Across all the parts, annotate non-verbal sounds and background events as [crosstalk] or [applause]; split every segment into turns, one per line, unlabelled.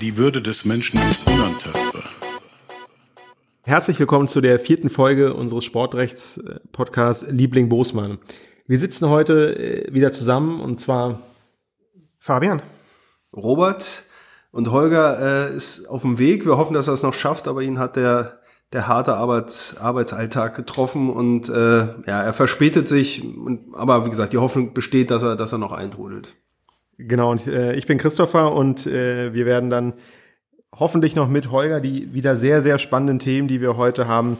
Die Würde des Menschen ist unantastbar.
Herzlich willkommen zu der vierten Folge unseres Sportrechts-Podcasts Liebling Bosmann. Wir sitzen heute äh, wieder zusammen und zwar
Fabian,
Robert und Holger äh, ist auf dem Weg. Wir hoffen, dass er es noch schafft, aber ihn hat der der harte Arbeits, Arbeitsalltag getroffen und äh, ja, er verspätet sich. Und, aber wie gesagt, die Hoffnung besteht, dass er, dass er noch eintrudelt.
Genau, und äh, ich bin Christopher und äh, wir werden dann hoffentlich noch mit Holger die wieder sehr, sehr spannenden Themen, die wir heute haben,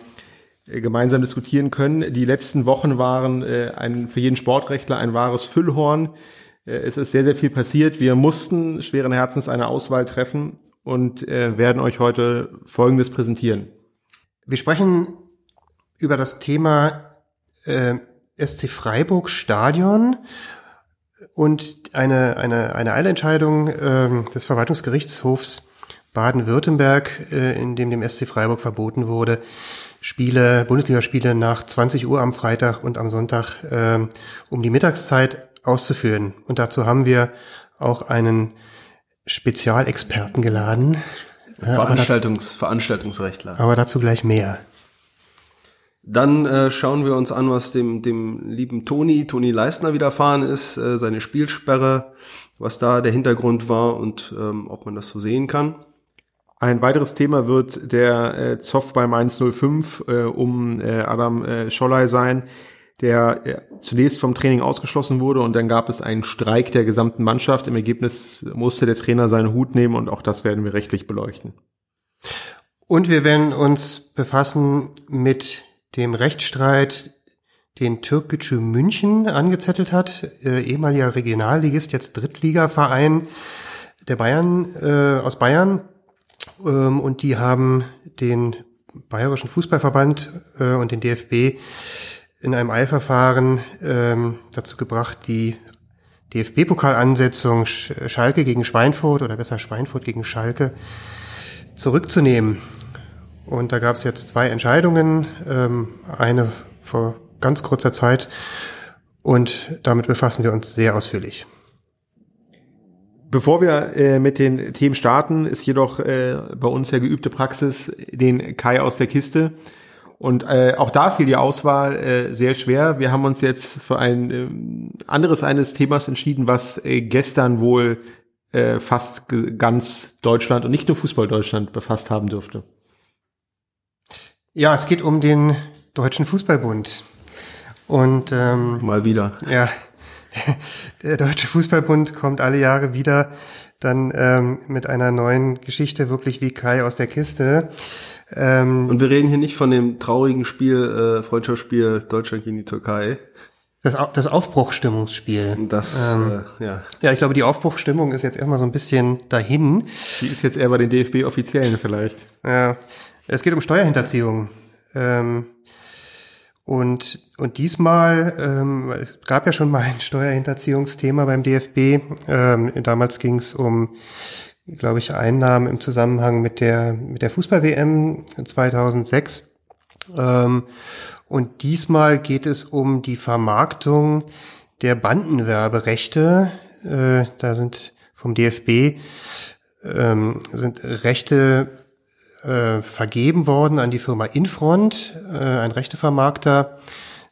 äh, gemeinsam diskutieren können. Die letzten Wochen waren äh, ein, für jeden Sportrechtler ein wahres Füllhorn. Äh, es ist sehr, sehr viel passiert. Wir mussten schweren Herzens eine Auswahl treffen und äh, werden euch heute Folgendes präsentieren.
wir sprechen über das Thema äh, SC Freiburg Stadion und eine, eine, eine Eilentscheidung ähm, des Verwaltungsgerichtshofs Baden-Württemberg, äh, in dem dem SC Freiburg verboten wurde, Spiele, Bundesligaspiele nach 20 Uhr am Freitag und am Sonntag ähm, um die Mittagszeit auszuführen. Und dazu haben wir auch einen Spezialexperten geladen.
Veranstaltungs, Veranstaltungsrechtler.
aber dazu gleich mehr.
Dann äh, schauen wir uns an, was dem, dem lieben Toni, Toni Leistner widerfahren ist, äh, seine Spielsperre, was da der Hintergrund war und ähm, ob man das so sehen kann.
Ein weiteres Thema wird der äh, Zoff bei Mainz 05 äh, um äh, Adam äh, Scholley sein, der äh, zunächst vom Training ausgeschlossen wurde und dann gab es einen Streik der gesamten Mannschaft. Im Ergebnis musste der Trainer seinen Hut nehmen und auch das werden wir rechtlich beleuchten.
Und wir werden uns befassen mit dem Rechtsstreit, den Türkgücü München angezettelt hat, äh, ehemaliger Regionalligist, jetzt Drittligaverein der Bayern äh, aus Bayern. Ähm, und die haben den Bayerischen Fußballverband äh, und den DFB in einem Eilverfahren ähm, dazu gebracht, die DFB-Pokalansetzung Sch- Schalke gegen Schweinfurt oder besser Schweinfurt gegen Schalke zurückzunehmen. Und da gab es jetzt zwei Entscheidungen, ähm, eine vor ganz kurzer Zeit und damit befassen wir uns sehr ausführlich.
Bevor wir äh, mit den Themen starten, ist jedoch äh, bei uns ja geübte Praxis den Kai aus der Kiste. Und äh, auch da fiel die Auswahl äh, sehr schwer. Wir haben uns jetzt für ein ähm, anderes eines Themas entschieden, was äh, gestern wohl äh, fast ganz Deutschland und nicht nur Fußball Deutschland befasst haben dürfte.
Ja, es geht um den Deutschen Fußballbund. Und ähm,
Mal wieder.
ja, der Deutsche Fußballbund kommt alle Jahre wieder dann ähm, mit einer neuen Geschichte, wirklich wie Kai aus der Kiste. Ähm,
Und wir reden hier nicht von dem traurigen Spiel, äh, Freundschaftsspiel Deutschland gegen die Türkei.
das, das Aufbruchstimmungsspiel.
Das,
Ähm,
äh, ja.
Ja, ich glaube, die Aufbruchstimmung ist jetzt erstmal so ein bisschen dahin.
Die ist jetzt eher bei den DFB-Offiziellen vielleicht.
Ja, es geht um Steuerhinterziehung. Ähm, und, und diesmal, ähm, es gab ja schon mal ein Steuerhinterziehungsthema beim DFB. Ähm, damals ging es um, glaube ich, Einnahmen im Zusammenhang mit der, mit der Fußball-WM 2006. Ähm, und diesmal geht es um die Vermarktung der Bandenwerberechte. Äh, da sind vom DFB ähm, sind Rechte äh, vergeben worden an die Firma Infront, äh, ein Rechtevermarkter,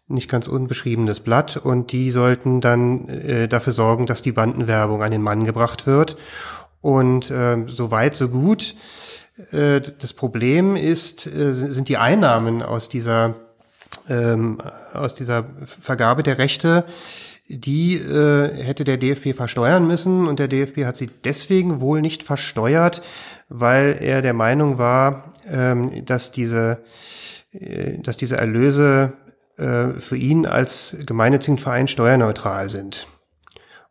nicht ganz unbeschriebenes Blatt, und die sollten dann äh, dafür sorgen, dass die Bandenwerbung an den Mann gebracht wird. Und äh, so weit, so gut. Äh, das Problem ist, äh, sind die Einnahmen aus dieser ähm, aus dieser Vergabe der Rechte, die äh, hätte der DFB versteuern müssen und der DFB hat sie deswegen wohl nicht versteuert, weil er der Meinung war, ähm, dass diese, äh, dass diese Erlöse äh, für ihn als gemeinnützigen Verein steuerneutral sind.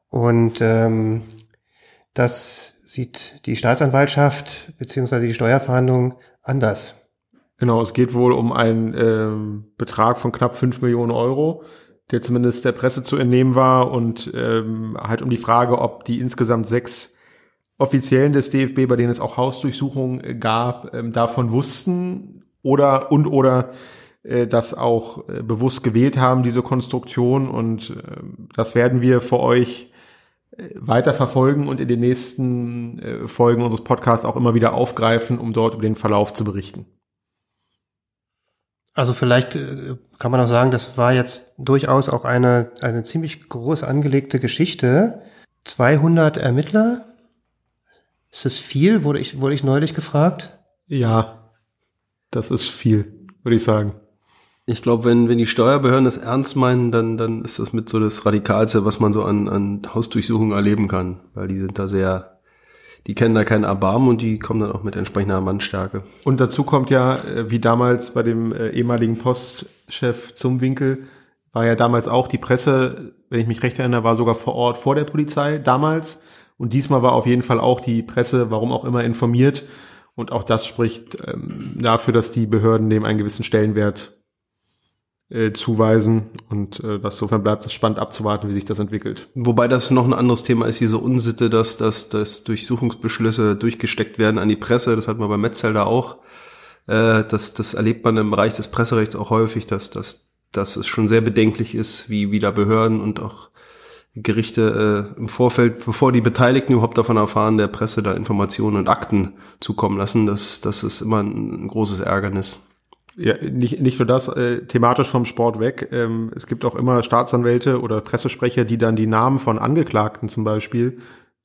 Und ähm, das sieht die Staatsanwaltschaft beziehungsweise die Steuerverhandlungen anders.
Genau, es geht wohl um einen ähm, Betrag von knapp fünf Millionen Euro, der zumindest der Presse zu entnehmen war und ähm, halt um die Frage, ob die insgesamt sechs Offiziellen des DFB, bei denen es auch Hausdurchsuchungen gab, ähm, davon wussten oder und oder äh, das auch äh, bewusst gewählt haben, diese Konstruktion. Und äh, das werden wir für euch äh, weiter verfolgen und in den nächsten äh, Folgen unseres Podcasts auch immer wieder aufgreifen, um dort über den Verlauf zu berichten.
Also vielleicht äh, kann man auch sagen, das war jetzt durchaus auch eine, eine ziemlich groß angelegte Geschichte. 200 Ermittler? Ist das viel? Wurde ich, wurde ich neulich gefragt?
Ja, das ist viel, würde ich sagen.
Ich glaube, wenn, wenn die Steuerbehörden das ernst meinen, dann, dann ist das mit so das Radikalste, was man so an, an Hausdurchsuchungen erleben kann. Weil die sind da sehr, die kennen da keinen Erbarmen und die kommen dann auch mit entsprechender Mannstärke.
Und dazu kommt ja, äh, wie damals bei dem äh, ehemaligen Postchef zum Winkel, war ja damals auch die Presse, wenn ich mich recht erinnere, war sogar vor Ort vor der Polizei damals. Und diesmal war auf jeden Fall auch die Presse, warum auch immer, informiert. Und auch das spricht ähm, dafür, dass die Behörden dem einen gewissen Stellenwert äh, zuweisen. Und äh, das insofern bleibt es spannend abzuwarten, wie sich das entwickelt.
Wobei das noch ein anderes Thema ist, diese Unsitte, dass, dass, dass Durchsuchungsbeschlüsse durchgesteckt werden an die Presse. Das hat man bei Metzelder auch. Äh, das, das erlebt man im Bereich des Presserechts auch häufig, dass, dass, dass es schon sehr bedenklich ist, wie, wie da Behörden und auch Gerichte äh, im Vorfeld, bevor die Beteiligten überhaupt davon erfahren, der Presse da Informationen und Akten zukommen lassen. Das, das ist immer ein, ein großes Ärgernis.
Ja, nicht, nicht nur das, äh, thematisch vom Sport weg. Ähm, es gibt auch immer Staatsanwälte oder Pressesprecher, die dann die Namen von Angeklagten zum Beispiel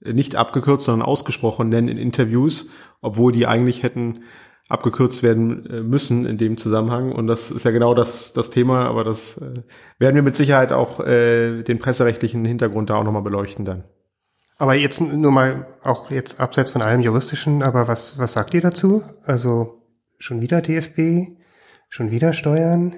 äh, nicht abgekürzt, sondern ausgesprochen nennen in Interviews, obwohl die eigentlich hätten abgekürzt werden äh, müssen in dem Zusammenhang. Und das ist ja genau das, das Thema, aber das äh, werden wir mit Sicherheit auch äh, den presserechtlichen Hintergrund da auch nochmal beleuchten dann.
Aber jetzt nur mal, auch jetzt abseits von allem Juristischen, aber was, was sagt ihr dazu? Also schon wieder DFB, schon wieder Steuern?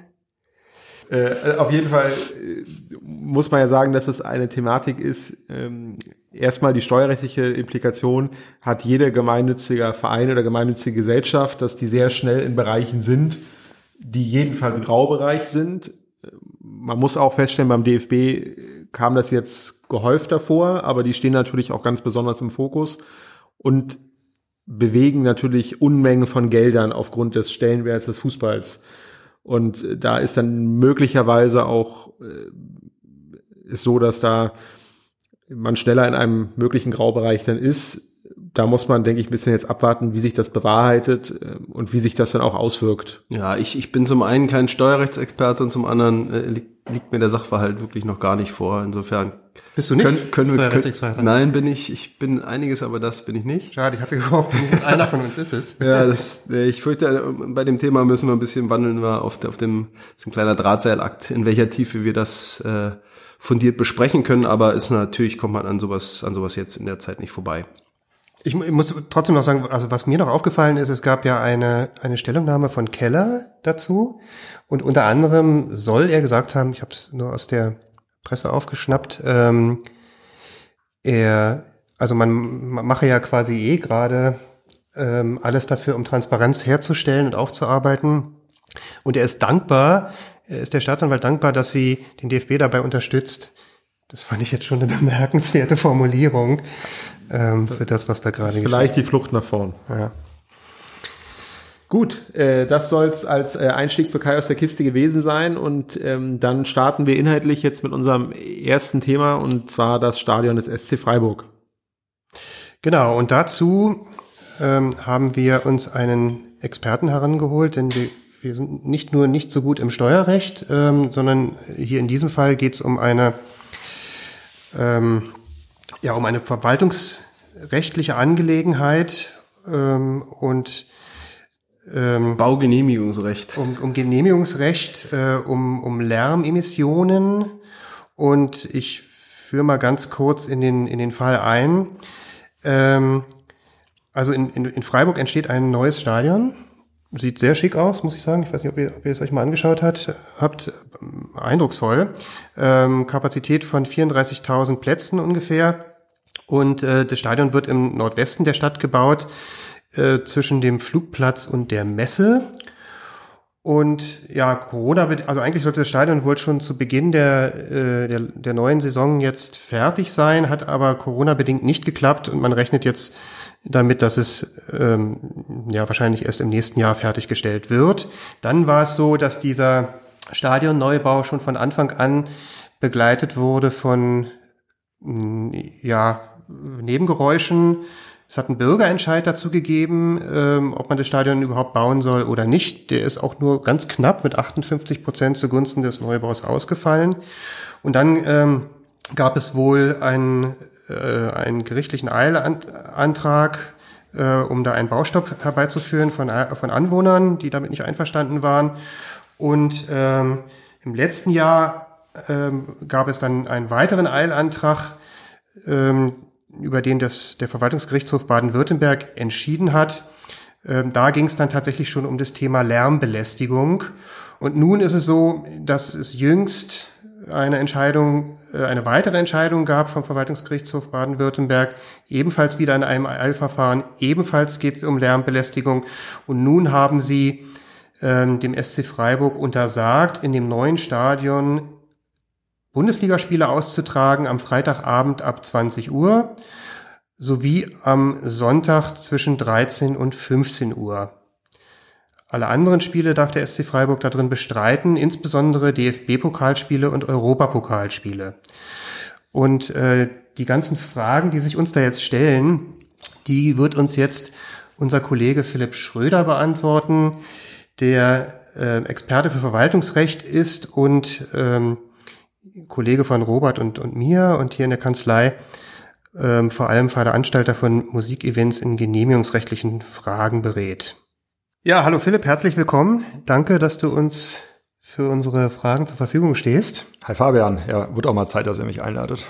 Äh, auf jeden Fall äh, muss man ja sagen, dass es eine Thematik ist. Ähm, erstmal die steuerrechtliche Implikation hat jeder gemeinnützige Verein oder gemeinnützige Gesellschaft, dass die sehr schnell in Bereichen sind, die jedenfalls Graubereich sind. Man muss auch feststellen, beim DFB kam das jetzt gehäuft vor, aber die stehen natürlich auch ganz besonders im Fokus und bewegen natürlich Unmengen von Geldern aufgrund des Stellenwerts des Fußballs. Und da ist dann möglicherweise auch äh, ist so, dass da man schneller in einem möglichen Graubereich dann ist. Da muss man, denke ich, ein bisschen jetzt abwarten, wie sich das bewahrheitet äh, und wie sich das dann auch auswirkt.
Ja, ich, ich bin zum einen kein Steuerrechtsexperte und zum anderen äh, liegt, liegt mir der Sachverhalt wirklich noch gar nicht vor. Insofern
Bist du nicht
können, können wir, können, Nein, bin ich. Ich bin einiges, aber das bin ich nicht.
Schade, ich hatte gehofft, einer von uns ist es.
ja, das, äh, ich fürchte, bei dem Thema müssen wir ein bisschen wandeln wir auf, auf dem, ist ein kleiner Drahtseilakt, in welcher Tiefe wir das äh, fundiert besprechen können, aber ist natürlich, kommt man an sowas, an sowas jetzt in der Zeit nicht vorbei.
Ich muss trotzdem noch sagen, also was mir noch aufgefallen ist, es gab ja eine, eine Stellungnahme von Keller dazu und unter anderem soll er gesagt haben, ich habe es nur aus der Presse aufgeschnappt, ähm, er, also man, mache ja quasi eh gerade ähm, alles dafür, um Transparenz herzustellen und aufzuarbeiten. Und er ist dankbar, ist der Staatsanwalt dankbar, dass sie den DFB dabei unterstützt. Das fand ich jetzt schon eine [laughs] bemerkenswerte Formulierung ähm, für das, was da gerade
ist. Vielleicht die Flucht nach vorn.
Ja.
Gut, äh, das soll es als äh, Einstieg für Kai aus der Kiste gewesen sein und ähm, dann starten wir inhaltlich jetzt mit unserem ersten Thema und zwar das Stadion des SC Freiburg.
Genau, und dazu ähm, haben wir uns einen Experten herangeholt, denn wir wir sind nicht nur nicht so gut im Steuerrecht, ähm, sondern hier in diesem Fall geht es um eine ähm, ja um eine verwaltungsrechtliche Angelegenheit ähm, und
ähm, Baugenehmigungsrecht.
Um, um Genehmigungsrecht, äh, um, um Lärmemissionen und ich führe mal ganz kurz in den, in den Fall ein. Ähm, also in, in, in Freiburg entsteht ein neues Stadion Sieht sehr schick aus, muss ich sagen. Ich weiß nicht, ob ihr, ob ihr es euch mal angeschaut hat, habt. Eindrucksvoll. Ähm, Kapazität von 34.000 Plätzen ungefähr. Und äh, das Stadion wird im Nordwesten der Stadt gebaut, äh, zwischen dem Flugplatz und der Messe. Und ja, Corona, also eigentlich sollte das Stadion wohl schon zu Beginn der, äh, der, der neuen Saison jetzt fertig sein, hat aber Corona-bedingt nicht geklappt und man rechnet jetzt damit, dass es ähm, ja wahrscheinlich erst im nächsten Jahr fertiggestellt wird. Dann war es so, dass dieser Stadionneubau schon von Anfang an begleitet wurde von ja Nebengeräuschen, es hat einen Bürgerentscheid dazu gegeben, ähm, ob man das Stadion überhaupt bauen soll oder nicht. Der ist auch nur ganz knapp mit 58 Prozent zugunsten des Neubaus ausgefallen. Und dann ähm, gab es wohl einen, äh, einen gerichtlichen Eilantrag, äh, um da einen Baustopp herbeizuführen von, von Anwohnern, die damit nicht einverstanden waren. Und ähm, im letzten Jahr ähm, gab es dann einen weiteren Eilantrag, ähm, über den das, der Verwaltungsgerichtshof Baden-Württemberg entschieden hat. Ähm, da ging es dann tatsächlich schon um das Thema Lärmbelästigung. Und nun ist es so, dass es jüngst eine Entscheidung, äh, eine weitere Entscheidung gab vom Verwaltungsgerichtshof Baden-Württemberg, ebenfalls wieder in einem Eilverfahren, ebenfalls geht es um Lärmbelästigung. Und nun haben sie ähm, dem SC Freiburg untersagt, in dem neuen Stadion Bundesligaspiele auszutragen am Freitagabend ab 20 Uhr sowie am Sonntag zwischen 13 und 15 Uhr. Alle anderen Spiele darf der SC Freiburg darin bestreiten, insbesondere DFB-Pokalspiele und Europapokalspiele. Und äh, die ganzen Fragen, die sich uns da jetzt stellen, die wird uns jetzt unser Kollege Philipp Schröder beantworten, der äh, Experte für Verwaltungsrecht ist und ähm, Kollege von Robert und, und mir und hier in der Kanzlei ähm, vor allem Veranstalter von Musikevents in genehmigungsrechtlichen Fragen berät. Ja, hallo Philipp, herzlich willkommen. Danke, dass du uns für unsere Fragen zur Verfügung stehst.
Hi Fabian, ja, wird auch mal Zeit, dass ihr mich einladet.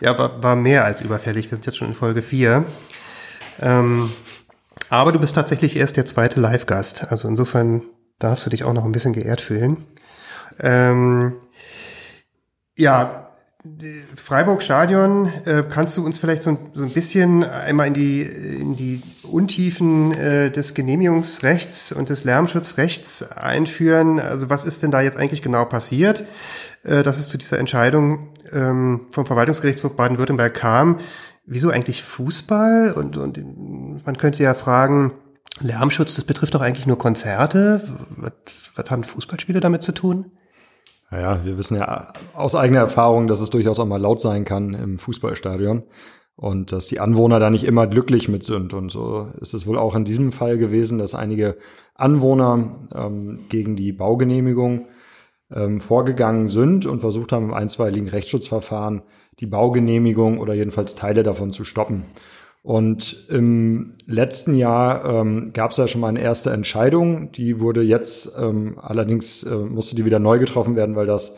Ja, war, war mehr als überfällig. Wir sind jetzt schon in Folge 4. Ähm, aber du bist tatsächlich erst der zweite Live-Gast. Also insofern darfst du dich auch noch ein bisschen geehrt fühlen. Ähm, ja, Freiburg Stadion, äh, kannst du uns vielleicht so ein, so ein bisschen einmal in die, in die Untiefen äh, des Genehmigungsrechts und des Lärmschutzrechts einführen? Also was ist denn da jetzt eigentlich genau passiert, äh, dass es zu dieser Entscheidung ähm, vom Verwaltungsgerichtshof Baden-Württemberg kam? Wieso eigentlich Fußball? Und, und man könnte ja fragen, Lärmschutz, das betrifft doch eigentlich nur Konzerte. Was, was haben Fußballspiele damit zu tun?
Naja, wir wissen ja aus eigener Erfahrung, dass es durchaus auch mal laut sein kann im Fußballstadion und dass die Anwohner da nicht immer glücklich mit sind. Und so ist es wohl auch in diesem Fall gewesen, dass einige Anwohner ähm, gegen die Baugenehmigung ähm, vorgegangen sind und versucht haben, im einstweiligen Rechtsschutzverfahren die Baugenehmigung oder jedenfalls Teile davon zu stoppen. Und im letzten Jahr ähm, gab es ja schon mal eine erste Entscheidung. Die wurde jetzt ähm, allerdings äh, musste die wieder neu getroffen werden, weil das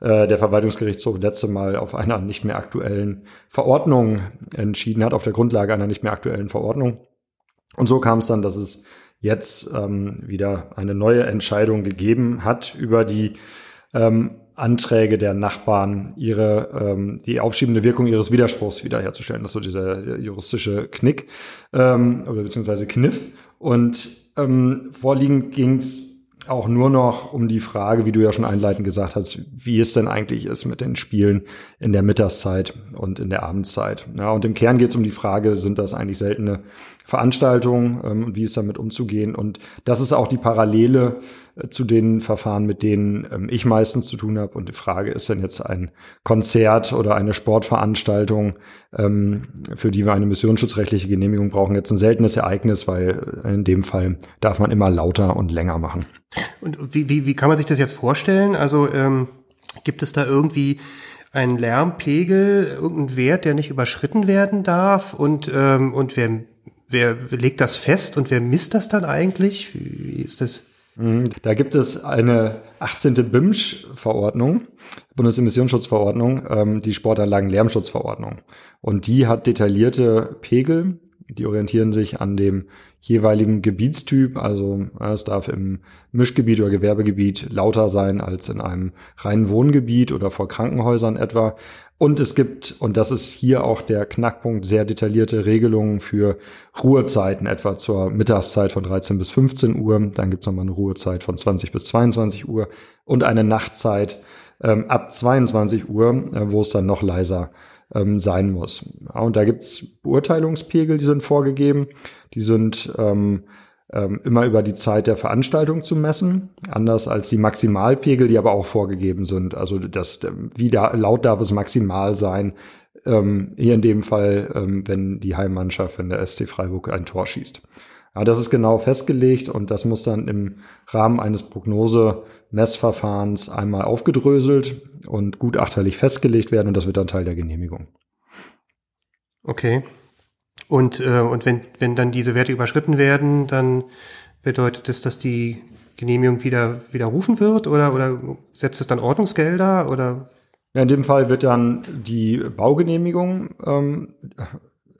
äh, der Verwaltungsgerichtshof letzte Mal auf einer nicht mehr aktuellen Verordnung entschieden hat, auf der Grundlage einer nicht mehr aktuellen Verordnung. Und so kam es dann, dass es jetzt ähm, wieder eine neue Entscheidung gegeben hat über die ähm, Anträge der Nachbarn, ihre ähm, die aufschiebende Wirkung ihres Widerspruchs wiederherzustellen. Das ist so dieser juristische Knick ähm, oder beziehungsweise Kniff. Und ähm, vorliegend ging es auch nur noch um die Frage, wie du ja schon einleitend gesagt hast, wie es denn eigentlich ist mit den Spielen in der Mittagszeit und in der Abendszeit. Ja, und im Kern geht es um die Frage, sind das eigentlich seltene Veranstaltungen ähm, und wie ist damit umzugehen? Und das ist auch die Parallele äh, zu den Verfahren, mit denen ähm, ich meistens zu tun habe. Und die Frage ist denn jetzt ein Konzert oder eine Sportveranstaltung, ähm, für die wir eine missionsschutzrechtliche Genehmigung brauchen, jetzt ein seltenes Ereignis, weil in dem Fall darf man immer lauter und länger machen.
Und wie, wie, wie kann man sich das jetzt vorstellen? Also ähm, gibt es da irgendwie einen Lärmpegel, irgendeinen Wert, der nicht überschritten werden darf? Und, ähm, und wer, wer legt das fest und wer misst das dann eigentlich? Wie ist das?
Mhm. Da gibt es eine 18. BIMSCH-Verordnung, Bundesemissionsschutzverordnung, ähm, die Sportanlagen Lärmschutzverordnung. Und die hat detaillierte Pegel die orientieren sich an dem jeweiligen Gebietstyp. Also es darf im Mischgebiet oder Gewerbegebiet lauter sein als in einem reinen Wohngebiet oder vor Krankenhäusern etwa. Und es gibt, und das ist hier auch der Knackpunkt, sehr detaillierte Regelungen für Ruhezeiten, etwa zur Mittagszeit von 13 bis 15 Uhr. Dann gibt es nochmal eine Ruhezeit von 20 bis 22 Uhr und eine Nachtzeit ähm, ab 22 Uhr, äh, wo es dann noch leiser ähm, sein muss. Und da gibt's Beurteilungspegel, die sind vorgegeben. Die sind ähm, ähm, immer über die Zeit der Veranstaltung zu messen, anders als die Maximalpegel, die aber auch vorgegeben sind. Also das, wie da, laut darf es maximal sein, ähm, hier in dem Fall, ähm, wenn die Heimmannschaft, wenn der SC Freiburg ein Tor schießt. Ja, das ist genau festgelegt und das muss dann im Rahmen eines Prognose-Messverfahrens einmal aufgedröselt und gutachterlich festgelegt werden und das wird dann Teil der Genehmigung.
Okay. Und, äh, und wenn, wenn dann diese Werte überschritten werden, dann bedeutet das, dass die Genehmigung wieder widerrufen wird oder, oder setzt es dann Ordnungsgelder oder?
Ja, in dem Fall wird dann die Baugenehmigung ähm,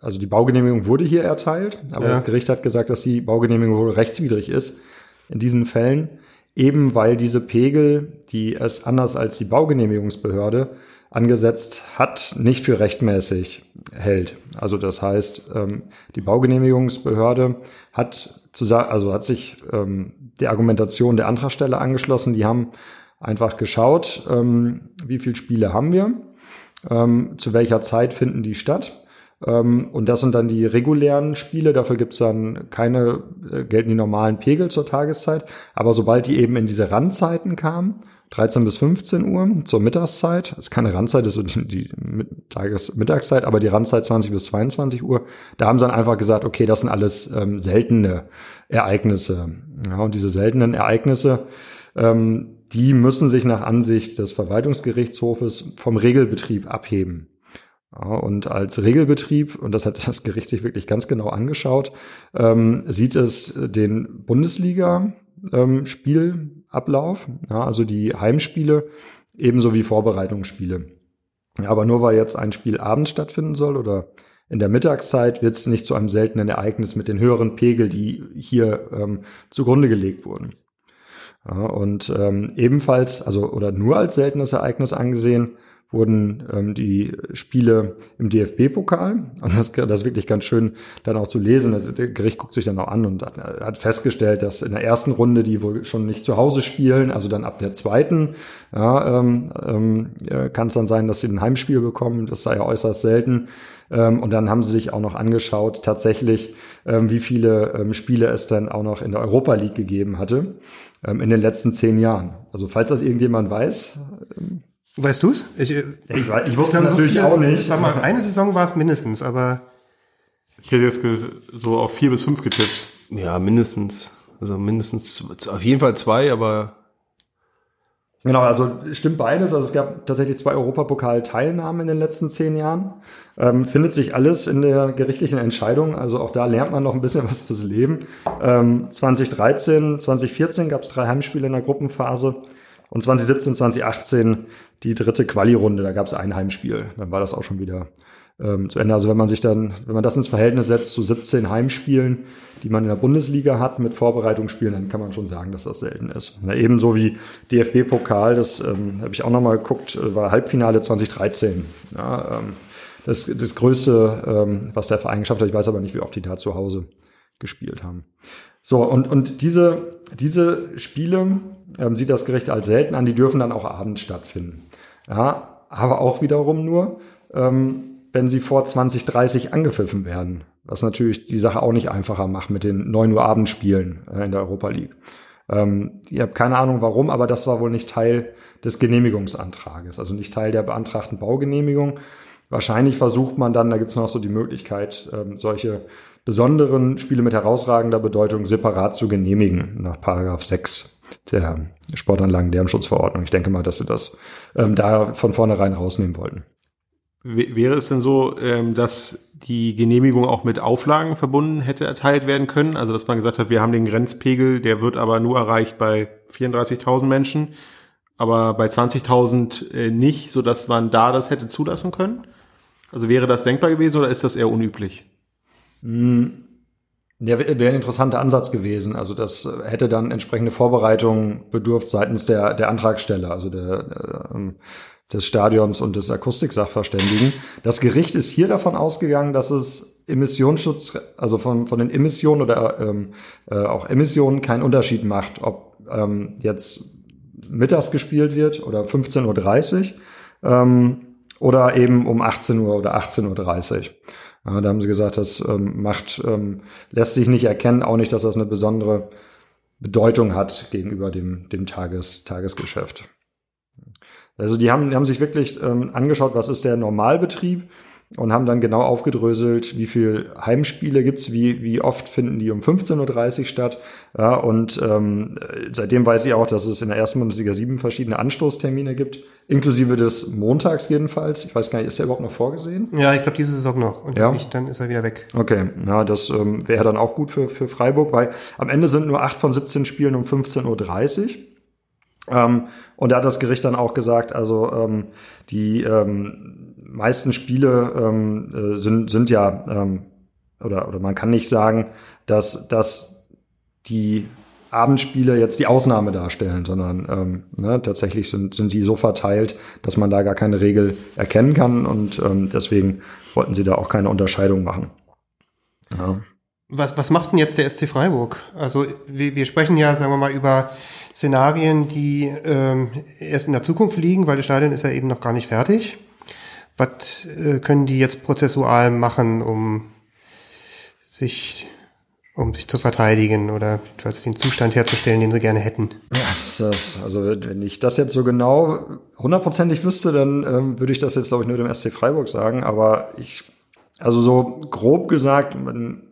also die Baugenehmigung wurde hier erteilt, aber ja. das Gericht hat gesagt, dass die Baugenehmigung wohl rechtswidrig ist in diesen Fällen, eben weil diese Pegel, die es anders als die Baugenehmigungsbehörde angesetzt hat, nicht für rechtmäßig hält. Also das heißt, ähm, die Baugenehmigungsbehörde hat zu, also hat sich ähm, der Argumentation der Antragsteller angeschlossen. Die haben einfach geschaut, ähm, wie viele Spiele haben wir, zu welcher Zeit finden die statt und das sind dann die regulären Spiele. Dafür gibt's dann keine, äh, gelten die normalen Pegel zur Tageszeit. Aber sobald die eben in diese Randzeiten kamen, 13 bis 15 Uhr zur Mittagszeit, das ist keine Randzeit, das ist die Tages Mittagszeit, aber die Randzeit 20 bis 22 Uhr, da haben sie dann einfach gesagt, okay, das sind alles ähm, seltene Ereignisse. Ja, und diese seltenen Ereignisse, ähm, die müssen sich nach Ansicht des Verwaltungsgerichtshofes vom Regelbetrieb abheben. Und als Regelbetrieb, und das hat [laughs] das Gericht sich wirklich ganz genau angeschaut, ähm, sieht es den Bundesliga-Spielablauf, ähm, ja, also die Heimspiele, ebenso wie Vorbereitungsspiele. Aber nur weil jetzt ein Spiel abends stattfinden soll oder in der Mittagszeit wird es nicht zu einem seltenen Ereignis mit den höheren Pegel, die hier ähm, zugrunde gelegt wurden. Ja, und ähm, ebenfalls, also oder nur als seltenes Ereignis angesehen, wurden ähm, die Spiele im DFB-Pokal. Und das, das ist wirklich ganz schön dann auch zu lesen. Also, der Gericht guckt sich dann auch an und hat, hat festgestellt, dass in der ersten Runde die wohl schon nicht zu Hause spielen, also dann ab der zweiten ja, ähm, ähm, kann es dann sein, dass sie ein Heimspiel bekommen. Das sei ja äußerst selten. Ähm, und dann haben sie sich auch noch angeschaut, tatsächlich, ähm, wie viele ähm, Spiele es dann auch noch in der Europa League gegeben hatte ähm, in den letzten zehn Jahren. Also falls das irgendjemand weiß,
Weißt du's? Ich,
ich, ich, ich wusste es natürlich so viele, auch nicht.
Sag mal, eine Saison war es mindestens, aber.
Ich hätte jetzt so auf vier bis fünf getippt.
Ja, mindestens. Also mindestens, auf jeden Fall zwei, aber.
Genau, also stimmt beides. Also es gab tatsächlich zwei Europapokal-Teilnahmen in den letzten zehn Jahren. Ähm, findet sich alles in der gerichtlichen Entscheidung. Also auch da lernt man noch ein bisschen [laughs] was fürs Leben. Ähm, 2013, 2014 gab es drei Heimspiele in der Gruppenphase. Und 2017, 2018 die dritte Quali-Runde, da gab es ein Heimspiel. Dann war das auch schon wieder ähm, zu Ende. Also wenn man sich dann, wenn man das ins Verhältnis setzt zu 17 Heimspielen, die man in der Bundesliga hat mit Vorbereitungsspielen, dann kann man schon sagen, dass das selten ist. Na, ebenso wie DFB-Pokal, das ähm, habe ich auch nochmal geguckt, äh, war Halbfinale 2013. Ja, ähm, das, das Größte, ähm, was der Verein geschafft hat. Ich weiß aber nicht, wie oft die da zu Hause gespielt haben. So, und, und diese, diese Spiele ähm, sieht das Gericht als selten an, die dürfen dann auch abends stattfinden. Ja, aber auch wiederum nur, ähm, wenn sie vor 2030 angepfiffen werden, was natürlich die Sache auch nicht einfacher macht mit den 9 Uhr Abendspielen äh, in der Europa League. Ähm, ich habe keine Ahnung warum, aber das war wohl nicht Teil des Genehmigungsantrages, also nicht Teil der beantragten Baugenehmigung. Wahrscheinlich versucht man dann, da gibt es noch so die Möglichkeit, ähm, solche besonderen Spiele mit herausragender Bedeutung separat zu genehmigen, nach Paragraph 6 der Sportanlagen-Lärmschutzverordnung. Ich denke mal, dass sie das ähm, da von vornherein rausnehmen wollten.
Wäre es denn so, ähm, dass die Genehmigung auch mit Auflagen verbunden hätte erteilt werden können? Also dass man gesagt hat, wir haben den Grenzpegel, der wird aber nur erreicht bei 34.000 Menschen, aber bei 20.000 äh, nicht, so dass man da das hätte zulassen können? Also wäre das denkbar gewesen oder ist das eher unüblich?
Hm. Ja, wäre ein interessanter Ansatz gewesen. Also das hätte dann entsprechende Vorbereitungen bedurft seitens der, der Antragsteller, also der, äh, des Stadions und des Akustiksachverständigen. Das Gericht ist hier davon ausgegangen, dass es Emissionsschutz, also von, von den Emissionen oder ähm, äh, auch Emissionen keinen Unterschied macht, ob ähm, jetzt mittags gespielt wird oder 15.30 Uhr ähm, oder eben um 18 Uhr oder 18.30 Uhr. Ja, da haben sie gesagt, das ähm, macht, ähm, lässt sich nicht erkennen, auch nicht, dass das eine besondere Bedeutung hat gegenüber dem, dem Tages, Tagesgeschäft. Also die haben, die haben sich wirklich ähm, angeschaut, was ist der Normalbetrieb und haben dann genau aufgedröselt, wie viel Heimspiele gibt's, wie, wie oft finden die um 15.30 Uhr statt. Ja, und ähm, seitdem weiß ich auch, dass es in der ersten Bundesliga sieben verschiedene Anstoßtermine gibt, inklusive des Montags jedenfalls. Ich weiß gar nicht, ist der überhaupt noch vorgesehen?
Ja, ich glaube, diese Saison noch. Und
Ja.
wenn nicht, dann ist er wieder weg.
Okay, ja, das ähm, wäre dann auch gut für, für Freiburg, weil am Ende sind nur acht von 17 Spielen um 15.30 Uhr. Ähm, und da hat das Gericht dann auch gesagt, also ähm, die ähm, meisten Spiele ähm, äh, sind, sind ja, ähm, oder, oder man kann nicht sagen, dass, dass die Abendspiele jetzt die Ausnahme darstellen, sondern ähm, ne, tatsächlich sind, sind die so verteilt, dass man da gar keine Regel erkennen kann und ähm, deswegen wollten sie da auch keine Unterscheidung machen. Ja.
Was, was macht denn jetzt der SC Freiburg? Also wir, wir sprechen ja, sagen wir mal, über Szenarien, die ähm, erst in der Zukunft liegen, weil das Stadion ist ja eben noch gar nicht fertig. Was äh, können die jetzt prozessual machen, um sich, um sich zu verteidigen oder den Zustand herzustellen, den sie gerne hätten?
Also wenn ich das jetzt so genau hundertprozentig wüsste, dann ähm, würde ich das jetzt, glaube ich, nur dem SC Freiburg sagen. Aber ich, also so grob gesagt, man,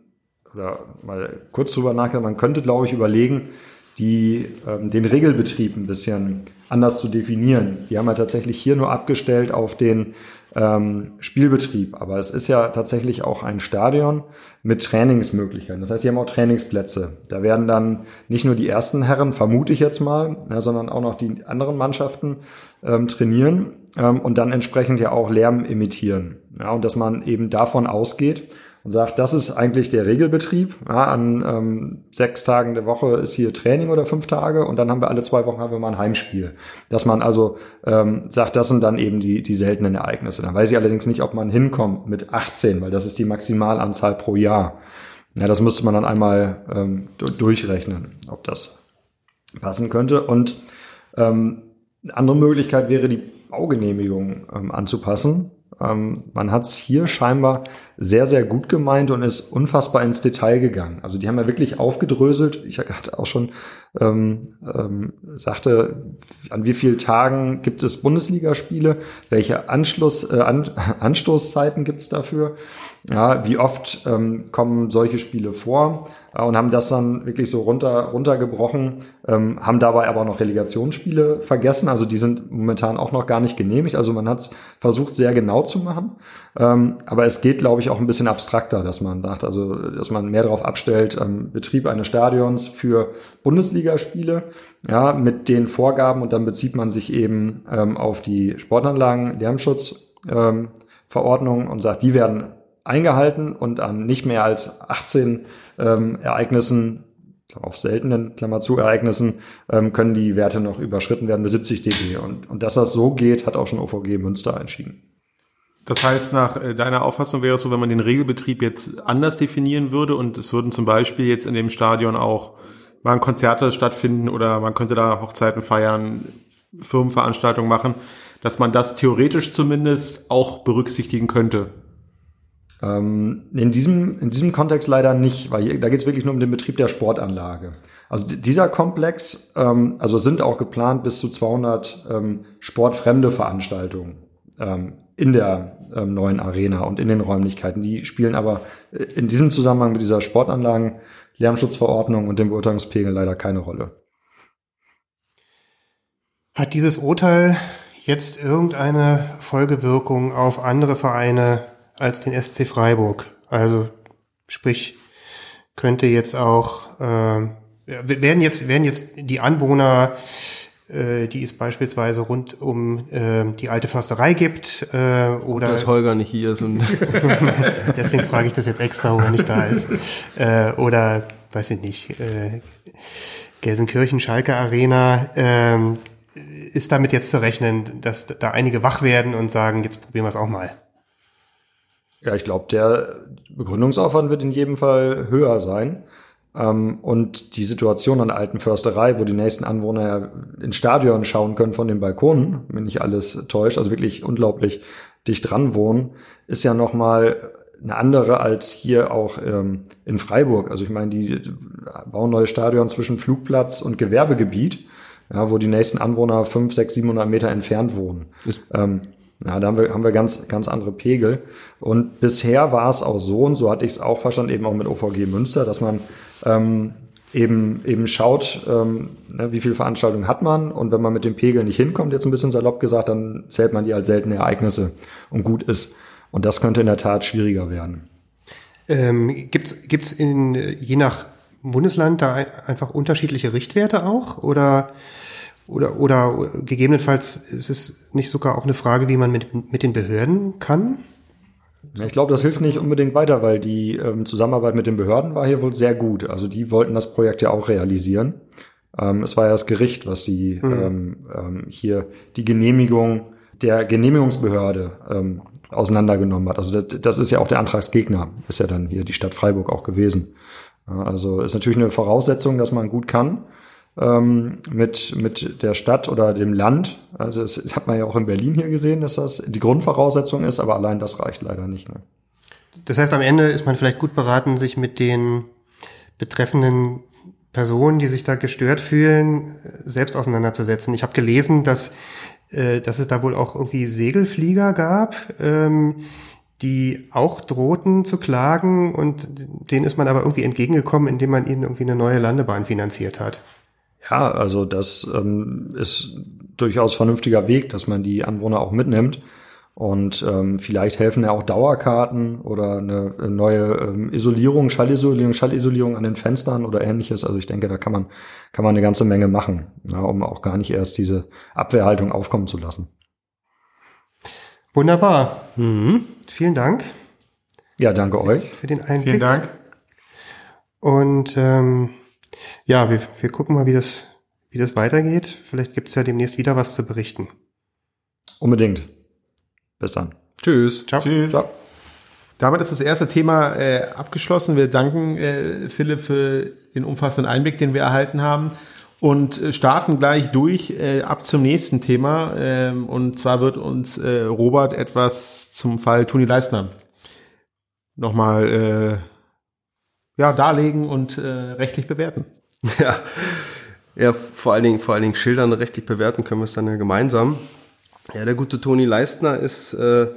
oder mal kurz drüber nachgedacht, man könnte, glaube ich, überlegen, die, ähm, den Regelbetrieb ein bisschen anders zu definieren. Die haben ja tatsächlich hier nur abgestellt auf den ähm, Spielbetrieb. Aber es ist ja tatsächlich auch ein Stadion mit Trainingsmöglichkeiten. Das heißt, die haben auch Trainingsplätze. Da werden dann nicht nur die ersten Herren, vermute ich jetzt mal, ja, sondern auch noch die anderen Mannschaften ähm, trainieren ähm, und dann entsprechend ja auch Lärm emittieren. Ja, und dass man eben davon ausgeht, und sagt, das ist eigentlich der Regelbetrieb. Ja, an ähm, sechs Tagen der Woche ist hier Training oder fünf Tage und dann haben wir alle zwei Wochen haben wir mal ein Heimspiel. Dass man also ähm, sagt, das sind dann eben die, die seltenen Ereignisse. Dann weiß ich allerdings nicht, ob man hinkommt mit 18, weil das ist die Maximalanzahl pro Jahr. Ja, das müsste man dann einmal ähm, du- durchrechnen, ob das passen könnte. Und ähm, eine andere Möglichkeit wäre, die Baugenehmigung ähm, anzupassen. Ähm, man hat es hier scheinbar sehr, sehr gut gemeint und ist unfassbar ins Detail gegangen. Also die haben ja wirklich aufgedröselt. Ich hatte auch schon ähm, ähm, sagte, an wie vielen Tagen gibt es Bundesligaspiele, welche Anschluss, äh, an, [laughs] Anstoßzeiten gibt es dafür, ja, wie oft ähm, kommen solche Spiele vor und haben das dann wirklich so runter runtergebrochen, ähm, haben dabei aber noch Relegationsspiele vergessen, also die sind momentan auch noch gar nicht genehmigt, also man hat es versucht sehr genau zu machen, ähm, aber es geht, glaube ich, auch ein bisschen abstrakter, dass man sagt, also dass man mehr darauf abstellt, ähm, Betrieb eines Stadions für Bundesligaspiele, ja, mit den Vorgaben. Und dann bezieht man sich eben ähm, auf die Sportanlagen, Lärmschutz. Ähm, Verordnung und sagt, die werden eingehalten und an nicht mehr als 18 ähm, Ereignissen, auf seltenen, Klammer zu, Ereignissen, ähm, können die Werte noch überschritten werden bis 70 dB. Und, und dass das so geht, hat auch schon OVG Münster entschieden.
Das heißt, nach äh, deiner Auffassung wäre es so, wenn man den Regelbetrieb jetzt anders definieren würde und es würden zum Beispiel jetzt in dem Stadion auch mal Konzerte stattfinden oder man könnte da Hochzeiten feiern, Firmenveranstaltungen machen, dass man das theoretisch zumindest auch berücksichtigen könnte.
Ähm, in, diesem, in diesem Kontext leider nicht, weil hier, da geht es wirklich nur um den Betrieb der Sportanlage. Also dieser Komplex, ähm, also sind auch geplant bis zu 200 ähm, sportfremde Veranstaltungen ähm, in der ähm, neuen Arena und in den Räumlichkeiten. Die spielen aber äh, in diesem Zusammenhang mit dieser Sportanlagen, Lärmschutzverordnung und dem Beurteilungspegel leider keine Rolle.
Hat dieses Urteil jetzt irgendeine Folgewirkung auf andere Vereine als den SC Freiburg? Also sprich, könnte jetzt auch äh, werden jetzt werden jetzt die Anwohner äh, die es beispielsweise rund um äh, die alte Försterei gibt. Äh, oder
Dass Holger nicht hier ist und [laughs]
deswegen frage ich das jetzt extra, wo er nicht da ist. Äh, oder, weiß ich nicht, äh, Gelsenkirchen, Schalke Arena. Ähm, ist damit jetzt zu rechnen, dass da einige wach werden und sagen, jetzt probieren wir es auch mal?
Ja, ich glaube, der Begründungsaufwand wird in jedem Fall höher sein. Ähm, und die Situation an der alten Försterei, wo die nächsten Anwohner ja ins Stadion schauen können von den Balkonen, wenn nicht alles täuscht, also wirklich unglaublich dicht dran wohnen, ist ja noch mal eine andere als hier auch ähm, in Freiburg. Also ich meine, die bauen ein neues Stadion zwischen Flugplatz und Gewerbegebiet, ja, wo die nächsten Anwohner fünf, sechs, 700 Meter entfernt wohnen. Ähm, ja, da haben wir, haben wir ganz, ganz andere Pegel. Und bisher war es auch so, und so hatte ich es auch verstanden, eben auch mit OVG Münster, dass man ähm, eben, eben schaut, ähm, ne, wie viele Veranstaltungen hat man. Und wenn man mit dem Pegel nicht hinkommt, jetzt ein bisschen salopp gesagt, dann zählt man die als seltene Ereignisse und gut ist. Und das könnte in der Tat schwieriger werden.
Ähm, gibt's gibt's in je nach Bundesland da ein, einfach unterschiedliche Richtwerte auch oder oder oder gegebenenfalls ist es nicht sogar auch eine Frage, wie man mit mit den Behörden kann?
Ich glaube, das hilft nicht unbedingt weiter, weil die ähm, Zusammenarbeit mit den Behörden war hier wohl sehr gut. Also die wollten das Projekt ja auch realisieren. Ähm, es war ja das Gericht, was die mhm. ähm, ähm, hier die Genehmigung der Genehmigungsbehörde ähm, auseinandergenommen hat. Also das, das, ist ja auch der Antragsgegner, ist ja dann hier die Stadt Freiburg auch gewesen. Also ist natürlich eine Voraussetzung, dass man gut kann ähm, mit, mit der Stadt oder dem Land. Also das, das hat man ja auch in Berlin hier gesehen, dass das die Grundvoraussetzung ist, aber allein das reicht leider nicht. Ne?
Das heißt, am Ende ist man vielleicht gut beraten, sich mit den betreffenden Personen, die sich da gestört fühlen, selbst auseinanderzusetzen. Ich habe gelesen, dass, äh, dass es da wohl auch irgendwie Segelflieger gab, ähm, die auch drohten zu klagen und denen ist man aber irgendwie entgegengekommen, indem man ihnen irgendwie eine neue Landebahn finanziert hat.
Ja, also das ähm, ist durchaus vernünftiger Weg, dass man die Anwohner auch mitnimmt. Und ähm, vielleicht helfen ja auch Dauerkarten oder eine, neue ähm, Isolierung, Schallisolierung, Schallisolierung an den Fenstern oder ähnliches. Also ich denke, da kann man, kann man eine ganze Menge machen, ja, um auch gar nicht erst diese Abwehrhaltung aufkommen zu lassen.
Wunderbar. Mhm. Vielen Dank.
Ja, danke euch.
Für den Einblick.
Vielen Dank.
Und ähm, ja, wir, wir gucken mal, wie das, wie das weitergeht. Vielleicht gibt es ja demnächst wieder was zu berichten.
Unbedingt. Bis dann.
Tschüss. Ciao. Tschüss. Ciao. Damit ist das erste Thema äh, abgeschlossen. Wir danken äh, Philipp für den umfassenden Einblick, den wir erhalten haben und äh, starten gleich durch äh, ab zum nächsten Thema. Ähm, und zwar wird uns äh, Robert etwas zum Fall Toni Leistner nochmal äh, ja, darlegen und äh, rechtlich bewerten.
Ja. ja, vor allen Dingen, vor allen Dingen schildern, rechtlich bewerten können wir es dann ja gemeinsam. Ja, der gute Toni Leistner ist, äh,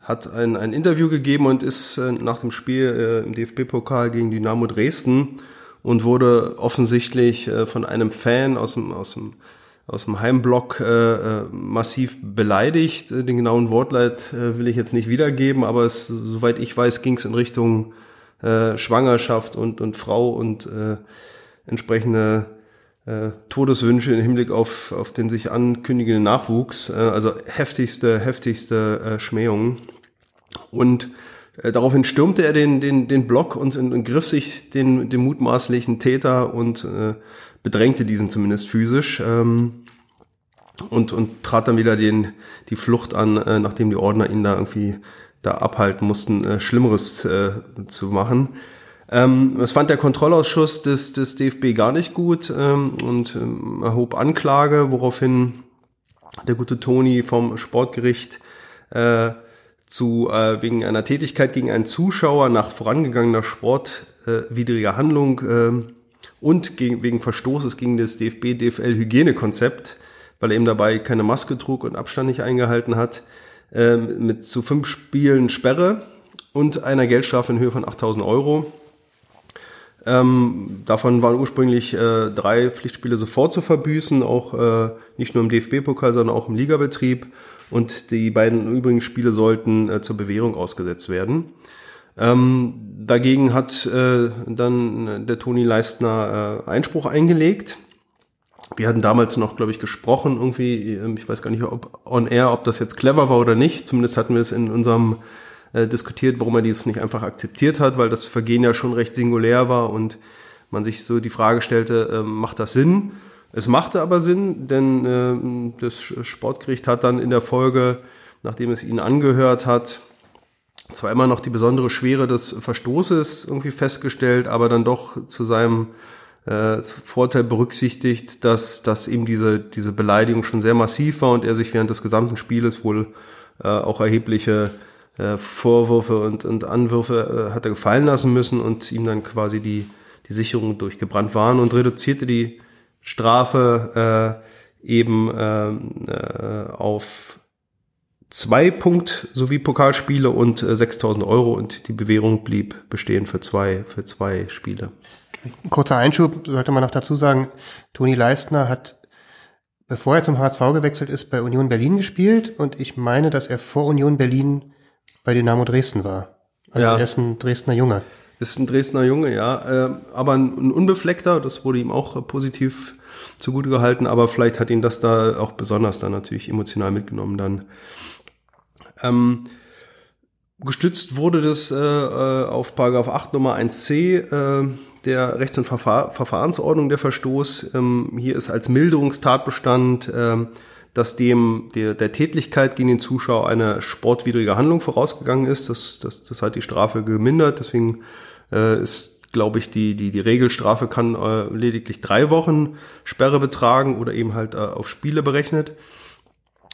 hat ein, ein Interview gegeben und ist äh, nach dem Spiel äh, im DFB-Pokal gegen Dynamo Dresden und wurde offensichtlich äh, von einem Fan aus dem, aus dem, aus dem Heimblock äh, äh massiv beleidigt. Den genauen Wortleit äh, will ich jetzt nicht wiedergeben, aber es, soweit ich weiß, ging es in Richtung äh, Schwangerschaft und, und Frau und äh, entsprechende äh, Todeswünsche im Hinblick auf, auf den sich ankündigenden Nachwuchs, äh, also heftigste, heftigste äh, Schmähungen. Und äh, daraufhin stürmte er den, den, den Block und, und griff sich den, den mutmaßlichen Täter und äh, bedrängte diesen zumindest physisch. Ähm, und, und trat dann wieder den, die Flucht an, äh, nachdem die Ordner ihn da irgendwie da abhalten mussten, äh, Schlimmeres äh, zu machen. Ähm, das fand der Kontrollausschuss des, des DFB gar nicht gut ähm, und ähm, erhob Anklage, woraufhin der gute Toni vom Sportgericht äh, zu äh, wegen einer Tätigkeit gegen einen Zuschauer nach vorangegangener sportwidriger äh, Handlung äh, und gegen, wegen Verstoßes gegen das DFB-DFL-Hygienekonzept, weil er eben dabei keine Maske trug und Abstand nicht eingehalten hat, äh, mit zu fünf Spielen Sperre und einer Geldstrafe in Höhe von 8000 Euro. Ähm, davon waren ursprünglich äh, drei Pflichtspiele sofort zu verbüßen, auch äh, nicht nur im DFB-Pokal, sondern auch im Ligabetrieb. Und die beiden übrigen Spiele sollten äh, zur Bewährung ausgesetzt werden. Ähm, dagegen hat äh, dann der Toni Leistner äh, Einspruch eingelegt. Wir hatten damals noch, glaube ich, gesprochen irgendwie, ähm, ich weiß gar nicht, ob on air, ob das jetzt clever war oder nicht. Zumindest hatten wir es in unserem äh, diskutiert, warum er dies nicht einfach akzeptiert hat, weil das Vergehen ja schon recht singulär war und man sich so die Frage stellte, äh, macht das Sinn? Es machte aber Sinn, denn äh, das Sportgericht hat dann in der Folge, nachdem es ihn angehört hat, zwar immer noch die besondere Schwere des Verstoßes irgendwie festgestellt, aber dann doch zu seinem äh, Vorteil berücksichtigt, dass, dass eben diese, diese Beleidigung schon sehr massiv war und er sich während des gesamten Spieles wohl äh, auch erhebliche äh, Vorwürfe und, und Anwürfe äh, hat er gefallen lassen müssen und ihm dann quasi die, die Sicherungen durchgebrannt waren und reduzierte die Strafe äh, eben ähm, äh, auf zwei Punkt sowie Pokalspiele und äh, 6000 Euro und die Bewährung blieb bestehen für zwei, für zwei Spiele.
Kurzer Einschub, sollte man noch dazu sagen, Toni Leistner hat, bevor er zum HSV gewechselt ist, bei Union Berlin gespielt und ich meine, dass er vor Union Berlin bei Dynamo Dresden war. Also
Ja.
er ist ein Dresdner Junge.
Ist ein Dresdner Junge, ja, äh, aber ein, ein unbefleckter, das wurde ihm auch äh, positiv zugute gehalten, aber vielleicht hat ihn das da auch besonders dann natürlich emotional mitgenommen dann. Ähm, gestützt wurde das äh, äh, auf Paragraph 8 Nummer 1c äh, der Rechts- und Verfahr Verfahrensordnung der Verstoß. Ähm, hier ist als Milderungstatbestand, ähm, dass dem der, der Tätlichkeit gegen den Zuschauer eine sportwidrige Handlung vorausgegangen ist. Das, das, das hat die Strafe gemindert. Deswegen äh, ist, glaube ich, die, die, die Regelstrafe kann äh, lediglich drei Wochen Sperre betragen oder eben halt äh, auf Spiele berechnet.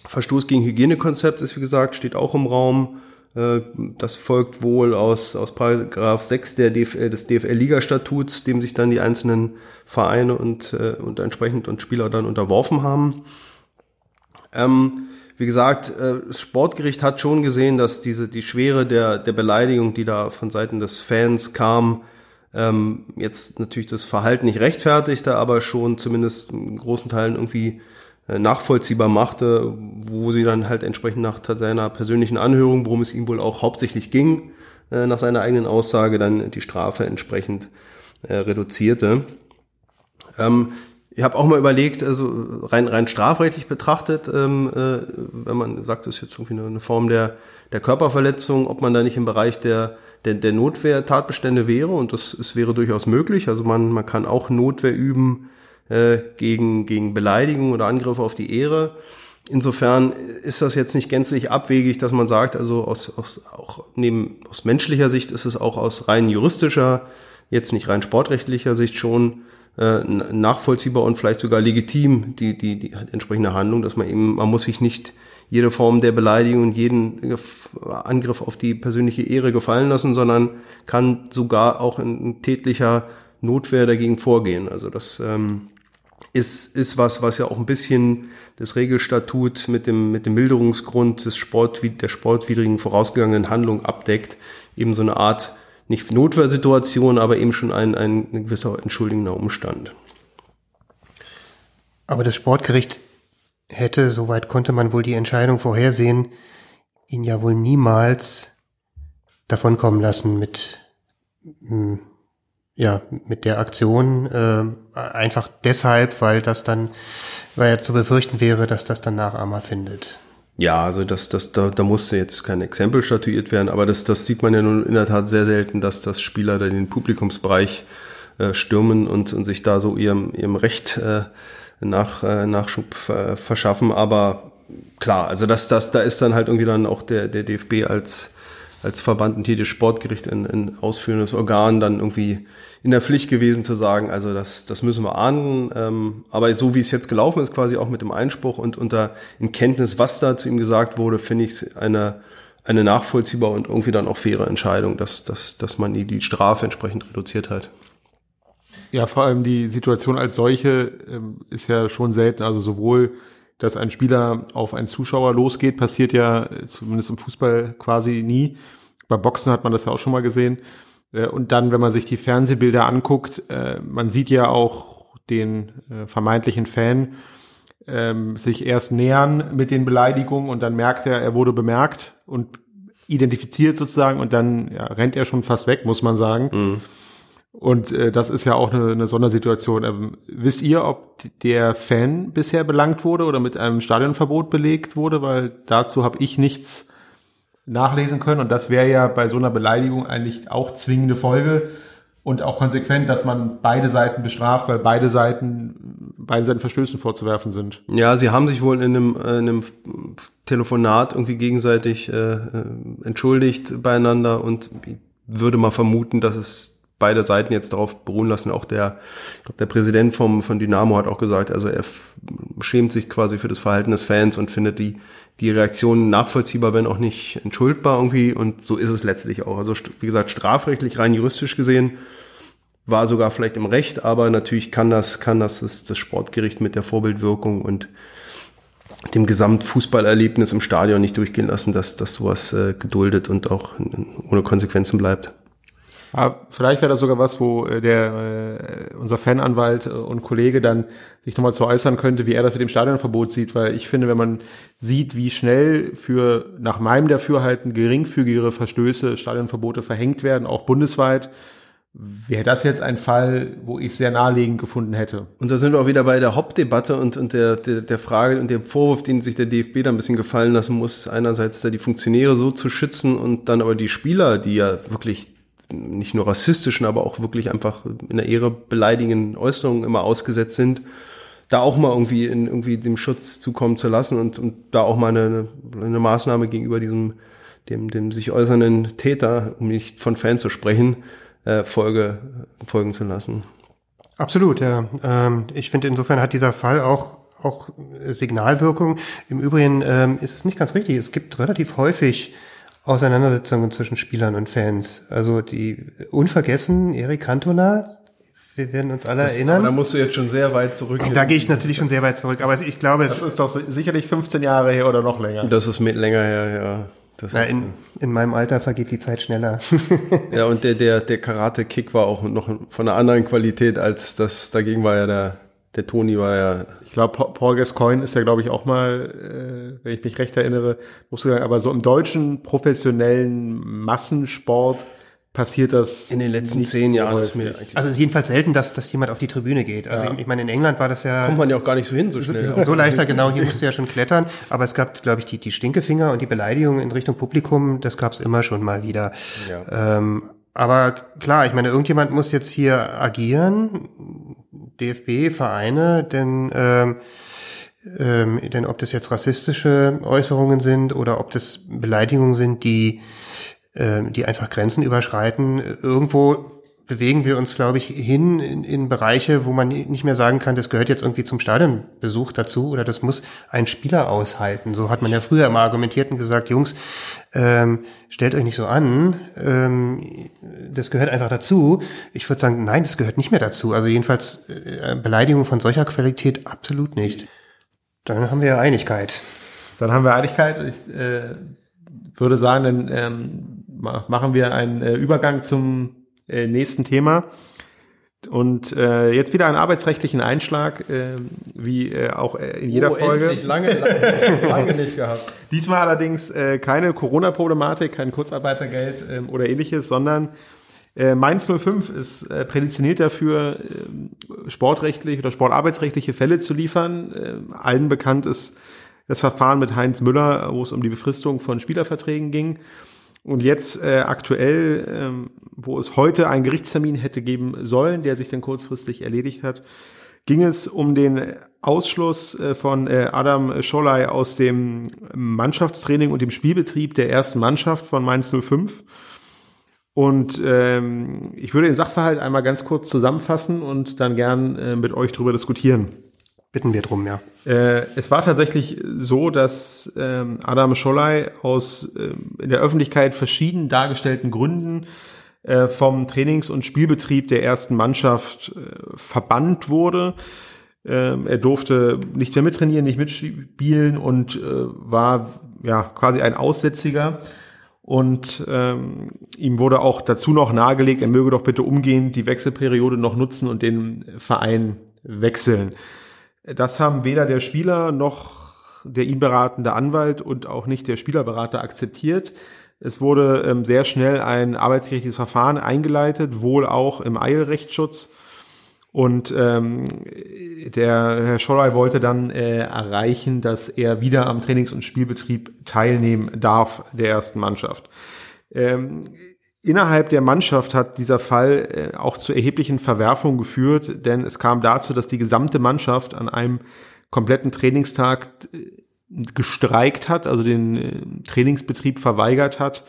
Verstoß gegen Hygienekonzept ist, wie gesagt, steht auch im Raum. Äh, Das folgt wohl aus, aus Paragraph 6 der DFL, des DFL-Liga-Statuts, dem sich dann die einzelnen Vereine und, äh, und entsprechend und Spieler dann unterworfen haben. Ähm, wie gesagt, äh, das Sportgericht hat schon gesehen, dass diese die Schwere der der Beleidigung, die da von Seiten des Fans kam, ähm, jetzt natürlich das Verhalten nicht rechtfertigte, aber schon zumindest in großen Teilen irgendwie äh, nachvollziehbar machte, wo sie dann halt entsprechend nach seiner persönlichen Anhörung, worum es ihm wohl auch hauptsächlich ging, äh, nach seiner eigenen Aussage dann die Strafe entsprechend äh, reduzierte. Ähm, ich habe auch mal überlegt, also rein, rein strafrechtlich betrachtet, ähm, äh, wenn man sagt, das ist jetzt irgendwie eine, Form der, der Körperverletzung, ob man da nicht im Bereich der, der, der Notwehr-Tatbestände wäre und das, es wäre durchaus möglich. Also man, man kann auch Notwehr üben äh, gegen, gegen Beleidigung oder Angriffe auf die Ehre. Insofern ist das jetzt nicht gänzlich abwegig, dass man sagt, also aus, aus, auch neben, aus menschlicher Sicht ist es auch aus rein juristischer, jetzt nicht rein sportrechtlicher Sicht schon äh, nachvollziehbar und vielleicht sogar legitim, die, die, die entsprechende Handlung, dass man eben, man muss sich nicht jede Form der Beleidigung und jeden äh, Angriff auf die persönliche Ehre gefallen lassen, sondern kann sogar auch in, tätlicher Notwehr dagegen vorgehen. Also das ähm, ist, ist was, was ja auch ein bisschen das Regelstatut mit dem, mit dem Milderungsgrund des Sport, der sportwidrigen vorausgegangenen Handlung abdeckt. Eben so eine Art, nicht Notwehrsituation, aber eben schon ein, ein gewisser entschuldigender Umstand.
Aber das Sportgericht hätte, soweit konnte man wohl die Entscheidung vorhersehen, ihn ja wohl niemals davonkommen lassen mit, mh, ja, mit der Aktion, äh, einfach deshalb, weil das dann, weil ja zu befürchten wäre, dass das dann Nachahmer findet.
Ja, also das, das, da, da musste jetzt kein Exempel statuiert werden, aber das, das sieht man ja nun in der Tat sehr selten, dass das Spieler dann den Publikumsbereich äh, stürmen und, und sich da so ihrem, ihrem Recht äh, nach, äh, Nachschub ver, verschaffen. Aber klar, also das, das, da ist dann halt irgendwie dann auch der, der DFB als, als Verband und jedes Sportgericht ein, ein ausführendes Organ dann irgendwie in der Pflicht gewesen zu sagen, also das, das müssen wir ahnden. Ähm, aber so wie es jetzt gelaufen ist, quasi auch mit dem Einspruch und unter in Kenntnis, was da zu ihm gesagt wurde, finde ich eine, eine nachvollziehbare und irgendwie dann auch faire Entscheidung, dass, dass, dass man die, die Strafe entsprechend reduziert hat.
Ja, vor allem die Situation als solche ähm, ist ja schon selten. Also sowohl, dass ein Spieler auf einen Zuschauer losgeht, passiert ja äh, zumindest im Fußball quasi nie. Bei Boxen hat man das ja auch schon mal gesehen. Äh, Und dann, wenn man sich die Fernsehbilder anguckt, äh, man sieht ja auch den vermeintlichen Fan ähm, sich erst nähern mit den Beleidigungen und dann merkt er, er wurde bemerkt und identifiziert sozusagen und dann ja, rennt er schon fast weg, muss man sagen. Und äh, das ist ja auch eine, eine Sondersituation. Ähm, wisst ihr, ob der Fan bisher belangt wurde oder mit einem Stadionverbot belegt wurde? Weil dazu habe ich nichts nachlesen können. Und das wäre ja bei so einer Beleidigung eigentlich auch zwingende Folge und auch konsequent, dass man beide Seiten bestraft, weil beide Seiten beide Seiten Verstößen vorzuwerfen sind.
Ja, sie haben sich wohl in einem, in einem Telefonat irgendwie gegenseitig äh, äh entschuldigt beieinander und würde mal vermuten, dass es beide Seiten jetzt darauf beruhen lassen. Auch der, ich glaube, der Präsident vom, von Dynamo hat auch gesagt, also er schämt sich quasi für das Verhalten des Fans und findet die, die Reaktionen nachvollziehbar, wenn auch nicht entschuldbar irgendwie. Und so ist es letztlich auch. Also, wie gesagt, strafrechtlich rein juristisch gesehen war sogar vielleicht im Recht, aber natürlich kann das, kann das, das, das Sportgericht mit der Vorbildwirkung und dem Gesamtfußballerlebnis im Stadion nicht durchgehen lassen, dass, dass sowas äh, geduldet und auch ohne Konsequenzen bleibt.
Ja, vielleicht wäre das sogar was, wo äh, der äh, unser Fananwalt äh, und Kollege dann sich nochmal zu äußern könnte, wie er das mit dem Stadionverbot sieht, weil ich finde, wenn man sieht, wie schnell für nach meinem Dafürhalten geringfügigere Verstöße Stadionverbote verhängt werden, auch bundesweit, wäre das jetzt ein Fall, wo ich sehr naheliegend gefunden hätte.
Und da sind wir auch wieder bei der Hauptdebatte und, und der, der, der Frage und dem Vorwurf, den sich der DFB da ein bisschen gefallen lassen muss, einerseits da die Funktionäre so zu schützen und dann aber die Spieler, die ja wirklich nicht nur rassistischen, aber auch wirklich einfach in der Ehre beleidigenden Äußerungen immer ausgesetzt sind, da auch mal irgendwie in irgendwie dem Schutz zukommen zu lassen und, und da auch mal eine, eine Maßnahme gegenüber diesem dem, dem sich äußernden Täter, um nicht von Fan zu sprechen, äh, Folge folgen zu lassen.
Absolut, ja. Ähm, ich finde, insofern hat dieser Fall auch auch Signalwirkung. Im Übrigen ähm, ist es nicht ganz richtig. Es gibt relativ häufig Auseinandersetzungen zwischen Spielern und Fans. Also die unvergessen, Erik Cantona, wir werden uns alle das, erinnern.
Da musst du jetzt schon sehr weit zurück.
Da gehe ich natürlich schon sehr weit zurück, aber ich glaube,
das ist doch sicherlich 15 Jahre her oder noch länger.
Das ist mit länger her, ja. Das
Na, in, in meinem Alter vergeht die Zeit schneller. [laughs]
ja, und der, der, der Karate-Kick war auch noch von einer anderen Qualität als das, dagegen war ja der, der Toni war ja.
Glaube, Paul Gascoigne ist ja, glaube ich, auch mal, äh, wenn ich mich recht erinnere, muss sagen, aber so im deutschen professionellen Massensport passiert das
in den letzten zehn Jahren ist mir
eigentlich also jedenfalls selten dass dass jemand auf die Tribüne geht. Also ja. ich, ich meine in England war das ja
kommt man ja auch gar nicht so hin so schnell.
so, so leichter genau hier musste ja schon klettern. Aber es gab glaube ich die die Stinkefinger und die Beleidigungen in Richtung Publikum das gab es immer schon mal wieder. Ja. ähm, aber klar ich meine irgendjemand muss jetzt hier agieren DFB Vereine denn ähm, ähm, denn ob das jetzt rassistische Äußerungen sind oder ob das Beleidigungen sind die ähm, die einfach Grenzen überschreiten. Irgendwo bewegen wir uns, glaube ich, hin in, in Bereiche, wo man nicht mehr sagen kann, das gehört jetzt irgendwie zum Stadionbesuch dazu oder das muss ein Spieler aushalten. So hat man ja früher immer argumentiert und gesagt, Jungs, ähm, stellt euch nicht so an, ähm, das gehört einfach dazu. Ich würde sagen, nein, das gehört nicht mehr dazu. Also jedenfalls äh, Beleidigung von solcher Qualität absolut nicht. Dann haben wir ja Einigkeit.
Dann haben wir Einigkeit. Ich äh, würde sagen, dann ähm, machen wir einen äh, Übergang zum äh, nächsten Thema. Und äh, jetzt wieder einen arbeitsrechtlichen Einschlag, äh, wie äh, auch äh, in jeder
oh,
Folge.
Endlich, lange, lange, [laughs] lange nicht gehabt.
Diesmal allerdings äh, keine Corona-Problematik, kein Kurzarbeitergeld äh, oder ähnliches, sondern äh, Mainz 05 ist äh, prädestiniert dafür, äh, sportrechtlich oder sportarbeitsrechtliche Fälle zu liefern. Äh, allen bekannt ist das Verfahren mit Heinz Müller, wo es um die Befristung von Spielerverträgen ging. Und jetzt äh, aktuell, ähm, wo es heute einen Gerichtstermin hätte geben sollen, der sich dann kurzfristig erledigt hat, ging es um den Ausschluss äh, von äh, Adam Scholey aus dem Mannschaftstraining und dem Spielbetrieb der ersten Mannschaft von Mainz 05. Und ähm, ich würde den Sachverhalt einmal ganz kurz zusammenfassen und dann gern äh, mit euch darüber diskutieren.
Bitten wir drum, ja.
Äh, es war tatsächlich so, dass ähm, Adam Scholey aus äh, in der Öffentlichkeit verschieden dargestellten Gründen äh, vom Trainings- und Spielbetrieb der ersten Mannschaft äh, verbannt wurde. Ähm, er durfte nicht mehr mittrainieren, nicht mitspielen und äh, war ja quasi ein Aussätziger. Und ähm, ihm wurde auch dazu noch nahegelegt, er möge doch bitte umgehend die Wechselperiode noch nutzen und den Verein wechseln. Das haben weder der Spieler noch der ihn beratende Anwalt und auch nicht der Spielerberater akzeptiert. Es wurde ähm, sehr schnell ein arbeitsgerichtliches Verfahren eingeleitet, wohl auch im Eilrechtsschutz. Und ähm, der Herr Scholley wollte dann äh, erreichen, dass er wieder am Trainings- und Spielbetrieb teilnehmen darf der ersten Mannschaft. Ähm, innerhalb der Mannschaft hat dieser Fall äh, auch zu erheblichen Verwerfungen geführt, denn es kam dazu, dass die gesamte Mannschaft an einem kompletten Trainingstag äh, gestreikt hat, also den äh, Trainingsbetrieb verweigert hat,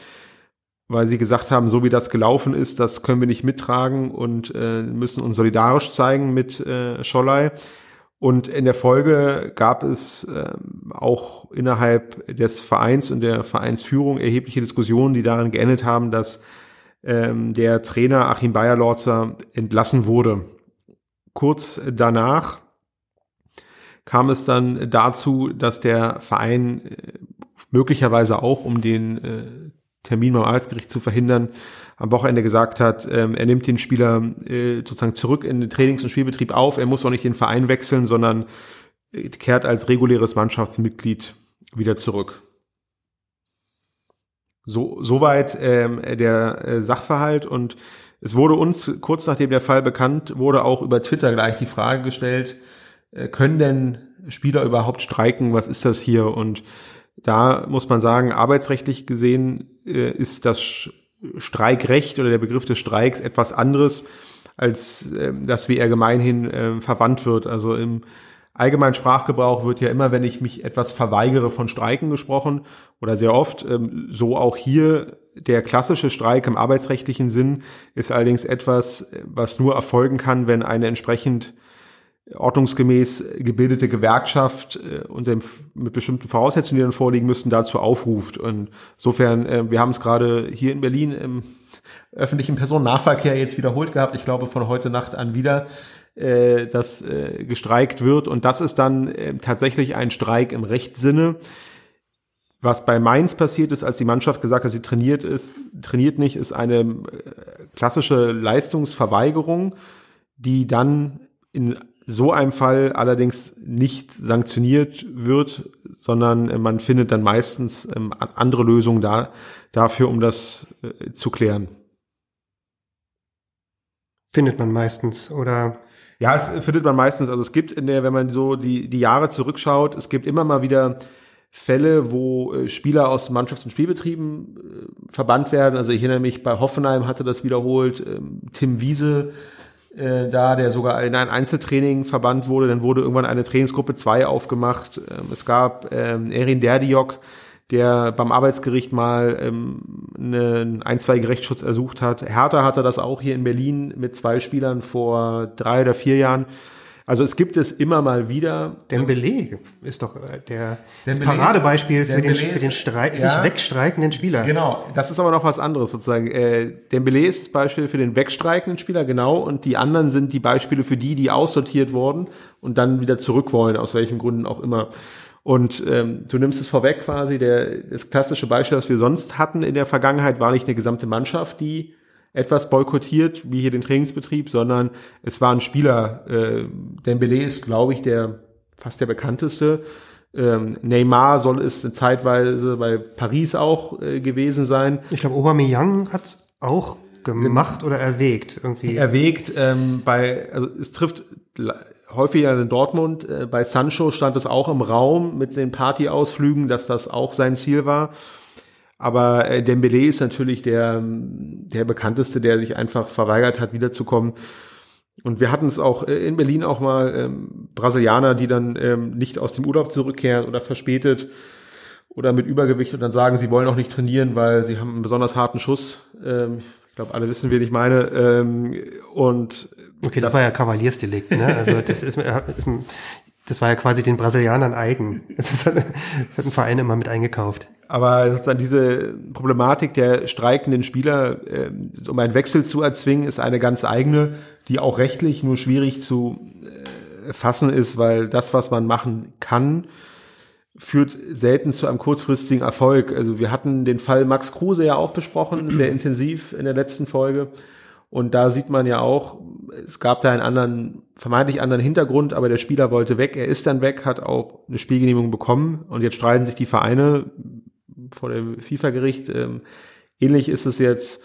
weil sie gesagt haben, so wie das gelaufen ist, das können wir nicht mittragen und müssen uns solidarisch zeigen mit äh. Und in der Folge gab es äh, auch innerhalb des Vereins und der Vereinsführung erhebliche Diskussionen, die darin geendet haben, dass ähm, der Trainer Achim Bayerlorzer entlassen wurde. Kurz danach kam es dann dazu, dass der Verein äh, möglicherweise auch, um den äh, Termin beim Arbeitsgericht zu verhindern, am Wochenende gesagt hat, ähm, er nimmt den Spieler äh, sozusagen zurück in den Trainings- und Spielbetrieb auf. Er muss auch nicht den Verein wechseln, sondern äh, kehrt als reguläres Mannschaftsmitglied wieder zurück. So, soweit ähm, der äh, Sachverhalt und es wurde uns kurz nachdem der Fall bekannt wurde auch über Twitter gleich die Frage gestellt, äh, können denn Spieler überhaupt streiken? Was ist das hier? Und da muss man sagen, arbeitsrechtlich gesehen äh, ist das Streikrecht oder der Begriff des Streiks etwas anderes, als äh, das wie er gemeinhin äh, verwandt wird. Also im allgemeinen Sprachgebrauch wird ja immer, wenn ich mich etwas verweigere, von Streiken gesprochen oder sehr oft. Ähm, so auch hier der klassische Streik im arbeitsrechtlichen Sinn ist allerdings etwas, was nur erfolgen kann, wenn eine entsprechend ordnungsgemäß gebildete Gewerkschaft äh, und dem, mit bestimmten Voraussetzungen, die dann vorliegen müssen, dazu aufruft. Und insofern, äh, wir haben es gerade hier in Berlin im öffentlichen Personennahverkehr jetzt wiederholt gehabt. Ich glaube von heute Nacht an wieder, äh, dass äh, gestreikt wird. Und das ist dann äh, tatsächlich ein Streik im Rechtssinne. Was bei Mainz passiert ist, als die Mannschaft gesagt hat, sie trainiert ist, trainiert nicht, ist eine äh, klassische Leistungsverweigerung, die dann in so einem Fall allerdings nicht sanktioniert wird, sondern man findet dann meistens ähm, andere Lösungen da, dafür, um das äh, zu klären.
Findet man meistens oder?
Ja, es findet man meistens. Also es gibt in der, wenn man so die, die Jahre zurückschaut, es gibt immer mal wieder Fälle, wo äh, Spieler aus Mannschafts- und Spielbetrieben äh, verbannt werden. Also ich erinnere mich, bei Hoffenheim hatte das wiederholt. Ähm, Tim Wiese äh, da, der sogar in ein Einzeltraining verbannt wurde. Dann wurde irgendwann eine Trainingsgruppe 2 aufgemacht. Ähm, es gab ähm, Erin Derdiok, der beim Arbeitsgericht mal ähm, einen einstweiligen Rechtsschutz ersucht hat. Hertha hatte das auch hier in Berlin mit zwei Spielern vor drei oder vier Jahren. Also es gibt es immer mal wieder.
Dembele ist doch äh, der das Paradebeispiel für den, für den Streik, ja, sich wegstreikenden Spieler.
Genau, das ist aber noch was anderes sozusagen. Äh, Dembele ist das Beispiel für den wegstreikenden Spieler, genau, und die anderen sind die Beispiele für die, die aussortiert wurden und dann wieder zurück wollen, aus welchen Gründen auch immer. Und ähm, du nimmst es vorweg quasi, der, das klassische Beispiel, das wir sonst hatten in der Vergangenheit, war nicht eine gesamte Mannschaft, die etwas boykottiert, wie hier den Trainingsbetrieb, sondern es war ein Spieler. Äh, Dembele ist, glaube ich, der fast der bekannteste. Ähm, Neymar soll es zeitweise bei Paris auch äh, gewesen sein.
Ich glaube, Aubameyang hat auch gemacht oder erwägt irgendwie.
Erwägt ähm, bei, also es trifft häufiger in Dortmund. Äh, bei Sancho stand es auch im Raum mit den Partyausflügen, dass das auch sein Ziel war. Aber äh, Dembele ist natürlich der, der bekannteste, der sich einfach verweigert hat, wiederzukommen. Und wir hatten es auch äh, in Berlin auch mal ähm, Brasilianer, die dann ähm, nicht aus dem Urlaub zurückkehren oder verspätet oder mit Übergewicht und dann sagen, sie wollen auch nicht trainieren, weil sie haben einen besonders harten Schuss. Ähm, ich glaube, alle wissen, wen ich meine. Ähm, und
okay, das war ja Kavaliersdelikt. Ne? Also das ist, ist das war ja quasi den Brasilianern eigen. Das hat, das hat ein Verein immer mit eingekauft.
Aber sozusagen diese Problematik der streikenden Spieler, äh, um einen Wechsel zu erzwingen, ist eine ganz eigene, die auch rechtlich nur schwierig zu äh, fassen ist, weil das, was man machen kann, führt selten zu einem kurzfristigen Erfolg. Also wir hatten den Fall Max Kruse ja auch besprochen, sehr intensiv in der letzten Folge. Und da sieht man ja auch, es gab da einen anderen, vermeintlich anderen Hintergrund, aber der Spieler wollte weg. Er ist dann weg, hat auch eine Spielgenehmigung bekommen und jetzt streiten sich die Vereine vor dem FIFA-Gericht. Ähm, ähnlich ist es jetzt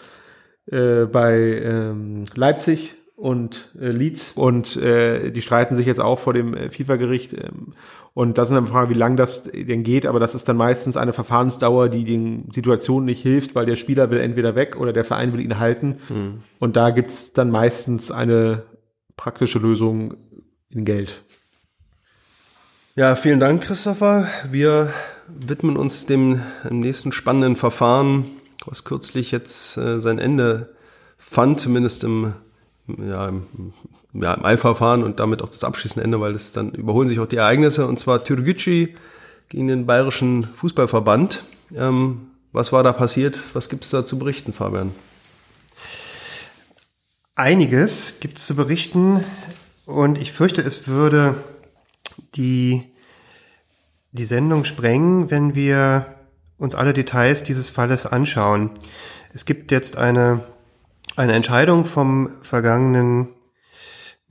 äh, bei ähm, Leipzig und äh, Leeds und äh, die streiten sich jetzt auch vor dem äh, FIFA-Gericht. Und das ist eine Frage, wie lang das denn geht, aber das ist dann meistens eine Verfahrensdauer, die den Situationen nicht hilft, weil der Spieler will entweder weg oder der Verein will ihn halten. Mhm. Und da gibt's dann meistens eine praktische Lösung in Geld.
Ja, vielen Dank, Christopher. Wir widmen uns dem, dem nächsten spannenden Verfahren, was kürzlich jetzt äh, sein Ende fand, zumindest im ja, im, ja, im Eilverfahren und damit auch das abschließende Ende, weil es dann überholen sich auch die Ereignisse und zwar Türgücü gegen den Bayerischen Fußballverband. Ähm, was war da passiert? Was gibt es da zu berichten, Fabian?
Einiges gibt es zu berichten und ich fürchte, es würde die, die Sendung sprengen, wenn wir uns alle Details dieses Falles anschauen. Es gibt jetzt eine eine Entscheidung vom vergangenen,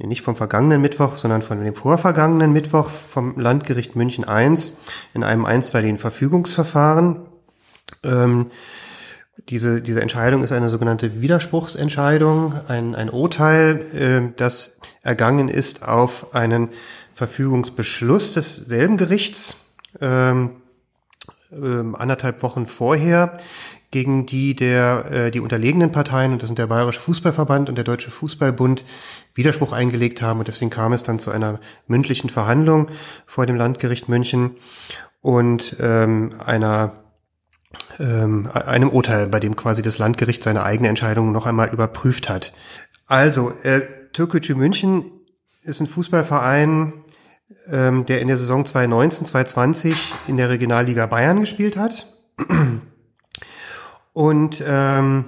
nicht vom vergangenen Mittwoch, sondern von dem vorvergangenen Mittwoch vom Landgericht München I in einem einstweiligen Verfügungsverfahren. Ähm, diese, diese Entscheidung ist eine sogenannte Widerspruchsentscheidung, ein, ein Urteil, äh, das ergangen ist auf einen Verfügungsbeschluss desselben Gerichts, ähm, äh, anderthalb Wochen vorher, gegen die der äh, die unterlegenen Parteien, und das sind der Bayerische Fußballverband und der Deutsche Fußballbund, Widerspruch eingelegt haben. Und deswegen kam es dann zu einer mündlichen Verhandlung vor dem Landgericht München und ähm, einer ähm, einem Urteil, bei dem quasi das Landgericht seine eigene Entscheidung noch einmal überprüft hat. Also, äh, Türkgücü München ist ein Fußballverein, ähm, der in der Saison 2019, 2020 in der Regionalliga Bayern gespielt hat. Und, ähm,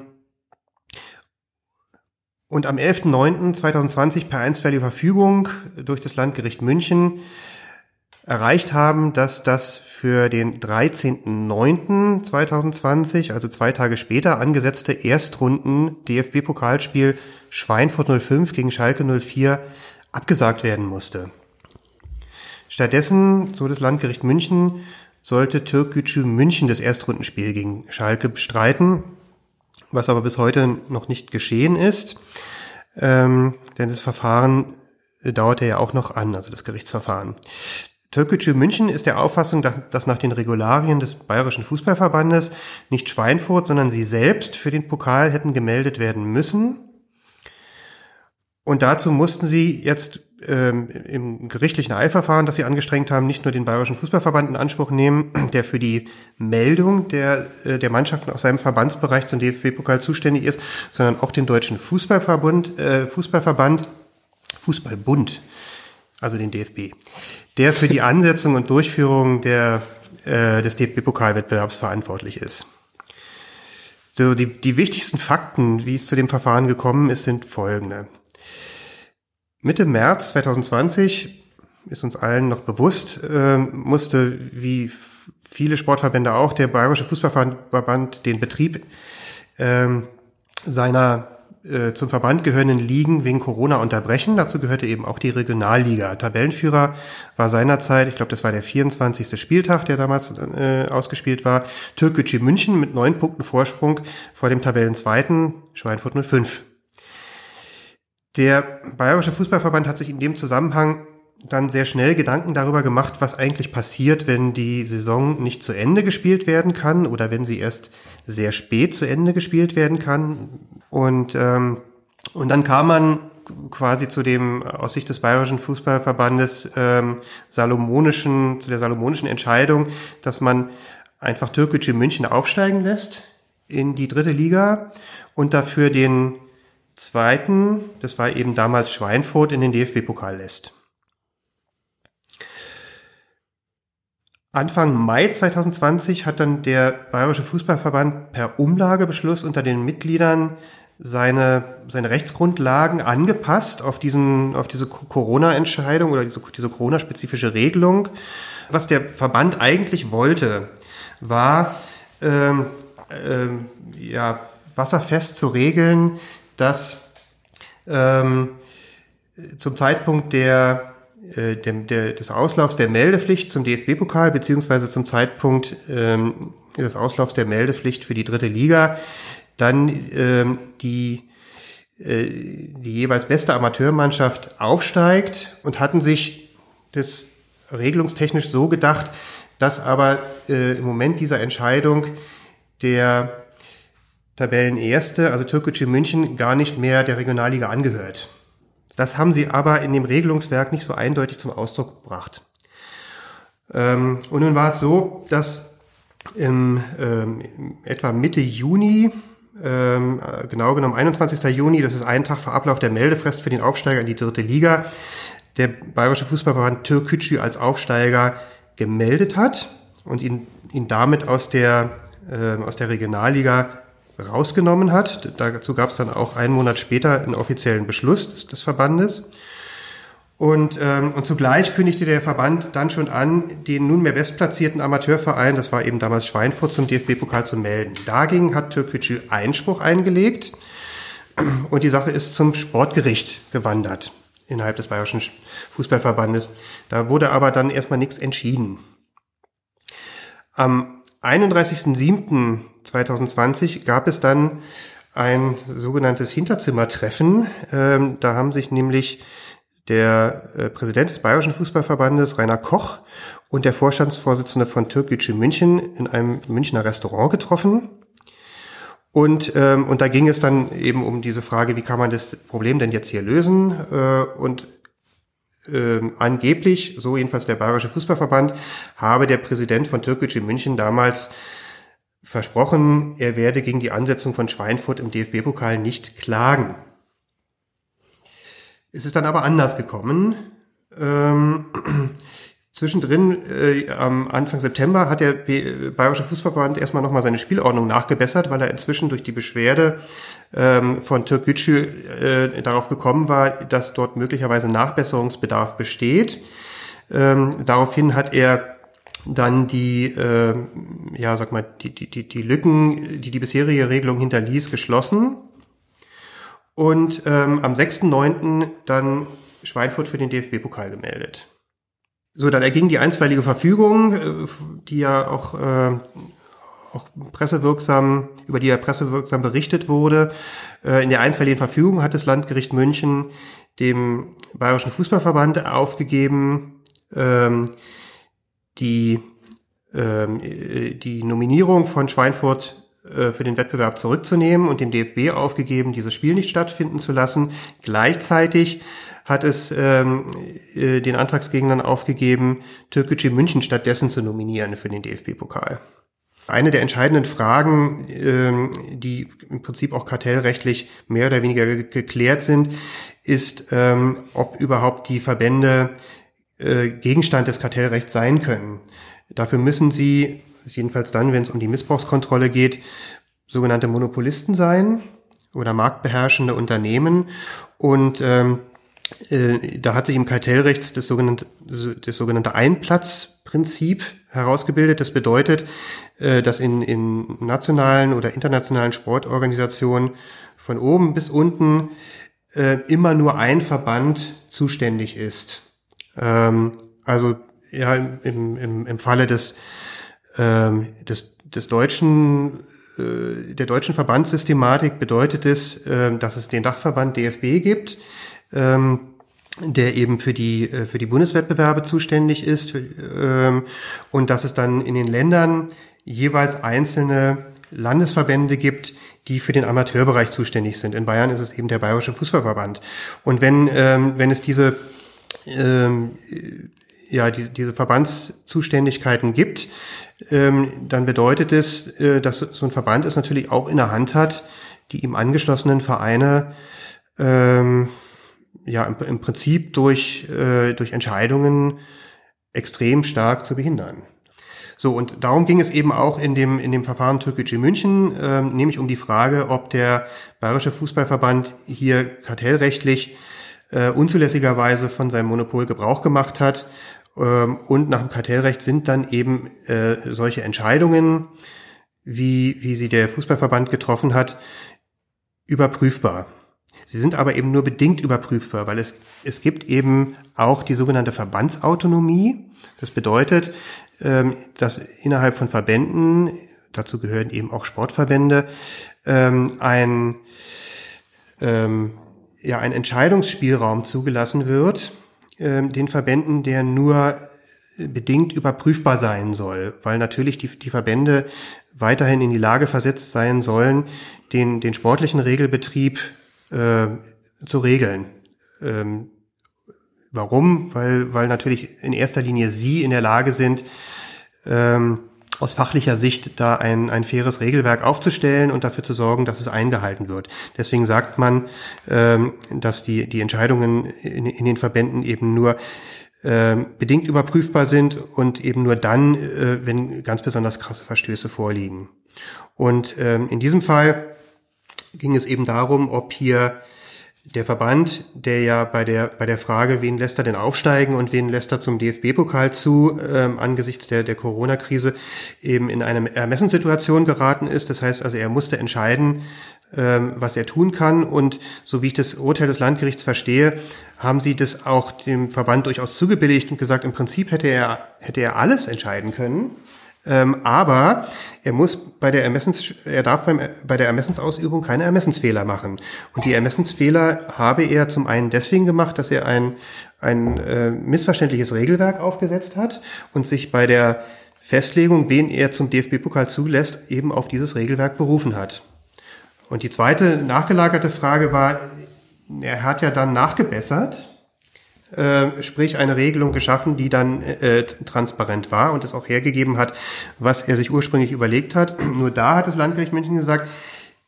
und am 11.09.2020 per einstweilige Verfügung durch das Landgericht München erreicht haben, dass das für den 13.09.2020, also zwei Tage später, angesetzte Erstrunden DFB-Pokalspiel Schweinfurt 05 gegen Schalke 04 abgesagt werden musste. Stattdessen, so das Landgericht München, sollte Türkgücü München das Erstrundenspiel gegen Schalke bestreiten, was aber bis heute noch nicht geschehen ist, ähm, denn das Verfahren dauerte ja auch noch an, also das Gerichtsverfahren. Türkgücü München ist der Auffassung, dass nach den Regularien des Bayerischen Fußballverbandes nicht Schweinfurt, sondern sie selbst für den Pokal hätten gemeldet werden müssen. Und dazu mussten sie jetzt ähm, im gerichtlichen Eilverfahren, das sie angestrengt haben, nicht nur den Bayerischen Fußballverband in Anspruch nehmen, [clears throat] der für die Meldung der, äh, der Mannschaften aus seinem Verbandsbereich zum DFB-Pokal zuständig ist, sondern auch den Deutschen Fußballverbund, äh, Fußballverband, Fußballbund, also den DFB, der für die Ansetzung und Durchführung der, äh, des DFB-Pokalwettbewerbs verantwortlich ist. So, die, die wichtigsten Fakten, wie es zu dem Verfahren gekommen ist, sind folgende. Mitte März 2020 ist uns allen noch bewusst, äh, musste wie viele Sportverbände auch der Bayerische Fußballverband den Betrieb äh, seiner äh, zum Verband gehörenden Ligen wegen Corona unterbrechen. Dazu gehörte eben auch die Regionalliga. Tabellenführer war seinerzeit, ich glaube, das war der 24. Spieltag, der damals äh, ausgespielt war, Türkgücü München mit neun Punkten Vorsprung vor dem Tabellenzweiten Schweinfurt 05. Der Bayerische Fußballverband hat sich in dem Zusammenhang dann sehr schnell Gedanken darüber gemacht, was eigentlich passiert, wenn die Saison nicht zu Ende gespielt werden kann oder wenn sie erst sehr spät zu Ende gespielt werden kann. Und, ähm, und dann kam man quasi zu dem aus Sicht des Bayerischen Fußballverbandes ähm, salomonischen, zu der salomonischen Entscheidung, dass man einfach Türkische München aufsteigen lässt in die dritte Liga und dafür den zweiten, das war eben damals Schweinfurt, in den DFB-Pokal lässt. Anfang Mai 2020 hat dann der Bayerische Fußballverband per Umlagebeschluss unter den Mitgliedern seine, seine Rechtsgrundlagen angepasst auf diesen, auf diese Corona-Entscheidung oder diese, diese Corona-spezifische Regelung. Was der Verband eigentlich wollte, war, ähm, ähm, ja, wasserfest zu regeln, dass ähm, zum Zeitpunkt der äh, dem, der, des Auslaufs der Meldepflicht zum DFB-Pokal beziehungsweise zum Zeitpunkt ähm, des Auslaufs der Meldepflicht für die dritte Liga dann ähm, die äh, die jeweils beste Amateurmannschaft aufsteigt und hatten sich das regelungstechnisch so gedacht, dass aber äh, im Moment dieser Entscheidung der Tabellenerste, also Türkgücü München, gar nicht mehr der Regionalliga angehört. Das haben sie aber in dem Regelungswerk nicht so eindeutig zum Ausdruck gebracht. Ähm, und nun war es so, dass im, ähm, etwa Mitte Juni, ähm, genau genommen 21. Juni, das ist ein Tag vor Ablauf der Meldefrist für den Aufsteiger in die dritte Liga, der Bayerische Fußballverband Türkgücü als Aufsteiger gemeldet hat und ihn, ihn damit aus der, äh, aus der Regionalliga rausgenommen hat. Dazu gab es dann auch einen Monat später einen offiziellen Beschluss des, des Verbandes. Und, ähm, und zugleich kündigte der Verband dann schon an, den nunmehr bestplatzierten Amateurverein, das war eben damals Schweinfurt, zum DFB-Pokal zu melden. Dagegen hat Türkgücü Einspruch eingelegt und die Sache ist zum Sportgericht gewandert innerhalb des Bayerischen Fußballverbandes. Da wurde aber dann erstmal nichts entschieden. Am 31.07.2020 gab es dann ein sogenanntes Hinterzimmertreffen. Ähm, da haben sich nämlich der äh, Präsident des Bayerischen Fußballverbandes, Rainer Koch, und der Vorstandsvorsitzende von Türkgücü München in einem Münchner Restaurant getroffen. Und, ähm, und da ging es dann eben um diese Frage, wie kann man das Problem denn jetzt hier lösen? Äh, und ähm, angeblich, so jedenfalls der Bayerische Fußballverband, habe der Präsident von Türkgücü München damals versprochen, er werde gegen die Ansetzung von Schweinfurt im DFB-Pokal nicht klagen. Es ist dann aber anders gekommen. Ähm, Zwischendrin, äh, am Anfang September, hat der Bayerische Fußballverband erstmal nochmal seine Spielordnung nachgebessert, weil er inzwischen durch die Beschwerde ähm, von Türk Gücü äh, darauf gekommen war, dass dort möglicherweise Nachbesserungsbedarf besteht. Ähm, daraufhin hat er dann die, äh, ja, sag mal, die, die, die, die Lücken, die die bisherige Regelung hinterließ, geschlossen. Und ähm, am 6.9. dann Schweinfurt für den DFB-Pokal gemeldet. So, dann erging die einstweilige Verfügung, äh, die ja auch, äh, auch pressewirksam, über die ja pressewirksam berichtet wurde. Äh, in der einstweiligen Verfügung hat das Landgericht München dem Bayerischen Fußballverband aufgegeben, ähm, die, ähm, die Nominierung von Schweinfurt äh, für den Wettbewerb zurückzunehmen und dem DFB aufgegeben, dieses Spiel nicht stattfinden zu lassen. Gleichzeitig hat es ähm, äh, den Antragsgegnern aufgegeben, Türkgücü München stattdessen zu nominieren für den DFB-Pokal. Eine der entscheidenden Fragen, ähm, die im Prinzip auch kartellrechtlich mehr oder weniger ge geklärt sind, ist, ähm, ob überhaupt die Verbände äh, Gegenstand des Kartellrechts sein können. Dafür müssen sie, jedenfalls dann, wenn es um die Missbrauchskontrolle geht, sogenannte Monopolisten sein oder marktbeherrschende Unternehmen. Und ähm, äh, da hat sich im Kartellrecht das sogenannte, das sogenannte Einplatzprinzip herausgebildet. Das bedeutet, äh, dass in, in nationalen oder internationalen Sportorganisationen von oben bis unten äh, immer nur ein Verband zuständig ist. Ähm, also ja, im, im, im Falle des, ähm, des, des deutschen der deutschen Verbandssystematik bedeutet es, dass es den Dachverband DFB gibt, ähm, der eben für die äh, für die Bundeswettbewerbe zuständig ist für, ähm, und dass es dann in den Ländern jeweils einzelne Landesverbände gibt, die für den Amateurbereich zuständig sind. In Bayern ist es eben der Bayerische Fußballverband. Und wenn ähm, wenn es diese ähm, ja die, diese Verbandszuständigkeiten gibt, ähm, dann bedeutet es, äh, dass so ein Verband es natürlich auch in der Hand hat, die ihm angeschlossenen Vereine ähm, ja im, im Prinzip durch, äh, durch Entscheidungen extrem stark zu behindern. So, und darum ging es eben auch in dem, in dem Verfahren Türkgücü München, äh, nämlich um die Frage, ob der Bayerische Fußballverband hier kartellrechtlich äh, unzulässigerweise von seinem Monopol Gebrauch gemacht hat. Ähm, und nach dem Kartellrecht sind dann eben äh, solche Entscheidungen, wie, wie sie der Fußballverband getroffen hat, überprüfbar. Sie sind aber eben nur bedingt überprüfbar, weil es, es gibt eben auch die sogenannte Verbandsautonomie. Das bedeutet, ähm, dass innerhalb von Verbänden, dazu gehören eben auch Sportverbände, ähm, ein, ähm, ja, ein Entscheidungsspielraum zugelassen wird, den Verbänden, der nur bedingt überprüfbar sein soll, weil natürlich die, die Verbände weiterhin in die Lage versetzt sein sollen, den, den sportlichen Regelbetrieb äh, zu regeln. Ähm, warum? Weil, weil natürlich in erster Linie Sie in der Lage sind, ähm, aus fachlicher Sicht da ein, ein faires Regelwerk aufzustellen und dafür zu sorgen, dass es eingehalten wird. Deswegen sagt man, ähm, dass die, die Entscheidungen in, in den Verbänden eben nur äh, bedingt überprüfbar sind und eben nur dann, äh, wenn ganz besonders krasse Verstöße vorliegen. Und ähm, in diesem Fall ging es eben darum, ob hier der Verband, der ja bei der, bei der Frage, wen lässt er denn aufsteigen und wen lässt er zum DFB-Pokal zu, ähm, angesichts der, der Corona-Krise eben in eine Ermessenssituation geraten ist. Das heißt also, er musste entscheiden, ähm, was er tun kann. Und so wie ich das Urteil des Landgerichts verstehe, haben sie das auch dem Verband durchaus zugebilligt und gesagt, im Prinzip hätte er, hätte er alles entscheiden können. Ähm, aber er muss bei der Ermessens, er darf beim, bei der Ermessensausübung keine Ermessensfehler machen. Und die Ermessensfehler habe er zum einen deswegen gemacht, dass er ein, ein äh, missverständliches Regelwerk aufgesetzt hat und sich bei der Festlegung, wen er zum DFB-Pokal zulässt, eben auf dieses Regelwerk berufen hat. Und die zweite nachgelagerte Frage war, er hat ja dann nachgebessert äh, sprich eine Regelung geschaffen, die dann äh, transparent war und es auch hergegeben hat, was er sich ursprünglich überlegt hat. [clears throat] Nur da hat das Landgericht München gesagt,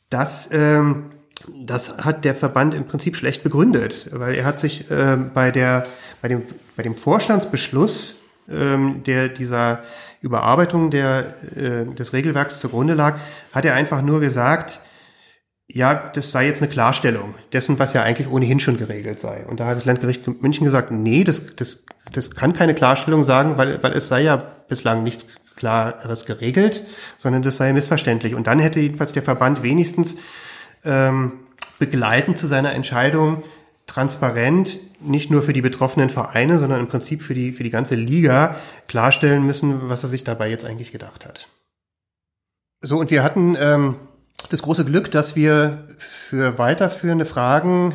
dass ähm, das hat der Verband im Prinzip schlecht begründet, weil er hat sich äh, bei der bei dem bei dem Vorstandsbeschluss ähm, der dieser Überarbeitung der äh, des Regelwerks zugrunde lag, hat er einfach nur gesagt, ja, das sei jetzt eine Klarstellung dessen, was ja eigentlich ohnehin schon geregelt sei. Und da hat das Landgericht München gesagt, nee, das, das, das kann keine Klarstellung sagen, weil, weil es sei ja bislang nichts Klares geregelt, sondern das sei missverständlich. Und dann hätte jedenfalls der Verband wenigstens ähm, begleitend zu seiner Entscheidung transparent nicht nur für die betroffenen Vereine, sondern im Prinzip für die, für die ganze Liga klarstellen müssen, was er sich dabei jetzt eigentlich gedacht hat. So, und wir hatten ähm, das große Glück, dass wir für weiterführende Fragen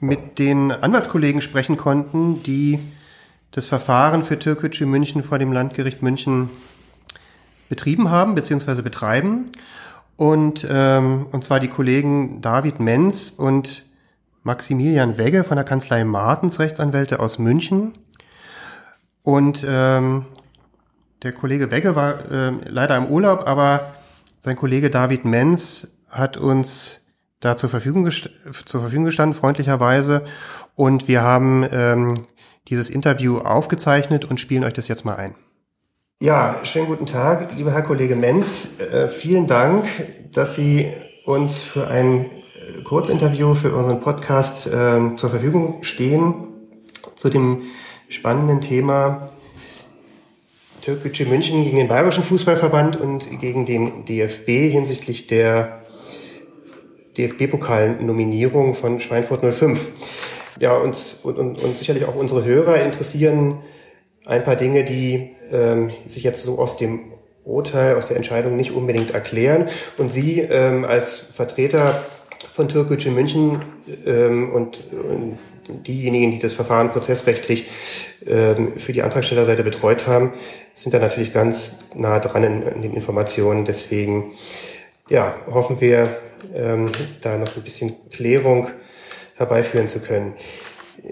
mit den Anwaltskollegen sprechen konnten, die das Verfahren für Türkgücü München vor dem Landgericht München betrieben haben bzw. betreiben. Und, ähm, und zwar die Kollegen David Menz und Maximilian Wegge von der Kanzlei Martens, Rechtsanwälte aus München. Und ähm, der Kollege Wegge war äh, leider im Urlaub, aber sein Kollege David Menz hat uns da zur Verfügung, zur Verfügung gestanden, freundlicherweise. Und wir haben ähm, dieses Interview aufgezeichnet und spielen euch das jetzt mal ein. Ja, schönen guten Tag, lieber Herr Kollege Menz. Äh, vielen Dank, dass Sie uns für ein äh, Kurzinterview für unseren Podcast äh, zur Verfügung stehen zu dem spannenden Thema Türkgücü München gegen den Bayerischen Fußballverband und gegen den DFB hinsichtlich der DFB-Pokal-Nominierung von Schweinfurt 05. Ja, uns und, und, und sicherlich auch unsere Hörer interessieren ein paar Dinge, die ähm, sich jetzt so aus dem Urteil, aus der Entscheidung nicht unbedingt erklären. Und Sie ähm, als Vertreter von Türkgücü München ähm, und, und diejenigen, die das Verfahren prozessrechtlich ähm, für die Antragstellerseite betreut haben, sind da natürlich ganz nah dran in, in den Informationen. Deswegen ja, hoffen wir, ähm, da noch ein bisschen Klärung herbeiführen zu können.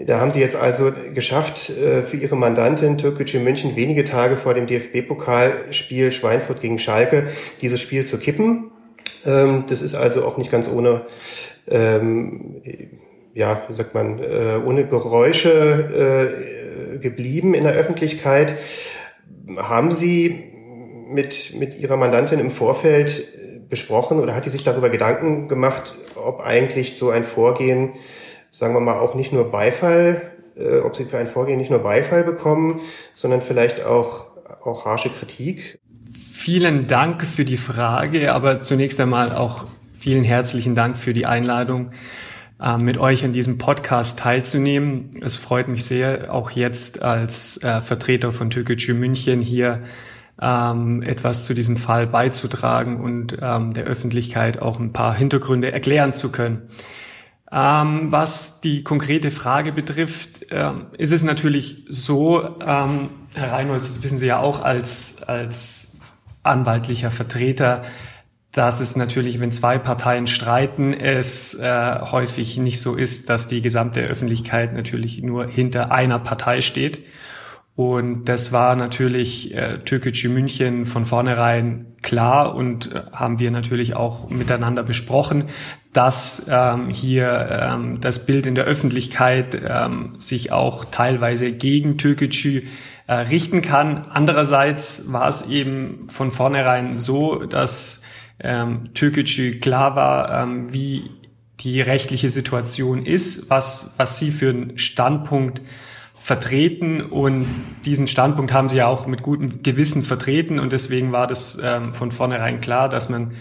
Da haben Sie jetzt also geschafft, äh, für Ihre Mandantin Türkgücü München wenige Tage vor dem DFB-Pokalspiel Schweinfurt gegen Schalke dieses Spiel zu kippen. Ähm, das ist also auch nicht ganz ohne ähm, ja, wie sagt man, äh, ohne Geräusche äh, geblieben in der Öffentlichkeit. Haben Sie mit, mit Ihrer Mandantin im Vorfeld besprochen oder hat die sich darüber Gedanken gemacht, ob eigentlich so ein Vorgehen, sagen wir mal, auch nicht nur Beifall, äh, ob Sie für ein Vorgehen nicht nur Beifall bekommen, sondern vielleicht auch, auch harsche Kritik?
Vielen Dank für die Frage, aber zunächst einmal auch vielen herzlichen Dank für die Einladung. Äh, mit euch an diesem Podcast teilzunehmen. Es freut mich sehr, auch jetzt als äh, Vertreter von Türkgücü München hier ähm, etwas zu diesem Fall beizutragen und ähm, der Öffentlichkeit auch ein paar Hintergründe erklären zu können. Ähm, was die konkrete Frage betrifft, ähm, ist es natürlich so, ähm, Herr Reinholz, das wissen Sie ja auch als, als anwaltlicher Vertreter, dass es natürlich, wenn zwei Parteien streiten, es äh, häufig nicht so ist, dass die gesamte Öffentlichkeit natürlich nur hinter einer Partei steht. Und das war natürlich äh, Türkgücü München von vornherein klar und äh, haben wir natürlich auch miteinander besprochen, dass ähm, hier ähm, das Bild in der Öffentlichkeit ähm, sich auch teilweise gegen Türkgücü äh, richten kann. Andererseits war es eben von vornherein so, dass ähm, Türkgücü klar war, ähm, wie die rechtliche Situation ist, was, was sie für einen Standpunkt vertreten. Und diesen Standpunkt haben sie ja auch mit gutem Gewissen vertreten. Und deswegen war das ähm, von vornherein klar, dass man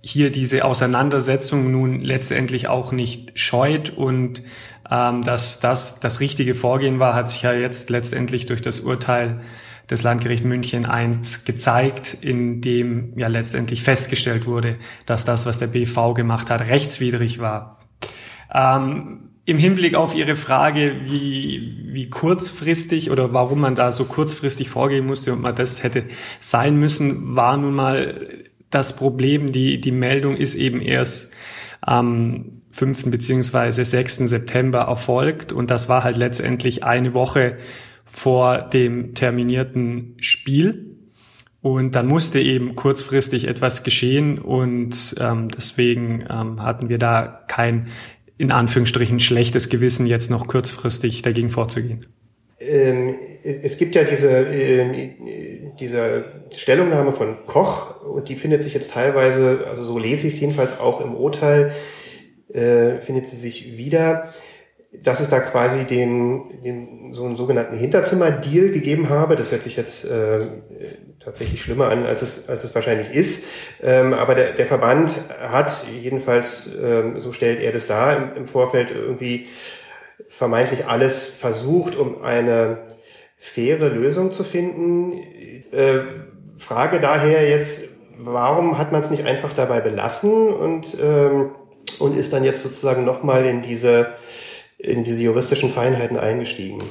hier diese Auseinandersetzung nun letztendlich auch nicht scheut. Und ähm, dass das das richtige Vorgehen war, hat sich ja jetzt letztendlich durch das Urteil des Landgericht München I gezeigt, in dem ja letztendlich festgestellt wurde, dass das, was der BV gemacht hat, rechtswidrig war. Ähm, im Hinblick auf Ihre Frage, wie, wie kurzfristig oder warum man da so kurzfristig vorgehen musste und man das hätte sein müssen, war nun mal das Problem. Die, die Meldung ist eben erst am 5. beziehungsweise 6. September erfolgt und das war halt letztendlich eine Woche vor dem terminierten Spiel. Und dann musste eben kurzfristig etwas geschehen und ähm, deswegen ähm, hatten wir da kein in Anführungsstrichen schlechtes Gewissen, jetzt noch kurzfristig dagegen vorzugehen?
Ähm, es gibt ja diese, äh, diese Stellungnahme von Koch und die findet sich jetzt teilweise, also so lese ich es jedenfalls auch im Urteil, äh, findet sie sich wieder dass es da quasi den, den so einen sogenannten Hinterzimmer-Deal gegeben habe. Das hört sich jetzt äh, tatsächlich schlimmer an, als es, als es wahrscheinlich ist. Ähm, aber der, der Verband hat jedenfalls, ähm, so stellt er das dar, im, im Vorfeld irgendwie vermeintlich alles versucht, um eine faire Lösung zu finden. Äh, Frage daher jetzt, warum hat man es nicht einfach dabei belassen und, ähm, und ist dann jetzt sozusagen nochmal in diese in diese juristischen Feinheiten eingestiegen?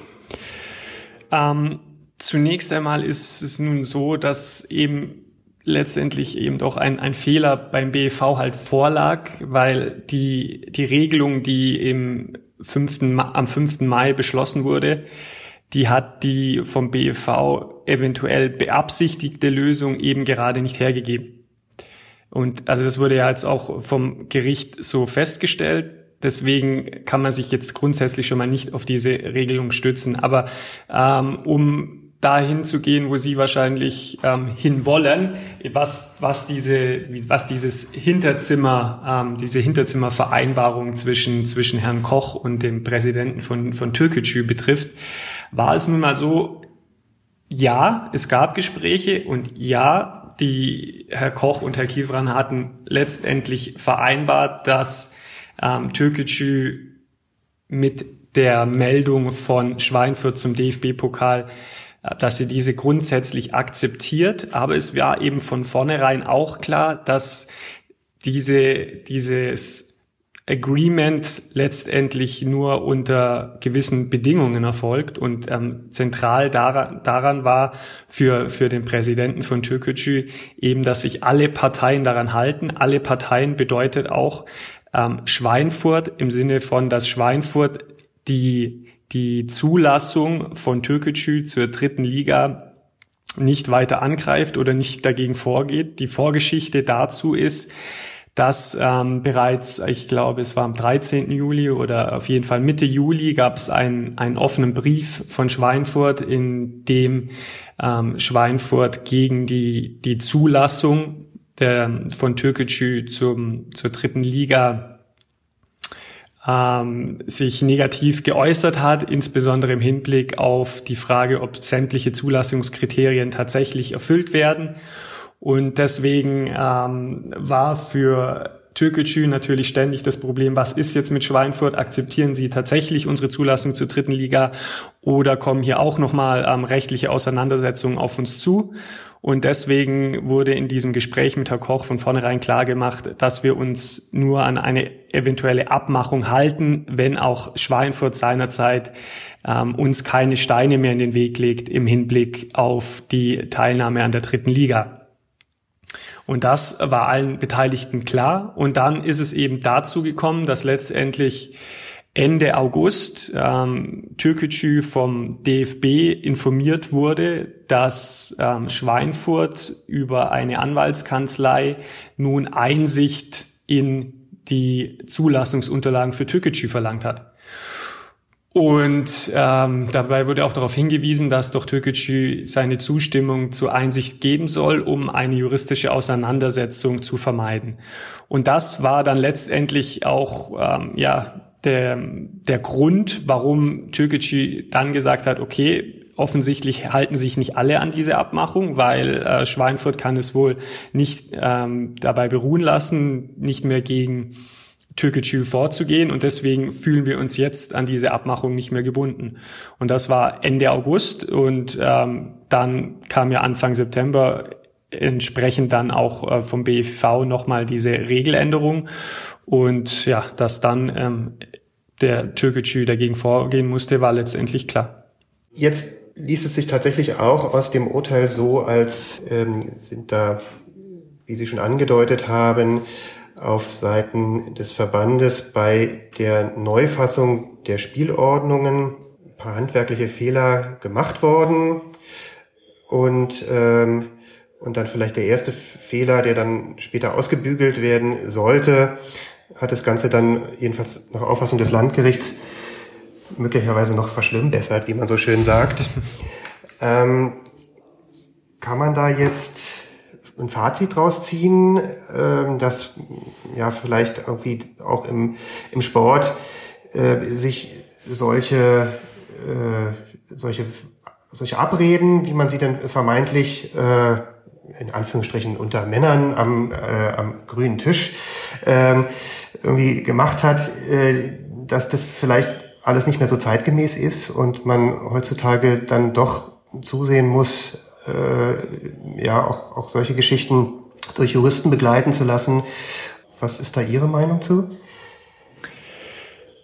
Ähm, zunächst einmal ist es nun so, dass eben letztendlich eben doch ein, ein Fehler beim BEV halt vorlag, weil die, die Regelung, die im 5. am 5. Mai beschlossen wurde, die hat die vom BEV eventuell beabsichtigte Lösung eben gerade nicht hergegeben. Und also das wurde ja jetzt auch vom Gericht so festgestellt. Deswegen kann man sich jetzt grundsätzlich schon mal nicht auf diese Regelung stützen. Aber ähm, um dahin zu gehen, wo Sie wahrscheinlich ähm, hinwollen, was, was, diese, was dieses Hinterzimmer, ähm, diese Hinterzimmervereinbarung zwischen, zwischen Herrn Koch und dem Präsidenten von, von Türkgücü betrifft, war es nun mal so, ja, es gab Gespräche und ja, die Herr Koch und Herr Kivran hatten letztendlich vereinbart, dass ähm, Türkgücü mit der Meldung von Schweinfurt zum DFB-Pokal, äh, dass sie diese grundsätzlich akzeptiert. Aber es war eben von vornherein auch klar, dass diese, dieses Agreement letztendlich nur unter gewissen Bedingungen erfolgt und ähm, zentral daran, daran war für, für den Präsidenten von Türkgücü eben, dass sich alle Parteien daran halten. Alle Parteien bedeutet auch, ähm, Schweinfurt im Sinne von, dass Schweinfurt die, die Zulassung von Türkgücü zur dritten Liga nicht weiter angreift oder nicht dagegen vorgeht. Die Vorgeschichte dazu ist, dass ähm, bereits, ich glaube, es war am 13. Juli oder auf jeden Fall Mitte Juli gab es einen, einen offenen Brief von Schweinfurt, in dem ähm, Schweinfurt gegen die, die Zulassung der, von Türkgücü zum, zur dritten Liga ähm, sich negativ geäußert hat, insbesondere im Hinblick auf die Frage, ob sämtliche Zulassungskriterien tatsächlich erfüllt werden. Und deswegen ähm, war für Türkgücü natürlich ständig das Problem, was ist jetzt mit Schweinfurt? Akzeptieren sie tatsächlich unsere Zulassung zur dritten Liga oder kommen hier auch nochmal ähm, rechtliche Auseinandersetzungen auf uns zu? Und deswegen wurde in diesem Gespräch mit Herr Koch von vornherein klar gemacht, dass wir uns nur an eine eventuelle Abmachung halten, wenn auch Schweinfurt seinerzeit ähm, uns keine Steine mehr in den Weg legt im Hinblick auf die Teilnahme an der dritten Liga. Und das war allen Beteiligten klar. Und dann ist es eben dazu gekommen, dass letztendlich Ende August ähm, Türkgücü vom DFB informiert wurde, dass ähm, Schweinfurt über eine Anwaltskanzlei nun Einsicht in die Zulassungsunterlagen für Türkgücü verlangt hat. Und ähm, dabei wurde auch darauf hingewiesen, dass doch Türkgücü seine Zustimmung zur Einsicht geben soll, um eine juristische Auseinandersetzung zu vermeiden. Und das war dann letztendlich auch ähm, ja der, der Grund, warum Türkgücü dann gesagt hat, okay, offensichtlich halten sich nicht alle an diese Abmachung, weil äh, Schweinfurt kann es wohl nicht ähm, dabei beruhen lassen, nicht mehr gegen Türkgücü vorzugehen und deswegen fühlen wir uns jetzt an diese Abmachung nicht mehr gebunden. Und das war Ende August und ähm, dann kam ja Anfang September entsprechend dann auch äh, vom BFV nochmal diese Regeländerung und ja, dass dann ähm, der Türkgücü dagegen vorgehen musste, war letztendlich klar.
Jetzt liest es sich tatsächlich auch aus dem Urteil so, als ähm, sind da, wie Sie schon angedeutet haben, auf Seiten des Verbandes bei der Neufassung der Spielordnungen ein paar handwerkliche Fehler gemacht worden und ähm, und dann vielleicht der erste Fehler, der dann später ausgebügelt werden sollte, hat das Ganze dann jedenfalls nach Auffassung des Landgerichts möglicherweise noch verschlimmbessert, wie man so schön sagt. [laughs] ähm, kann man da jetzt ein Fazit draus ziehen, äh, dass ja vielleicht irgendwie auch im, im Sport äh, sich solche, äh, solche, solche Abreden, wie man sie dann vermeintlich äh, in Anführungsstrichen unter Männern am, äh, am grünen Tisch äh, irgendwie gemacht hat, äh, dass das vielleicht alles nicht mehr so zeitgemäß ist und man heutzutage dann doch zusehen muss, äh, ja auch, auch solche Geschichten durch Juristen begleiten zu lassen. Was ist da Ihre Meinung zu?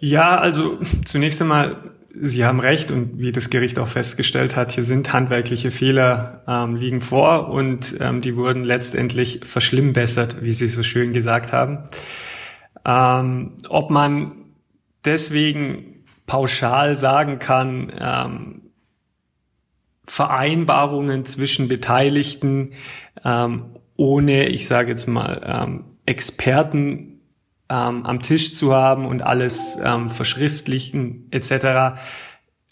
Ja, also [laughs] zunächst einmal, Sie haben recht und wie das Gericht auch festgestellt hat, hier sind handwerkliche Fehler ähm, liegen vor und ähm, die wurden letztendlich verschlimmbessert, wie Sie so schön gesagt haben. Ähm, ob man deswegen pauschal sagen kann, ähm, Vereinbarungen zwischen Beteiligten ähm, ohne, ich sage jetzt mal, ähm, Experten ähm, am Tisch zu haben und alles ähm, verschriftlichen etc.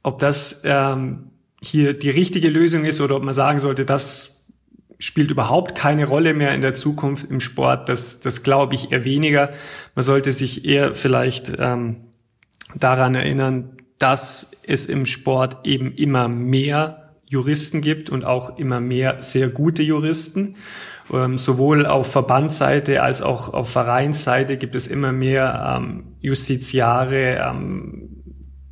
Ob das ähm, hier die richtige Lösung ist oder ob man sagen sollte, das spielt überhaupt keine Rolle mehr in der Zukunft im Sport, das, das glaube ich eher weniger. Man sollte sich eher vielleicht ähm, daran erinnern, dass es im Sport eben immer mehr Juristen gibt und auch immer mehr sehr gute Juristen. Ähm, sowohl auf Verbandsseite als auch auf Vereinsseite gibt es immer mehr ähm, Justiziare, ähm,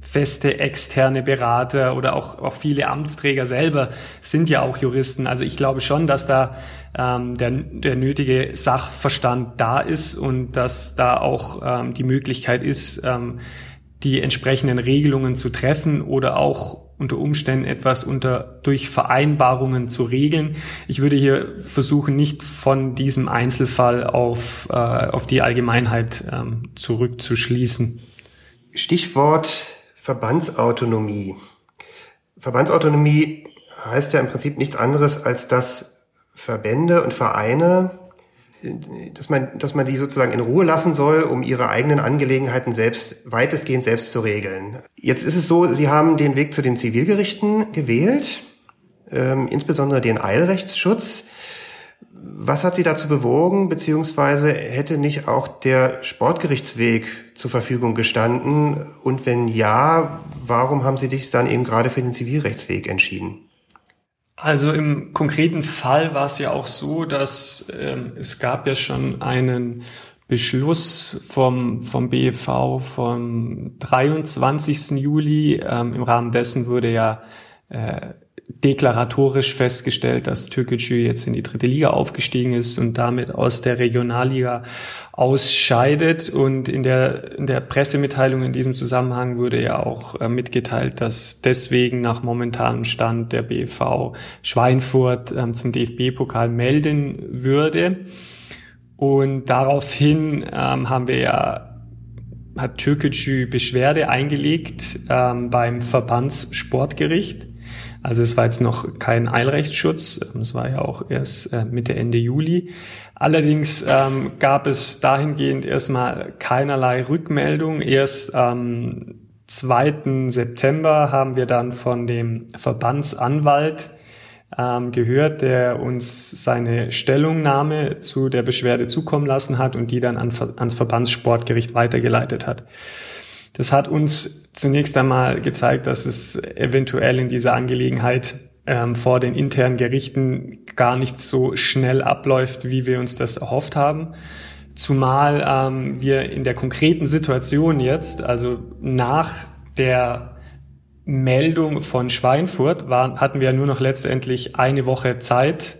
feste externe Berater oder auch, auch viele Amtsträger selber sind ja auch Juristen. Also ich glaube schon, dass da ähm, der, der nötige Sachverstand da ist und dass da auch ähm, die Möglichkeit ist, ähm, die entsprechenden Regelungen zu treffen oder auch unter Umständen etwas unter, durch Vereinbarungen zu regeln. Ich würde hier versuchen, nicht von diesem Einzelfall auf, äh, auf die Allgemeinheit ähm, zurückzuschließen.
Stichwort Verbandsautonomie. Verbandsautonomie heißt ja im Prinzip nichts anderes, als dass Verbände und Vereine dass man, dass man die sozusagen in Ruhe lassen soll, um ihre eigenen Angelegenheiten selbst, weitestgehend selbst zu regeln. Jetzt ist es so, Sie haben den Weg zu den Zivilgerichten gewählt, ähm, insbesondere den Eilrechtsschutz. Was hat Sie dazu bewogen, beziehungsweise hätte nicht auch der Sportgerichtsweg zur Verfügung gestanden? Und wenn ja, warum haben Sie sich dann eben gerade für den Zivilrechtsweg entschieden?
Also im konkreten Fall war es ja auch so, dass ähm, es gab ja schon einen Beschluss vom, vom BEV vom 23. Juli. Ähm, Im Rahmen dessen wurde ja äh, deklaratorisch festgestellt, dass Türkgücü jetzt in die dritte Liga aufgestiegen ist und damit aus der Regionalliga ausscheidet. Und in der, in der Pressemitteilung in diesem Zusammenhang wurde ja auch äh, mitgeteilt, dass deswegen nach momentanem Stand der BV Schweinfurt ähm, zum DFB-Pokal melden würde. Und daraufhin ähm, haben wir ja hat Türkgücü Beschwerde eingelegt ähm, beim Verbandssportgericht. Also es war jetzt noch kein Eilrechtsschutz, es war ja auch erst äh, Mitte, Ende Juli. Allerdings ähm, gab es dahingehend erstmal keinerlei Rückmeldung. Erst am 2. September haben wir dann von dem Verbandsanwalt ähm, gehört, der uns seine Stellungnahme zu der Beschwerde zukommen lassen hat und die dann an, ans Verbandssportgericht weitergeleitet hat. Das hat uns zunächst einmal gezeigt, dass es eventuell in dieser Angelegenheit ähm, vor den internen Gerichten gar nicht so schnell abläuft, wie wir uns das erhofft haben. Zumal ähm, wir in der konkreten Situation jetzt, also nach der Meldung von Schweinfurt, war, hatten wir nur noch letztendlich eine Woche Zeit,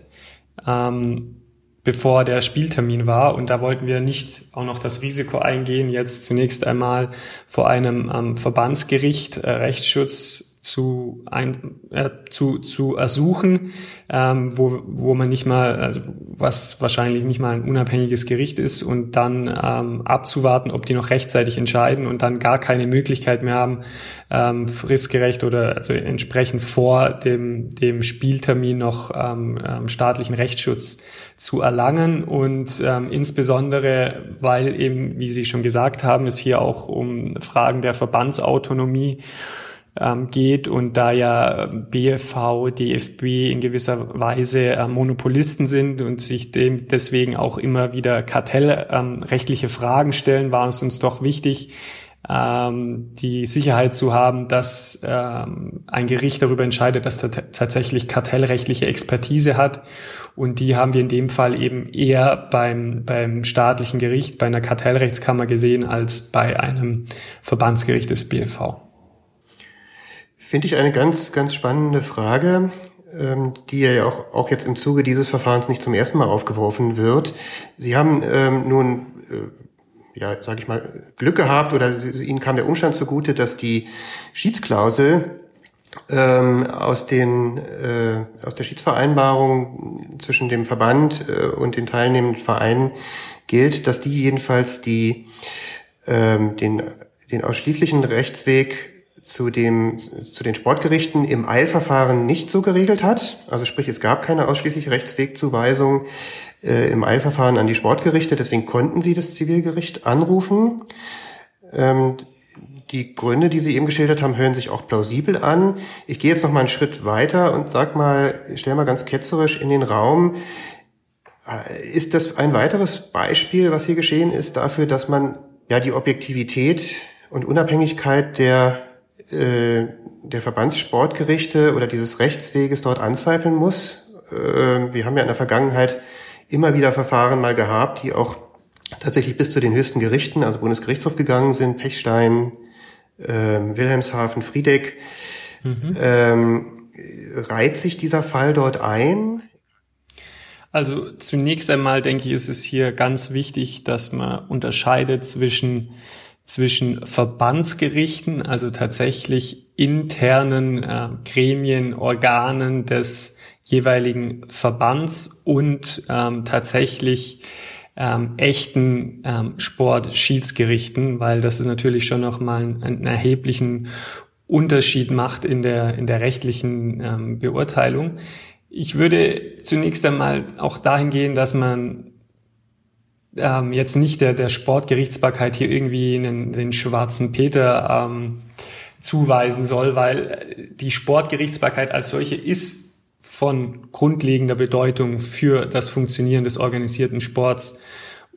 ähm, bevor der Spieltermin war. Und da wollten wir nicht auch noch das Risiko eingehen, jetzt zunächst einmal vor einem ähm, Verbandsgericht äh, Rechtsschutz zu, ein, äh, zu, zu ersuchen, ähm, wo, wo man nicht mal, also was wahrscheinlich nicht mal ein unabhängiges Gericht ist und dann ähm, abzuwarten, ob die noch rechtzeitig entscheiden und dann gar keine Möglichkeit mehr haben, ähm, fristgerecht oder also entsprechend vor dem, dem Spieltermin noch ähm, ähm, staatlichen Rechtsschutz zu erlangen und ähm, insbesondere, weil eben, wie Sie schon gesagt haben, es hier auch um Fragen der Verbandsautonomie ähm, geht und da ja BFV, DFB in gewisser Weise äh, Monopolisten sind und sich dem deswegen auch immer wieder kartellrechtliche ähm, Fragen stellen, war es uns doch wichtig, ähm, die Sicherheit zu haben, dass ähm, ein Gericht darüber entscheidet, dass tatsächlich kartellrechtliche Expertise hat. Und die haben wir in dem Fall eben eher beim, beim staatlichen Gericht, bei einer Kartellrechtskammer gesehen, als bei einem Verbandsgericht des BFV.
Finde ich eine ganz, ganz spannende Frage, ähm, die ja auch, auch jetzt im Zuge dieses Verfahrens nicht zum ersten Mal aufgeworfen wird. Sie haben ähm, nun, äh, ja, sage ich mal, Glück gehabt oder sie, Ihnen kam der Umstand zugute, dass die Schiedsklausel ähm, aus, den, äh, aus der Schiedsvereinbarung zwischen dem Verband äh, und den teilnehmenden Vereinen gilt, dass die jedenfalls die, ähm, den, den ausschließlichen Rechtsweg zu, dem, zu den Sportgerichten im Eilverfahren nicht so geregelt hat. Also sprich, es gab keine ausschließliche Rechtswegzuweisung äh, im Eilverfahren an die Sportgerichte, deswegen konnten sie das Zivilgericht anrufen. Ähm, die Gründe, die Sie eben geschildert haben, hören sich auch plausibel an. Ich gehe jetzt noch mal einen Schritt weiter und sag mal, stell mal ganz ketzerisch in den Raum, äh, ist das ein weiteres Beispiel, was hier geschehen ist, dafür, dass man ja die Objektivität und Unabhängigkeit der äh, der Verbandssportgerichte oder dieses Rechtsweges dort anzweifeln muss. Äh, wir haben ja in der Vergangenheit immer wieder Verfahren mal gehabt, die auch tatsächlich bis zu den höchsten Gerichten, also Bundesgerichtshof gegangen sind, Pechstein, äh, Wilhelmshaven, Friedeck. Mhm. Ähm, reiht sich dieser Fall dort ein?
Also zunächst einmal denke ich, ist es hier ganz wichtig, dass man unterscheidet zwischen zwischen Verbandsgerichten, also tatsächlich internen äh, Gremien, Organen des jeweiligen Verbands und ähm, tatsächlich ähm, echten ähm, Sportschiedsgerichten, weil das ist natürlich schon nochmal einen, erheblichen Unterschied macht in der, in der rechtlichen ähm, Beurteilung. Ich würde zunächst einmal auch dahin gehen, dass man ähm, jetzt nicht der, der Sportgerichtsbarkeit hier irgendwie einen, den schwarzen Peter ähm, zuweisen soll, weil die Sportgerichtsbarkeit als solche ist von grundlegender Bedeutung für das Funktionieren des organisierten Sports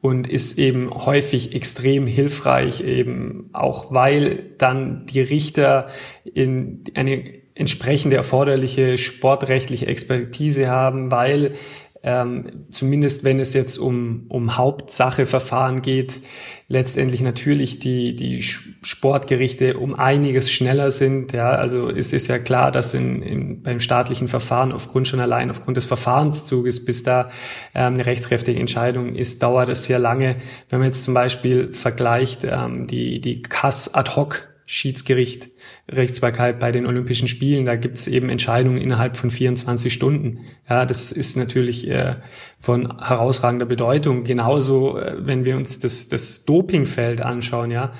und ist eben häufig extrem hilfreich, eben auch weil dann die Richter in eine entsprechende erforderliche sportrechtliche Expertise haben, weil ähm, zumindest wenn es jetzt um, um Hauptsacheverfahren geht, letztendlich natürlich die, die Sportgerichte um einiges schneller sind. Ja, also es ist ja klar, dass in, in, beim staatlichen Verfahren aufgrund schon allein aufgrund des Verfahrenszuges, bis da ähm, eine rechtskräftige Entscheidung ist, dauert es sehr lange. Wenn man jetzt zum Beispiel vergleicht ähm, die, die Kass ad hoc Schiedsgericht Rechtsbarkeit bei den Olympischen Spielen. Da gibt es eben Entscheidungen innerhalb von 24 Stunden. Ja, das ist natürlich äh, von herausragender Bedeutung. Genauso, äh, wenn wir uns das, das Dopingfeld anschauen, ja.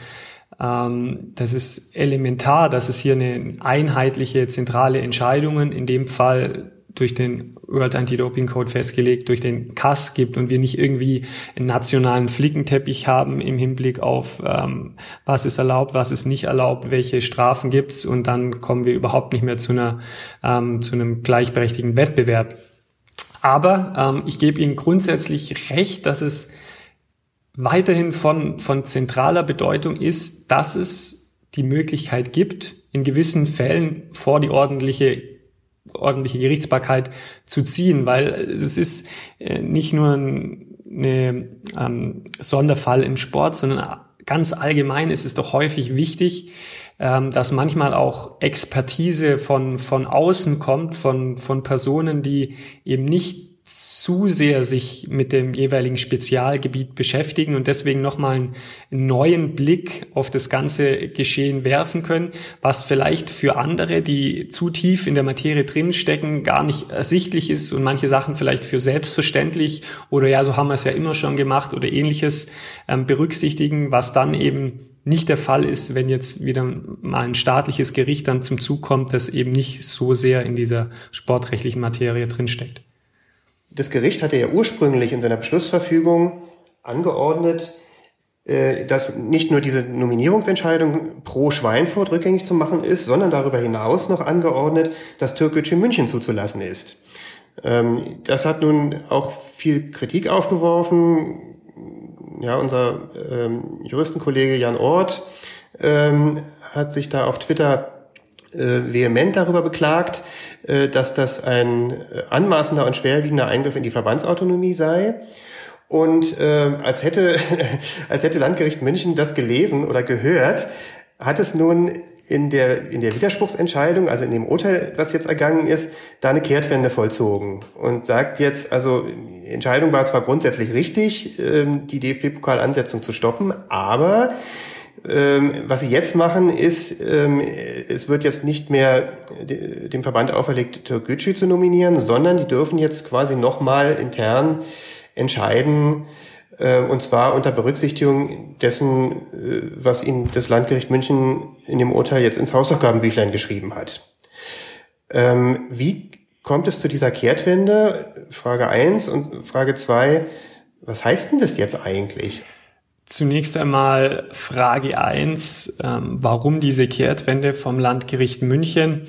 Ähm, das ist elementar, dass es hier eine einheitliche, zentrale Entscheidungen, in dem Fall durch den World Anti-Doping Code festgelegt, durch den CAS gibt und wir nicht irgendwie einen nationalen Flickenteppich haben im Hinblick auf, ähm, was ist erlaubt, was ist nicht erlaubt, welche Strafen gibt's und dann kommen wir überhaupt nicht mehr zu einer ähm, zu einem gleichberechtigten Wettbewerb. Aber ähm, ich gebe Ihnen grundsätzlich recht, dass es weiterhin von von zentraler Bedeutung ist, dass es die Möglichkeit gibt, in gewissen Fällen vor die ordentliche ordentliche Gerichtsbarkeit zu ziehen, weil es ist äh, nicht nur ein eine, ähm, Sonderfall im Sport, sondern ganz allgemein ist es doch häufig wichtig, ähm, dass manchmal auch Expertise von, von außen kommt, von, von Personen, die eben nicht zu sehr sich mit dem jeweiligen Spezialgebiet beschäftigen und deswegen nochmal einen neuen Blick auf das ganze Geschehen werfen können, was vielleicht für andere, die zu tief in der Materie drinstecken, gar nicht ersichtlich ist und manche Sachen vielleicht für selbstverständlich oder ja, so haben wir es ja immer schon gemacht oder ähnliches ähm, berücksichtigen, was dann eben nicht der Fall ist, wenn jetzt wieder mal ein staatliches Gericht dann zum Zug kommt, das eben nicht so sehr in dieser sportrechtlichen Materie drinsteckt.
Das Gericht hatte ja ursprünglich in seiner Beschlussverfügung angeordnet, äh, dass nicht nur diese Nominierungsentscheidung pro Schweinfurt rückgängig zu machen ist, sondern darüber hinaus noch angeordnet, dass Türkgücü München zuzulassen ist. Ähm, das hat nun auch viel Kritik aufgeworfen. Ja, unser ähm, Juristenkollege Jan Ort ähm, hat sich da auf Twitter äh, vehement darüber beklagt, äh, dass das ein äh, anmaßender und schwerwiegender Eingriff in die Verbandsautonomie sei. Und äh, als hätte [laughs] als hätte Landgericht München das gelesen oder gehört, hat es nun in der in der Widerspruchsentscheidung, also in dem Urteil, was jetzt ergangen ist, da eine Kehrtwende vollzogen und sagt jetzt, also die Entscheidung war zwar grundsätzlich richtig, ähm, die DFB-Pokalansetzung zu stoppen, aber ähm, was sie jetzt machen, ist, ähm, es wird jetzt nicht mehr dem Verband auferlegt, Türkgücü zu nominieren, sondern die dürfen jetzt quasi nochmal intern entscheiden, äh, und zwar unter Berücksichtigung dessen, äh, was ihnen das Landgericht München in dem Urteil jetzt ins Hausaufgabenbüchlein geschrieben hat. Ähm, wie kommt es zu dieser Kehrtwende? Frage eins und Frage zwei: was heißt denn das jetzt eigentlich?
Zunächst einmal Frage eins: ähm, warum diese Kehrtwende vom Landgericht München?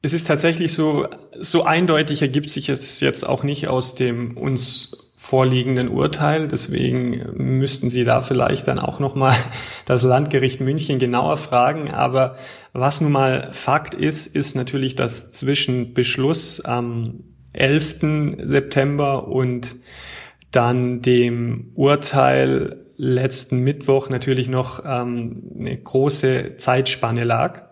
Es ist tatsächlich so, so eindeutig ergibt sich es jetzt auch nicht aus dem uns vorliegenden Urteil. Deswegen müssten Sie da vielleicht dann auch nochmal das Landgericht München genauer fragen. Aber was nun mal Fakt ist, ist natürlich, dass zwischen Beschluss am 11. September und dann dem Urteil letzten Mittwoch natürlich noch ähm, eine große Zeitspanne lag.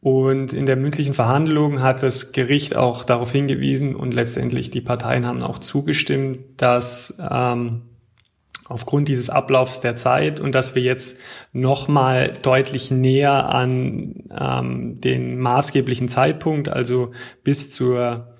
Und in der mündlichen Verhandlung hat das Gericht auch darauf hingewiesen und letztendlich die Parteien haben auch zugestimmt, dass ähm, aufgrund dieses Ablaufs der Zeit und dass wir jetzt nochmal deutlich näher an ähm, den maßgeblichen Zeitpunkt, also bis zur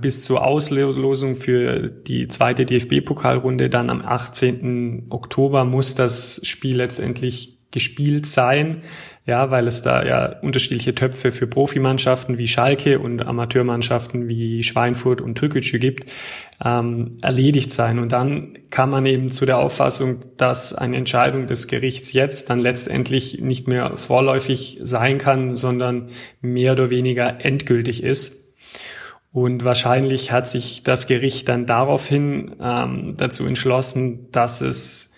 bis zur Auslosung für die zweite DFB-Pokalrunde dann am 18. Oktober muss das Spiel letztendlich gespielt sein, ja, weil es da ja unterschiedliche Töpfe für Profimannschaften wie Schalke und Amateurmannschaften wie Schweinfurt und Türkgücü gibt, ähm, erledigt sein. Und dann kann man eben zu der Auffassung, dass eine Entscheidung des Gerichts jetzt dann letztendlich nicht mehr vorläufig sein kann, sondern mehr oder weniger endgültig ist. Und wahrscheinlich hat sich das Gericht dann daraufhin ähm, dazu entschlossen, dass es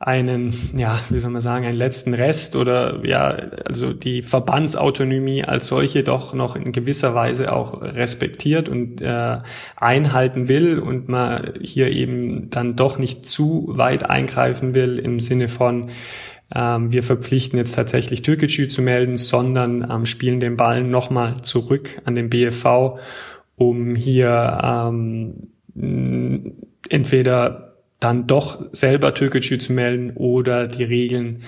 einen, ja, wie soll man sagen, einen letzten Rest oder ja, also die Verbandsautonomie als solche doch noch in gewisser Weise auch respektiert und äh, einhalten will und man hier eben dann doch nicht zu weit eingreifen will im Sinne von ähm, wir verpflichten jetzt tatsächlich Türkgücü zu melden, sondern ähm, spielen den Ball nochmal zurück an den BFV, um hier ähm, entweder dann doch selber Türkgücü zu melden oder die Regeln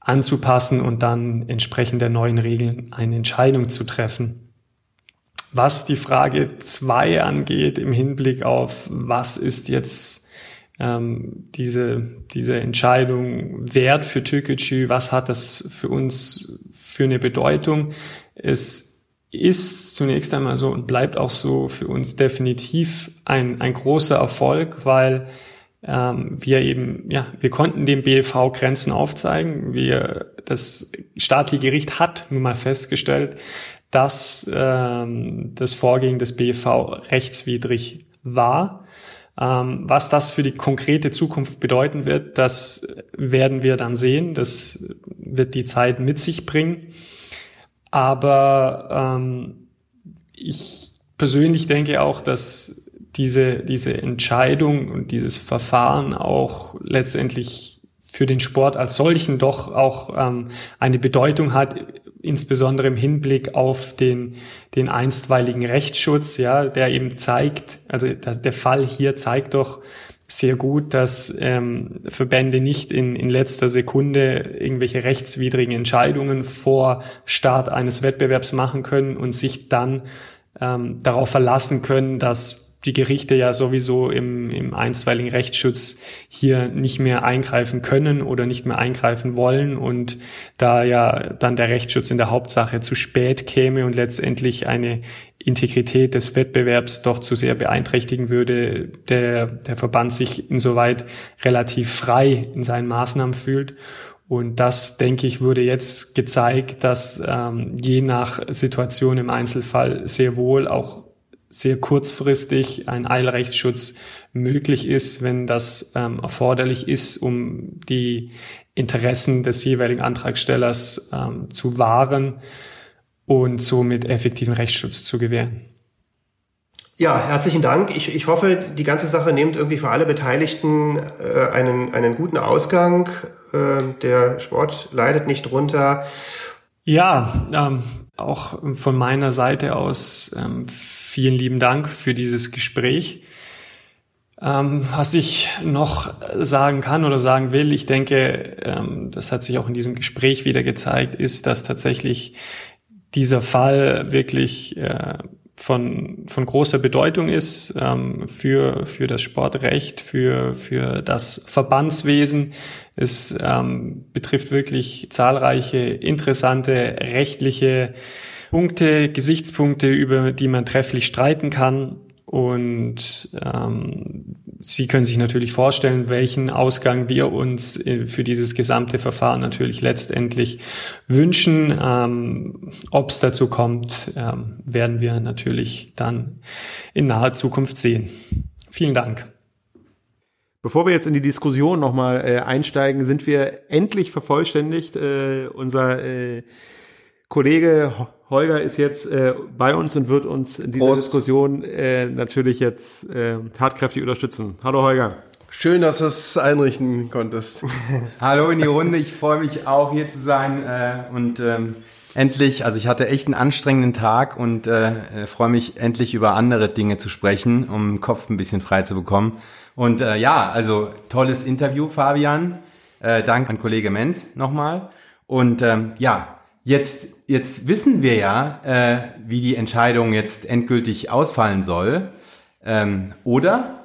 anzupassen und dann entsprechend der neuen Regeln eine Entscheidung zu treffen. Was die Frage zwei angeht im Hinblick auf, was ist jetzt ähm, diese, diese Entscheidung wert für Türkgücü, was hat das für uns für eine Bedeutung? Es ist zunächst einmal so und bleibt auch so für uns definitiv ein, ein großer Erfolg, weil ähm, wir eben, ja, wir konnten dem BLV Grenzen aufzeigen. Wir, das staatliche Gericht hat nun mal festgestellt, dass ähm, das Vorgehen des BLV rechtswidrig war. Ähm, was das für die konkrete Zukunft bedeuten wird, das werden wir dann sehen. Das wird die Zeit mit sich bringen. Aber ähm, ich persönlich denke auch, dass diese, diese Entscheidung und dieses Verfahren auch letztendlich für den Sport als solchen doch auch ähm, eine Bedeutung hat, insbesondere im Hinblick auf den, den einstweiligen Rechtsschutz, ja, der eben zeigt, also der Fall hier zeigt doch sehr gut, dass ähm, Verbände nicht in, in letzter Sekunde irgendwelche rechtswidrigen Entscheidungen vor Start eines Wettbewerbs machen können und sich dann ähm, darauf verlassen können, dass die Gerichte ja sowieso im, im einstweiligen Rechtsschutz hier nicht mehr eingreifen können oder nicht mehr eingreifen wollen und da ja dann der Rechtsschutz in der Hauptsache zu spät käme und letztendlich eine Integrität des Wettbewerbs doch zu sehr beeinträchtigen würde, der, der Verband sich insoweit relativ frei in seinen Maßnahmen fühlt. Und das, denke ich, wurde jetzt gezeigt, dass ähm, je nach Situation im Einzelfall sehr wohl auch sehr kurzfristig ein Eilrechtsschutz möglich ist, wenn das ähm, erforderlich ist, um die Interessen des jeweiligen Antragstellers ähm, zu wahren und somit effektiven Rechtsschutz zu gewähren.
Ja, herzlichen Dank. Ich, ich hoffe, die ganze Sache nimmt irgendwie für alle Beteiligten äh, einen, einen guten Ausgang. Äh, der Sport leidet nicht drunter.
Ja, ähm, auch von meiner Seite aus ähm, vielen lieben Dank für dieses Gespräch. Ähm, was ich noch sagen kann oder sagen will, ich denke, ähm, das hat sich auch in diesem Gespräch wieder gezeigt, ist, dass tatsächlich dieser Fall wirklich äh, von, von großer Bedeutung ist ähm, für, für das Sportrecht, für, für das Verbandswesen. Es ähm, betrifft wirklich zahlreiche interessante rechtliche Punkte, Gesichtspunkte, über die man trefflich streiten kann. Und ähm, Sie können sich natürlich vorstellen, welchen Ausgang wir uns äh, für dieses gesamte Verfahren natürlich letztendlich wünschen. Ähm, Ob es dazu kommt, ähm, werden wir natürlich dann in naher Zukunft sehen. Vielen Dank.
Bevor wir jetzt in die Diskussion nochmal äh, einsteigen, sind wir endlich vervollständigt. Äh, unser äh, Kollege Holger ist jetzt äh, bei uns und wird uns in dieser Prost. Diskussion äh, natürlich jetzt äh, tatkräftig unterstützen. Hallo Holger.
Schön, dass du es einrichten konntest. [laughs]
Hallo in die Runde. Ich freue mich auch hier zu sein äh, und ähm, endlich, also ich hatte echt einen anstrengenden Tag und äh, freue mich endlich über andere Dinge zu sprechen, um den Kopf ein bisschen frei zu bekommen. Und äh, ja, also tolles Interview, Fabian. Äh, Dank an Kollege Menz nochmal. Und ähm, ja, Jetzt, jetzt wissen wir ja, äh, wie die Entscheidung jetzt endgültig ausfallen soll. Ähm, oder?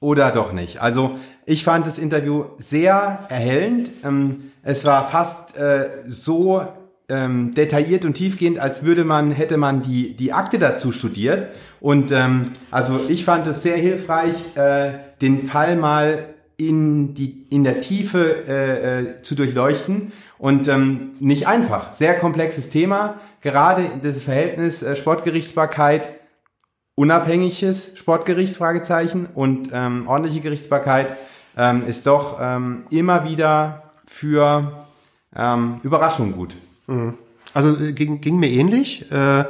Oder doch nicht? Also ich fand das Interview sehr erhellend. Ähm, es war fast äh, so ähm, detailliert und tiefgehend, als würde man, hätte man die, die Akte dazu studiert. Und ähm, also ich fand es sehr hilfreich, äh, den Fall mal in, die, in der Tiefe äh, äh, zu durchleuchten und ähm, nicht einfach. Sehr komplexes Thema. Gerade das Verhältnis äh, Sportgerichtsbarkeit, unabhängiges Sportgericht, Fragezeichen, und ähm, ordentliche Gerichtsbarkeit. ähm, ist doch ähm, immer wieder für ähm, Überraschung gut.
Mhm. Also äh, ging, ging mir ähnlich. Äh,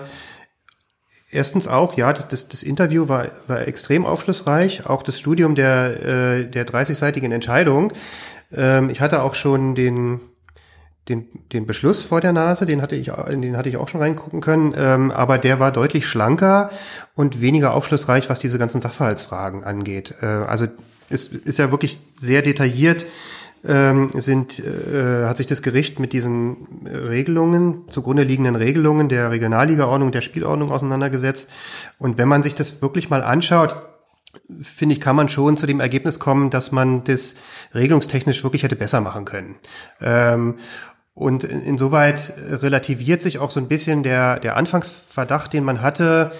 erstens auch, ja, das, das Interview war, war extrem aufschlussreich, auch das Studium der, äh, der 30-seitigen Entscheidung. Ähm, ich hatte auch schon den, den, den Beschluss vor der Nase, den hatte ich, den hatte ich auch schon reingucken können, ähm, aber der war deutlich schlanker und weniger aufschlussreich, was diese ganzen Sachverhaltsfragen angeht. Äh, also es ist ja wirklich sehr detailliert ähm, sind, äh, hat sich das Gericht mit diesen Regelungen, zugrunde liegenden Regelungen der Regionalligaordnung, der Spielordnung auseinandergesetzt. Und wenn man sich das wirklich mal anschaut, finde ich, kann man schon zu dem Ergebnis kommen, dass man das regelungstechnisch wirklich hätte besser machen können. Ähm, und insoweit relativiert sich auch so ein bisschen der, der Anfangsverdacht, den man hatte,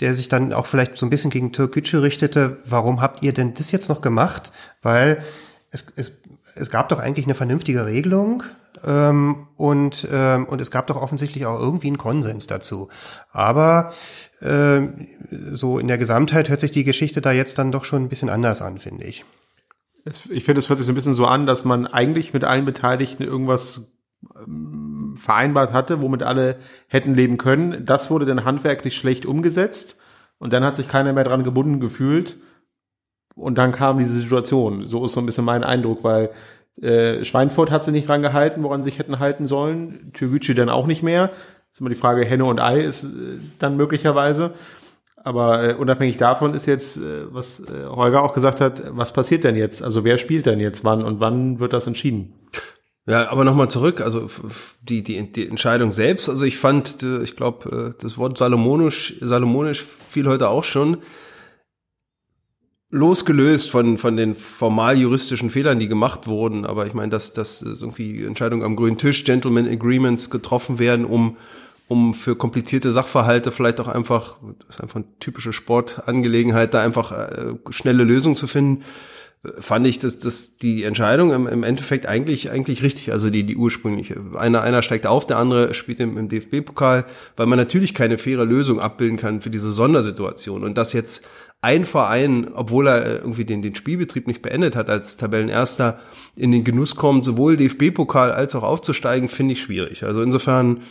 der sich dann auch vielleicht so ein bisschen gegen Türkgücü richtete. Warum habt ihr denn das jetzt noch gemacht? Weil es, es es gab doch eigentlich eine vernünftige Regelung ähm, und, ähm, und es gab doch offensichtlich auch irgendwie einen Konsens dazu. Aber ähm, so in der Gesamtheit hört sich die Geschichte da jetzt dann doch schon ein bisschen anders an, finde ich.
Ich finde, es hört sich so ein bisschen so an, dass man eigentlich mit allen Beteiligten irgendwas ähm, vereinbart hatte, womit alle hätten leben können. Das wurde dann handwerklich schlecht umgesetzt und dann hat sich keiner mehr dran gebunden gefühlt und dann kam diese Situation. So ist so ein bisschen mein Eindruck, weil äh, Schweinfurt hat sie nicht dran gehalten, woran sie sich hätten halten sollen. Türgücü dann auch nicht mehr. Ist immer die Frage, Henne und Ei ist äh, dann möglicherweise. Aber äh, unabhängig davon ist jetzt, äh, was äh, Holger auch gesagt hat, was passiert denn jetzt? Also wer spielt denn jetzt wann und wann wird das entschieden?
Ja, aber nochmal zurück, also die, die, die Entscheidung selbst, also ich fand, äh, ich glaube, äh, das Wort salomonisch, salomonisch fiel heute auch schon losgelöst von, von den formal juristischen Fehlern, die gemacht wurden, aber ich meine, dass, dass irgendwie Entscheidungen am grünen Tisch, Gentleman Agreements getroffen werden, um, um für komplizierte Sachverhalte vielleicht auch einfach, das ist einfach eine typische Sportangelegenheit, da einfach äh, schnelle Lösungen zu finden, fand ich, dass, dass die Entscheidung im, im Endeffekt eigentlich, eigentlich richtig, also die, die ursprüngliche. Einer, einer steigt auf, der andere spielt im, im DFB-Pokal, weil man natürlich keine faire Lösung abbilden kann für diese Sondersituation. Und das jetzt ein Verein, obwohl er äh, irgendwie den, den Spielbetrieb nicht beendet hat, als Tabellenerster in den Genuss kommt, sowohl DFB-Pokal als auch aufzusteigen, finde ich schwierig. Also insofern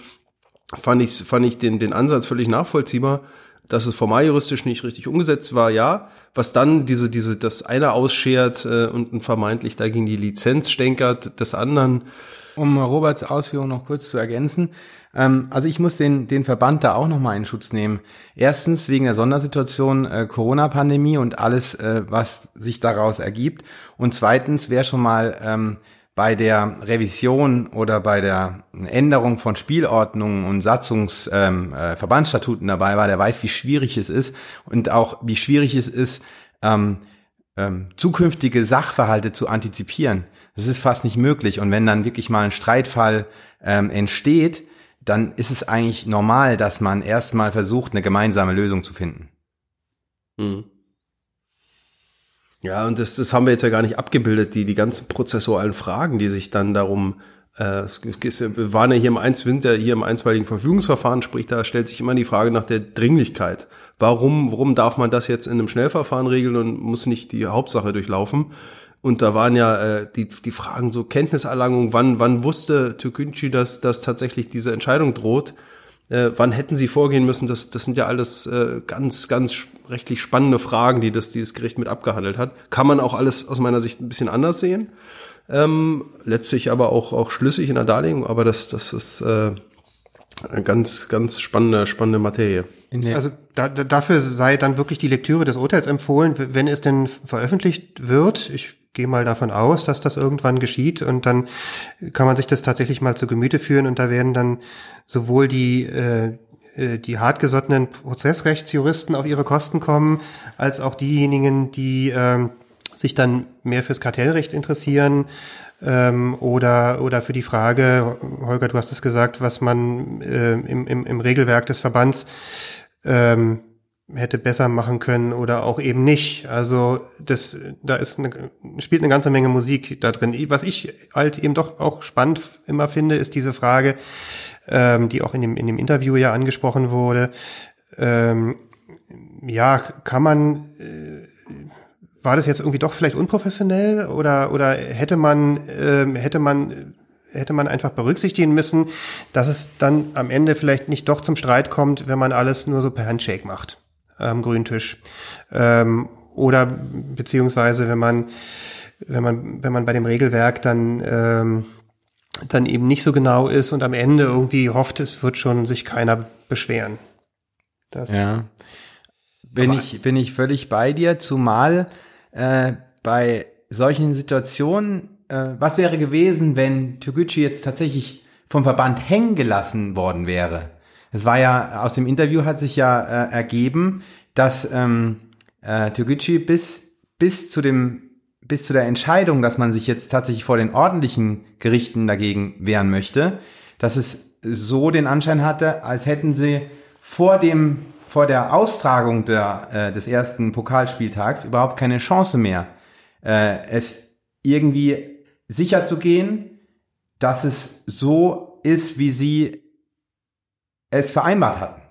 fand ich, fand ich den, den Ansatz völlig nachvollziehbar. Dass es formal juristisch nicht richtig umgesetzt war, ja. Was dann diese, diese, das eine ausschert äh, und vermeintlich dagegen die Lizenz stänkert des anderen.
Um Roberts Ausführung noch kurz zu ergänzen. Ähm, also ich muss den, den Verband da auch nochmal in Schutz nehmen. Erstens wegen der Sondersituation äh, Corona-Pandemie und alles, äh, was sich daraus ergibt. Und zweitens, wer schon mal ähm, bei der Revision oder bei der Änderung von Spielordnungen und Satzungs ähm, äh, Verbandsstatuten dabei war, der weiß, wie schwierig es ist und auch wie schwierig es ist, ähm, ähm, zukünftige Sachverhalte zu antizipieren. Das ist fast nicht möglich. Und wenn dann wirklich mal ein Streitfall ähm, entsteht, dann ist es eigentlich normal, dass man erstmal versucht, eine gemeinsame Lösung zu finden.
Mhm. Ja, und das, das haben wir jetzt ja gar nicht abgebildet, die, die ganzen prozessualen Fragen, die sich dann darum, äh, wir waren ja hier im Eins, ja hier im einstweiligen Verfügungsverfahren, sprich, da stellt sich immer die Frage nach der Dringlichkeit. Warum, warum darf man das jetzt in einem Schnellverfahren regeln und muss nicht die Hauptsache durchlaufen? Und da waren ja äh, die, die Fragen so Kenntniserlangung, wann, wann wusste Türkünci, dass, dass tatsächlich diese Entscheidung droht? Äh, wann hätten sie vorgehen müssen? Das, das sind ja alles äh, ganz, ganz rechtlich spannende Fragen, die das dieses Gericht mit abgehandelt hat. Kann man auch alles aus meiner Sicht ein bisschen anders sehen. Ähm, letztlich aber auch, auch schlüssig in der Darlegung, aber das, das ist äh, eine ganz, ganz spannende, spannende Materie.
Also da, dafür sei dann wirklich die Lektüre des Urteils empfohlen, wenn es denn veröffentlicht wird. Ich gehe mal davon aus, dass das irgendwann geschieht und dann kann man sich das tatsächlich mal zu Gemüte führen und da werden dann sowohl die äh, äh, die hartgesottenen Prozessrechtsjuristen auf ihre Kosten kommen, als auch diejenigen, die ähm, sich dann mehr fürs Kartellrecht interessieren ähm, oder oder für die Frage, Holger, du hast es gesagt, was man äh, im, im, im Regelwerk des Verbands ähm, hätte besser machen können oder auch eben nicht. Also das, da ist eine, spielt eine ganze Menge Musik da drin. Was ich halt eben doch auch spannend immer finde, ist diese Frage, ähm, die auch in dem in dem Interview ja angesprochen wurde. Ähm, ja, kann man äh, war das jetzt irgendwie doch vielleicht unprofessionell oder oder hätte man ähm, hätte man hätte man einfach berücksichtigen müssen, dass es dann am Ende vielleicht nicht doch zum Streit kommt, wenn man alles nur so per Handshake macht am grünen Tisch. Ähm, oder beziehungsweise wenn man, wenn man, wenn man bei dem Regelwerk dann, ähm, dann eben nicht so genau ist und am Ende irgendwie hofft, es wird schon sich keiner beschweren.
Das ja. Bin ich, bin ich völlig bei dir, zumal äh, bei solchen Situationen, äh, was wäre gewesen, wenn Toguchi jetzt tatsächlich vom Verband hängen gelassen worden wäre? Es war ja, aus dem Interview hat sich ja äh, ergeben, dass ähm, äh, Toguchi bis, bis zu dem bis zu der Entscheidung, dass man sich jetzt tatsächlich vor den ordentlichen Gerichten dagegen wehren möchte, dass es so den Anschein hatte, als hätten sie vor dem vor der Austragung der, äh, des ersten Pokalspieltags überhaupt keine Chance mehr, äh, es irgendwie sicher zu gehen, dass es so ist, wie sie es vereinbart hatten.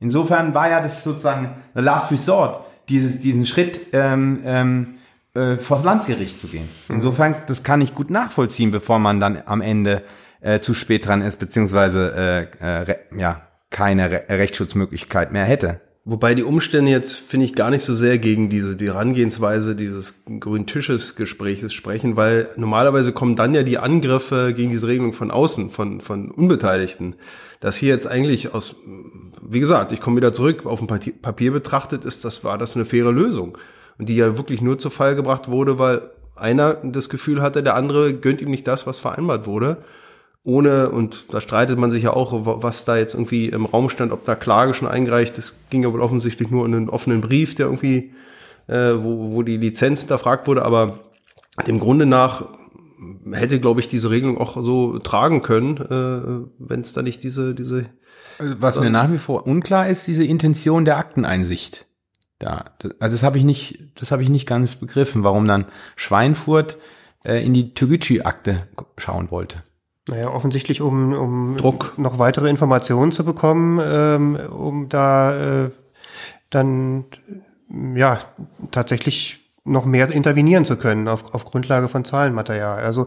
Insofern war ja das sozusagen the last resort, dieses, diesen Schritt ähm, ähm, äh, vors Landgericht zu gehen. Mhm. Insofern, das kann ich gut nachvollziehen, bevor man dann am Ende äh, zu spät dran ist, beziehungsweise äh, äh, ja, keine Re Rechtsschutzmöglichkeit mehr hätte.
Wobei die Umstände jetzt, finde ich, gar nicht so sehr gegen diese, die Herangehensweise dieses grünen Tisches Gespräches sprechen, weil normalerweise kommen dann ja die Angriffe gegen diese Regelung von außen, von, von Unbeteiligten. Das hier jetzt eigentlich aus, wie gesagt, ich komme wieder zurück, auf dem Papier betrachtet ist, das war das eine faire Lösung. Und die ja wirklich nur zu Fall gebracht wurde, weil einer das Gefühl hatte, der andere gönnt ihm nicht das, was vereinbart wurde ohne, und da streitet man sich ja auch, was da jetzt irgendwie im Raum stand, ob da Klage schon eingereicht ist, ging ja wohl offensichtlich nur in einen offenen Brief, der irgendwie, äh, wo, wo die Lizenz hinterfragt wurde, aber dem Grunde nach hätte, glaube ich, diese Regelung auch so tragen können, äh, wenn es da nicht diese, diese
Was mir nach wie vor unklar ist, diese Intention der Akteneinsicht. Da, also das habe ich nicht, das habe ich nicht ganz begriffen, warum dann Schweinfurt äh, in die Toguchi-Akte schauen wollte.
Naja, offensichtlich, um, um Druck. noch weitere Informationen zu bekommen, ähm, um da äh, dann ja tatsächlich noch mehr intervenieren zu können auf, auf Grundlage von Zahlenmaterial. Also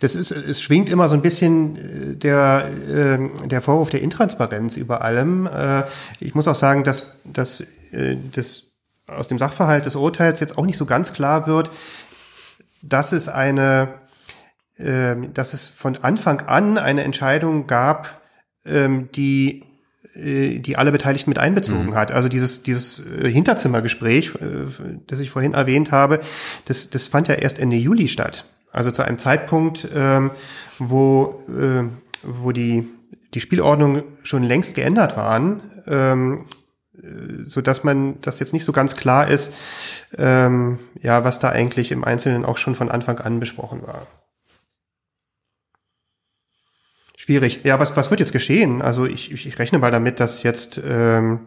das ist, es schwingt immer so ein bisschen äh, der, äh, der Vorwurf der Intransparenz über allem. Äh, ich muss auch sagen, dass, dass äh, das aus dem Sachverhalt des Urteils jetzt auch nicht so ganz klar wird, dass es eine dass es von Anfang an eine Entscheidung gab, ähm, die äh, die alle Beteiligten mit einbezogen mhm. hat. Also dieses, dieses äh, Hinterzimmergespräch, äh, das ich vorhin erwähnt habe, das, das fand ja erst Ende Juli statt. Also zu einem Zeitpunkt, ähm, wo, wo die, die Spielordnung schon längst geändert waren, so dass man das jetzt nicht so ganz klar ist, ja, was da eigentlich im Einzelnen auch schon von Anfang an besprochen war. Schwierig. Ja, was, was wird jetzt geschehen? Also ich, ich rechne mal damit, dass jetzt, ähm,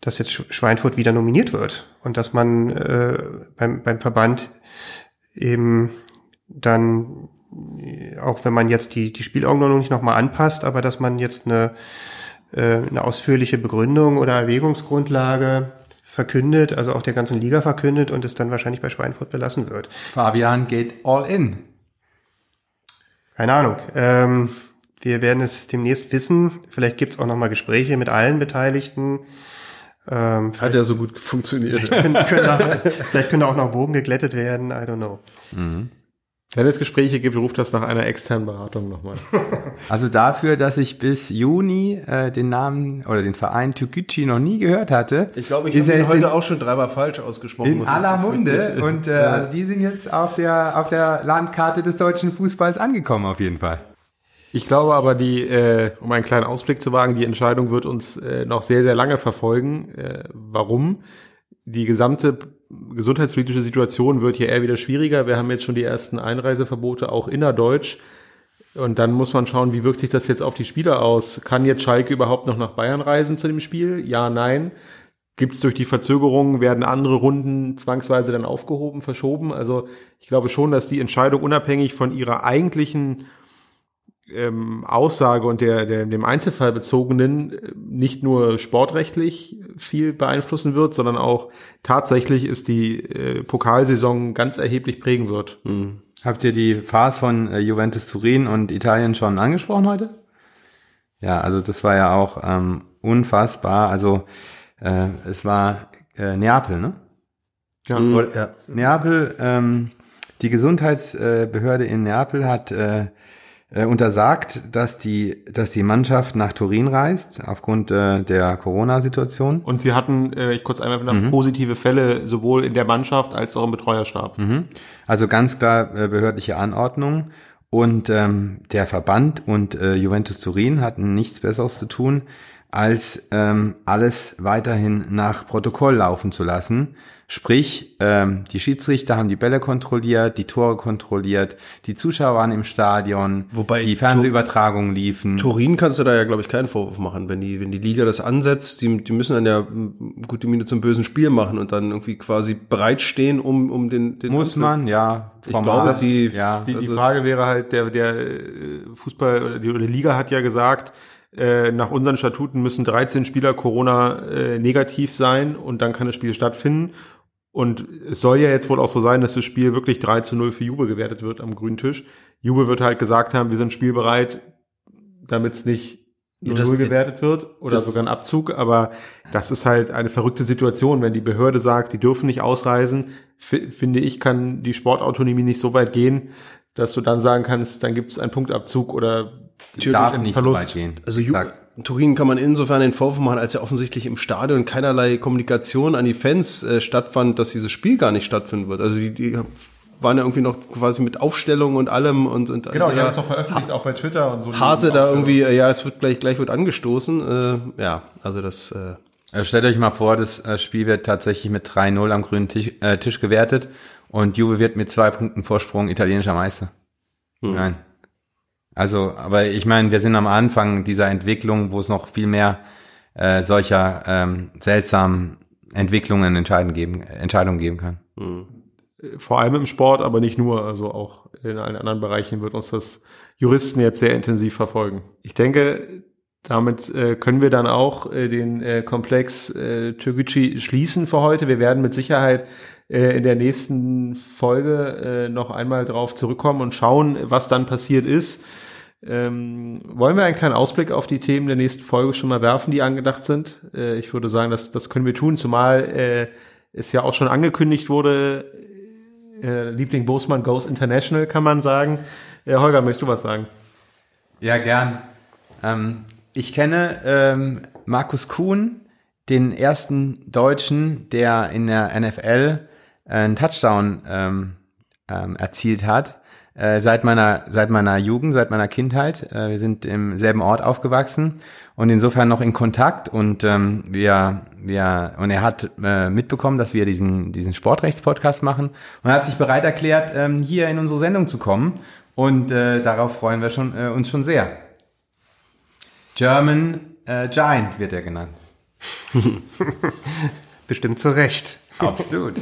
dass jetzt Schweinfurt wieder nominiert wird und dass man äh, beim, beim Verband eben dann, auch wenn man jetzt die, die Spielordnung nicht nochmal anpasst, aber dass man jetzt eine, äh, eine ausführliche Begründung oder Erwägungsgrundlage verkündet, also auch der ganzen Liga verkündet und es dann wahrscheinlich bei Schweinfurt belassen wird.
Fabian geht all in.
Keine Ahnung. Ähm, wir werden es demnächst wissen. Vielleicht gibt es auch noch mal Gespräche mit allen Beteiligten.
Ähm, Hat ja so gut funktioniert.
Vielleicht können, können auch, vielleicht können auch noch Wogen geglättet werden. I don't know. Mhm.
Wenn es Gespräche gibt, ruft das nach einer externen Beratung nochmal. [laughs]
Also dafür, dass ich bis Juni äh, den Namen oder den Verein Tukichi noch nie gehört hatte.
Ich glaube, ich habe ihn heute auch schon dreimal falsch ausgesprochen.
In aller Munde. [laughs] Und äh, ja. also die sind jetzt auf der, auf der Landkarte des deutschen Fußballs angekommen auf jeden Fall.
Ich glaube aber, die, äh, um einen kleinen Ausblick zu wagen, die Entscheidung wird uns äh, noch sehr, sehr lange verfolgen. Äh, warum? Die gesamte gesundheitspolitische Situation wird hier eher wieder schwieriger. Wir haben jetzt schon die ersten Einreiseverbote, auch innerdeutsch. Und dann muss man schauen, wie wirkt sich das jetzt auf die Spieler aus? Kann jetzt Schalke überhaupt noch nach Bayern reisen zu dem Spiel? Ja, nein. Gibt es durch die Verzögerungen, werden andere Runden zwangsweise dann aufgehoben, verschoben? Also ich glaube schon, dass die Entscheidung unabhängig von ihrer eigentlichen ähm, Aussage und der, der dem Einzelfall bezogenen äh, nicht nur sportrechtlich viel beeinflussen wird, sondern auch tatsächlich ist die äh, Pokalsaison ganz erheblich prägen wird.
Mhm. Habt ihr die Phase von äh, Juventus Turin und Italien schon angesprochen heute? Ja, also das war ja auch ähm, unfassbar. Also äh, es war äh, Neapel, ne?
Ja.
Oder, ja. Neapel, ähm, die Gesundheitsbehörde in Neapel hat äh, äh, untersagt, dass die, dass die Mannschaft nach Turin reist, aufgrund äh, der Corona-Situation.
Und sie hatten, äh, ich kurz einmal mhm. positive Fälle sowohl in der Mannschaft als auch im Betreuerstab.
Mhm. Also ganz klar äh, behördliche Anordnung. Und ähm, der Verband und äh, Juventus Turin hatten nichts Besseres zu tun, als ähm, alles weiterhin nach Protokoll laufen zu lassen. Sprich, ähm, die Schiedsrichter haben die Bälle kontrolliert, die Tore kontrolliert, die Zuschauer waren im Stadion,
wobei
die Fernsehübertragungen liefen.
Turin kannst du da ja, glaube ich, keinen Vorwurf machen, wenn die, wenn die Liga das ansetzt, die, die müssen dann ja gute Miene zum bösen Spiel machen und dann irgendwie quasi bereitstehen, um, um den, den
Muss Angriff. man, ja.
Ich glaube, die, ja. die, die Frage wäre halt, der, der äh, Fußball oder die, oder die Liga hat ja gesagt, äh, nach unseren Statuten müssen 13 Spieler Corona äh, negativ sein und dann kann das Spiel stattfinden. Und es soll ja jetzt wohl auch so sein, dass das Spiel wirklich 3 zu 0 für Jubel gewertet wird am grünen Tisch. Jubel wird halt gesagt haben, wir sind spielbereit, damit es nicht nur ja, 0 gewertet wird oder sogar ein Abzug. Aber das ist halt eine verrückte Situation, wenn die Behörde sagt, die dürfen nicht ausreisen. finde ich, kann die Sportautonomie nicht so weit gehen, dass du dann sagen kannst, dann gibt es einen Punktabzug oder
darf nicht Verlust. so weit gehen.
Also Turin kann man insofern den Vorwurf machen, als ja offensichtlich im Stadion keinerlei Kommunikation an die Fans äh, stattfand, dass dieses Spiel gar nicht stattfinden wird. Also die, die waren ja irgendwie noch quasi mit Aufstellung und allem und, und
genau, die haben es doch veröffentlicht, auch bei Twitter und so.
Harte da irgendwie, äh, ja, es wird gleich gleich wird angestoßen. Äh, ja, also das. Äh,
also stellt euch mal vor, das äh, Spiel wird tatsächlich mit 3-0 am grünen Tisch, äh, Tisch gewertet und Juve wird mit zwei Punkten Vorsprung italienischer Meister. Hm. Nein. Also, aber ich meine, wir sind am Anfang dieser Entwicklung, wo es noch viel mehr äh, solcher ähm, seltsamen Entwicklungen entscheiden geben, Entscheidungen geben kann. Mhm.
Vor allem im Sport, aber nicht nur, also auch in allen anderen Bereichen wird uns das Juristen jetzt sehr intensiv verfolgen. Ich denke, damit äh, können wir dann auch äh, den äh, Komplex äh, Türkgücü schließen für heute. Wir werden mit Sicherheit äh, in der nächsten Folge äh, noch einmal drauf zurückkommen und schauen, was dann passiert ist. Ähm, wollen wir einen kleinen Ausblick auf die Themen der nächsten Folge schon mal werfen, die angedacht sind? Äh, ich würde sagen, das, das können wir tun, zumal äh, es ja auch schon angekündigt wurde, äh, Liebling Bosmann goes international, kann man sagen. Äh, Holger, möchtest du was sagen?
Ja, gern. Ähm, ich kenne ähm, Markus Kuhn, den ersten Deutschen, der in der NFL einen Touchdown ähm, ähm, erzielt hat äh, seit meiner seit meiner Jugend, seit meiner Kindheit. Äh, wir sind im selben Ort aufgewachsen und insofern noch in Kontakt und ähm, wir wir und er hat äh, mitbekommen, dass wir diesen diesen Sportrechtspodcast machen und er hat sich bereit erklärt, ähm, hier in unsere Sendung zu kommen und äh, darauf freuen wir schon äh, uns schon sehr. German äh, Giant wird er genannt. [laughs]
Bestimmt zu Recht.
Absolut.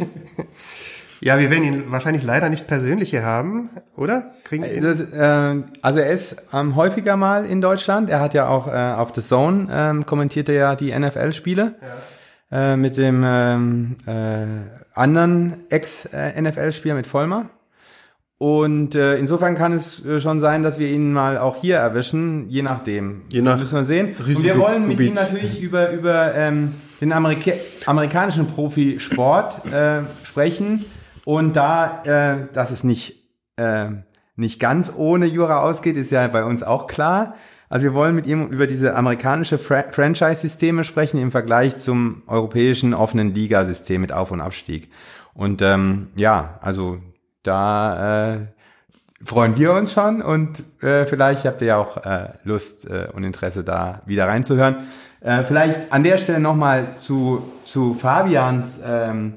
Ja, wir werden ihn wahrscheinlich leider nicht persönlich hier haben, oder?
Kriegen wir? Das, äh, also er ist ähm, häufiger mal in Deutschland. Er hat ja auch äh, auf The Zone ähm, kommentiert er ja die NFL-Spiele ja. äh, mit dem ähm, äh, anderen Ex-NFL-Spieler mit Vollmer. Und äh, insofern kann es äh, schon sein, dass wir ihn mal auch hier erwischen, je nachdem.
Je nach
müssen wir sehen. Und wir wollen mit ihm natürlich über über ähm, den Amerika amerikanischen Profisport äh, sprechen und da, äh, dass es nicht, äh, nicht ganz ohne Jura ausgeht, ist ja bei uns auch klar. Also wir wollen mit ihm über diese amerikanische Fra Franchise-Systeme sprechen im Vergleich zum europäischen offenen Ligasystem mit Auf- und Abstieg. Und ähm, ja, also da äh, freuen wir uns schon und äh, vielleicht habt ihr ja auch äh, Lust äh, und Interesse da wieder reinzuhören. Äh, vielleicht an der Stelle nochmal zu, zu Fabians ähm,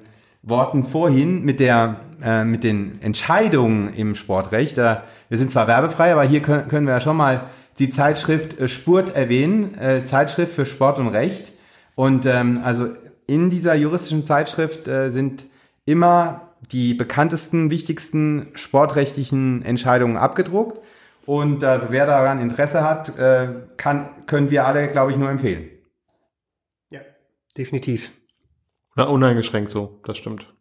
Worten vorhin mit der äh, mit den Entscheidungen im Sportrecht. Da, wir sind zwar werbefrei, aber hier können, wir ja schon mal die Zeitschrift äh, Spurt erwähnen, äh, Zeitschrift für Sport und Recht. Und ähm, also in dieser juristischen Zeitschrift äh, sind immer die bekanntesten, wichtigsten sportrechtlichen Entscheidungen abgedruckt. Und also wer daran Interesse hat, äh, kann, können wir alle, glaube ich, nur empfehlen.
definitiv.
Na, uneingeschränkt so, das stimmt.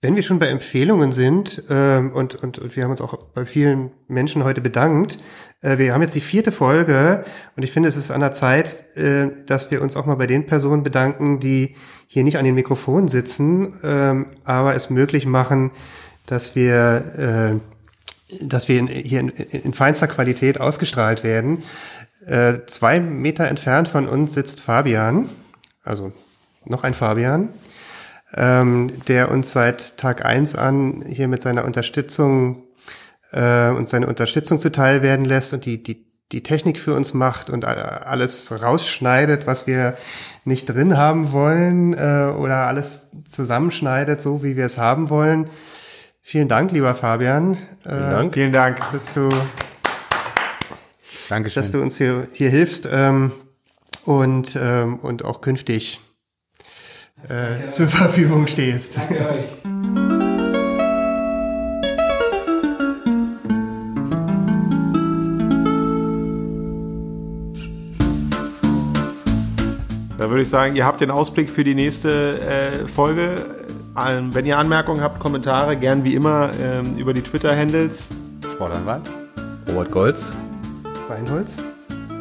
Wenn wir schon bei Empfehlungen sind, ähm, und, und, und wir haben uns auch bei vielen Menschen heute bedankt, äh, wir haben jetzt die vierte Folge und ich finde, es ist an der Zeit, äh, dass wir uns auch mal bei den Personen bedanken, die hier nicht an den Mikrofonen sitzen, ähm, aber es möglich machen, dass wir, äh, dass wir in, hier in, in feinster Qualität ausgestrahlt werden. Äh, zwei Meter entfernt von uns sitzt Fabian, also noch ein Fabian ähm, der uns seit Tag eins an hier mit seiner Unterstützung äh, uns seine Unterstützung zuteil werden lässt und die, die, die Technik für uns macht und alles rausschneidet, was wir nicht drin haben wollen äh, oder alles zusammenschneidet, so wie wir es haben wollen. Vielen Dank, lieber Fabian.
Vielen äh, Dank. Vielen Dank.
Dass du, Dankeschön. dass du uns hier, hier hilfst ähm, und, ähm, und auch künftig äh, zur Verfügung stehst. Danke euch.
Da würde ich sagen, ihr habt den Ausblick für die nächste äh, Folge. Ähm, wenn ihr Anmerkungen habt, Kommentare, gern wie immer ähm, über die Twitter-Handles.
Sportanwalt.
Robert Golz.
Weinholz.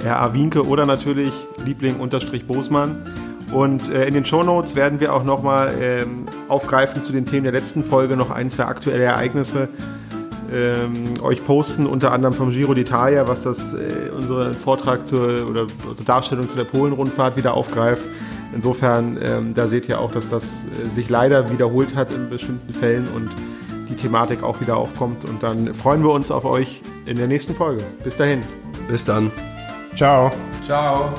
Herr Awinke oder natürlich Liebling-Bosmann. Und äh, in den Shownotes werden wir auch nochmal ähm, aufgreifen zu den Themen der letzten Folge noch ein, zwei aktuelle Ereignisse ähm, euch posten, unter anderem vom Giro d'Italia, was das äh, unseren Vortrag zur oder zur Darstellung zu der Polen-Rundfahrt wieder aufgreift. Insofern, ähm, da seht ihr auch, dass das äh, sich leider wiederholt hat in bestimmten Fällen und die Thematik auch wieder aufkommt. Und dann freuen wir uns auf euch in der nächsten Folge. Bis dahin.
Bis dann.
Ciao.
Ciao.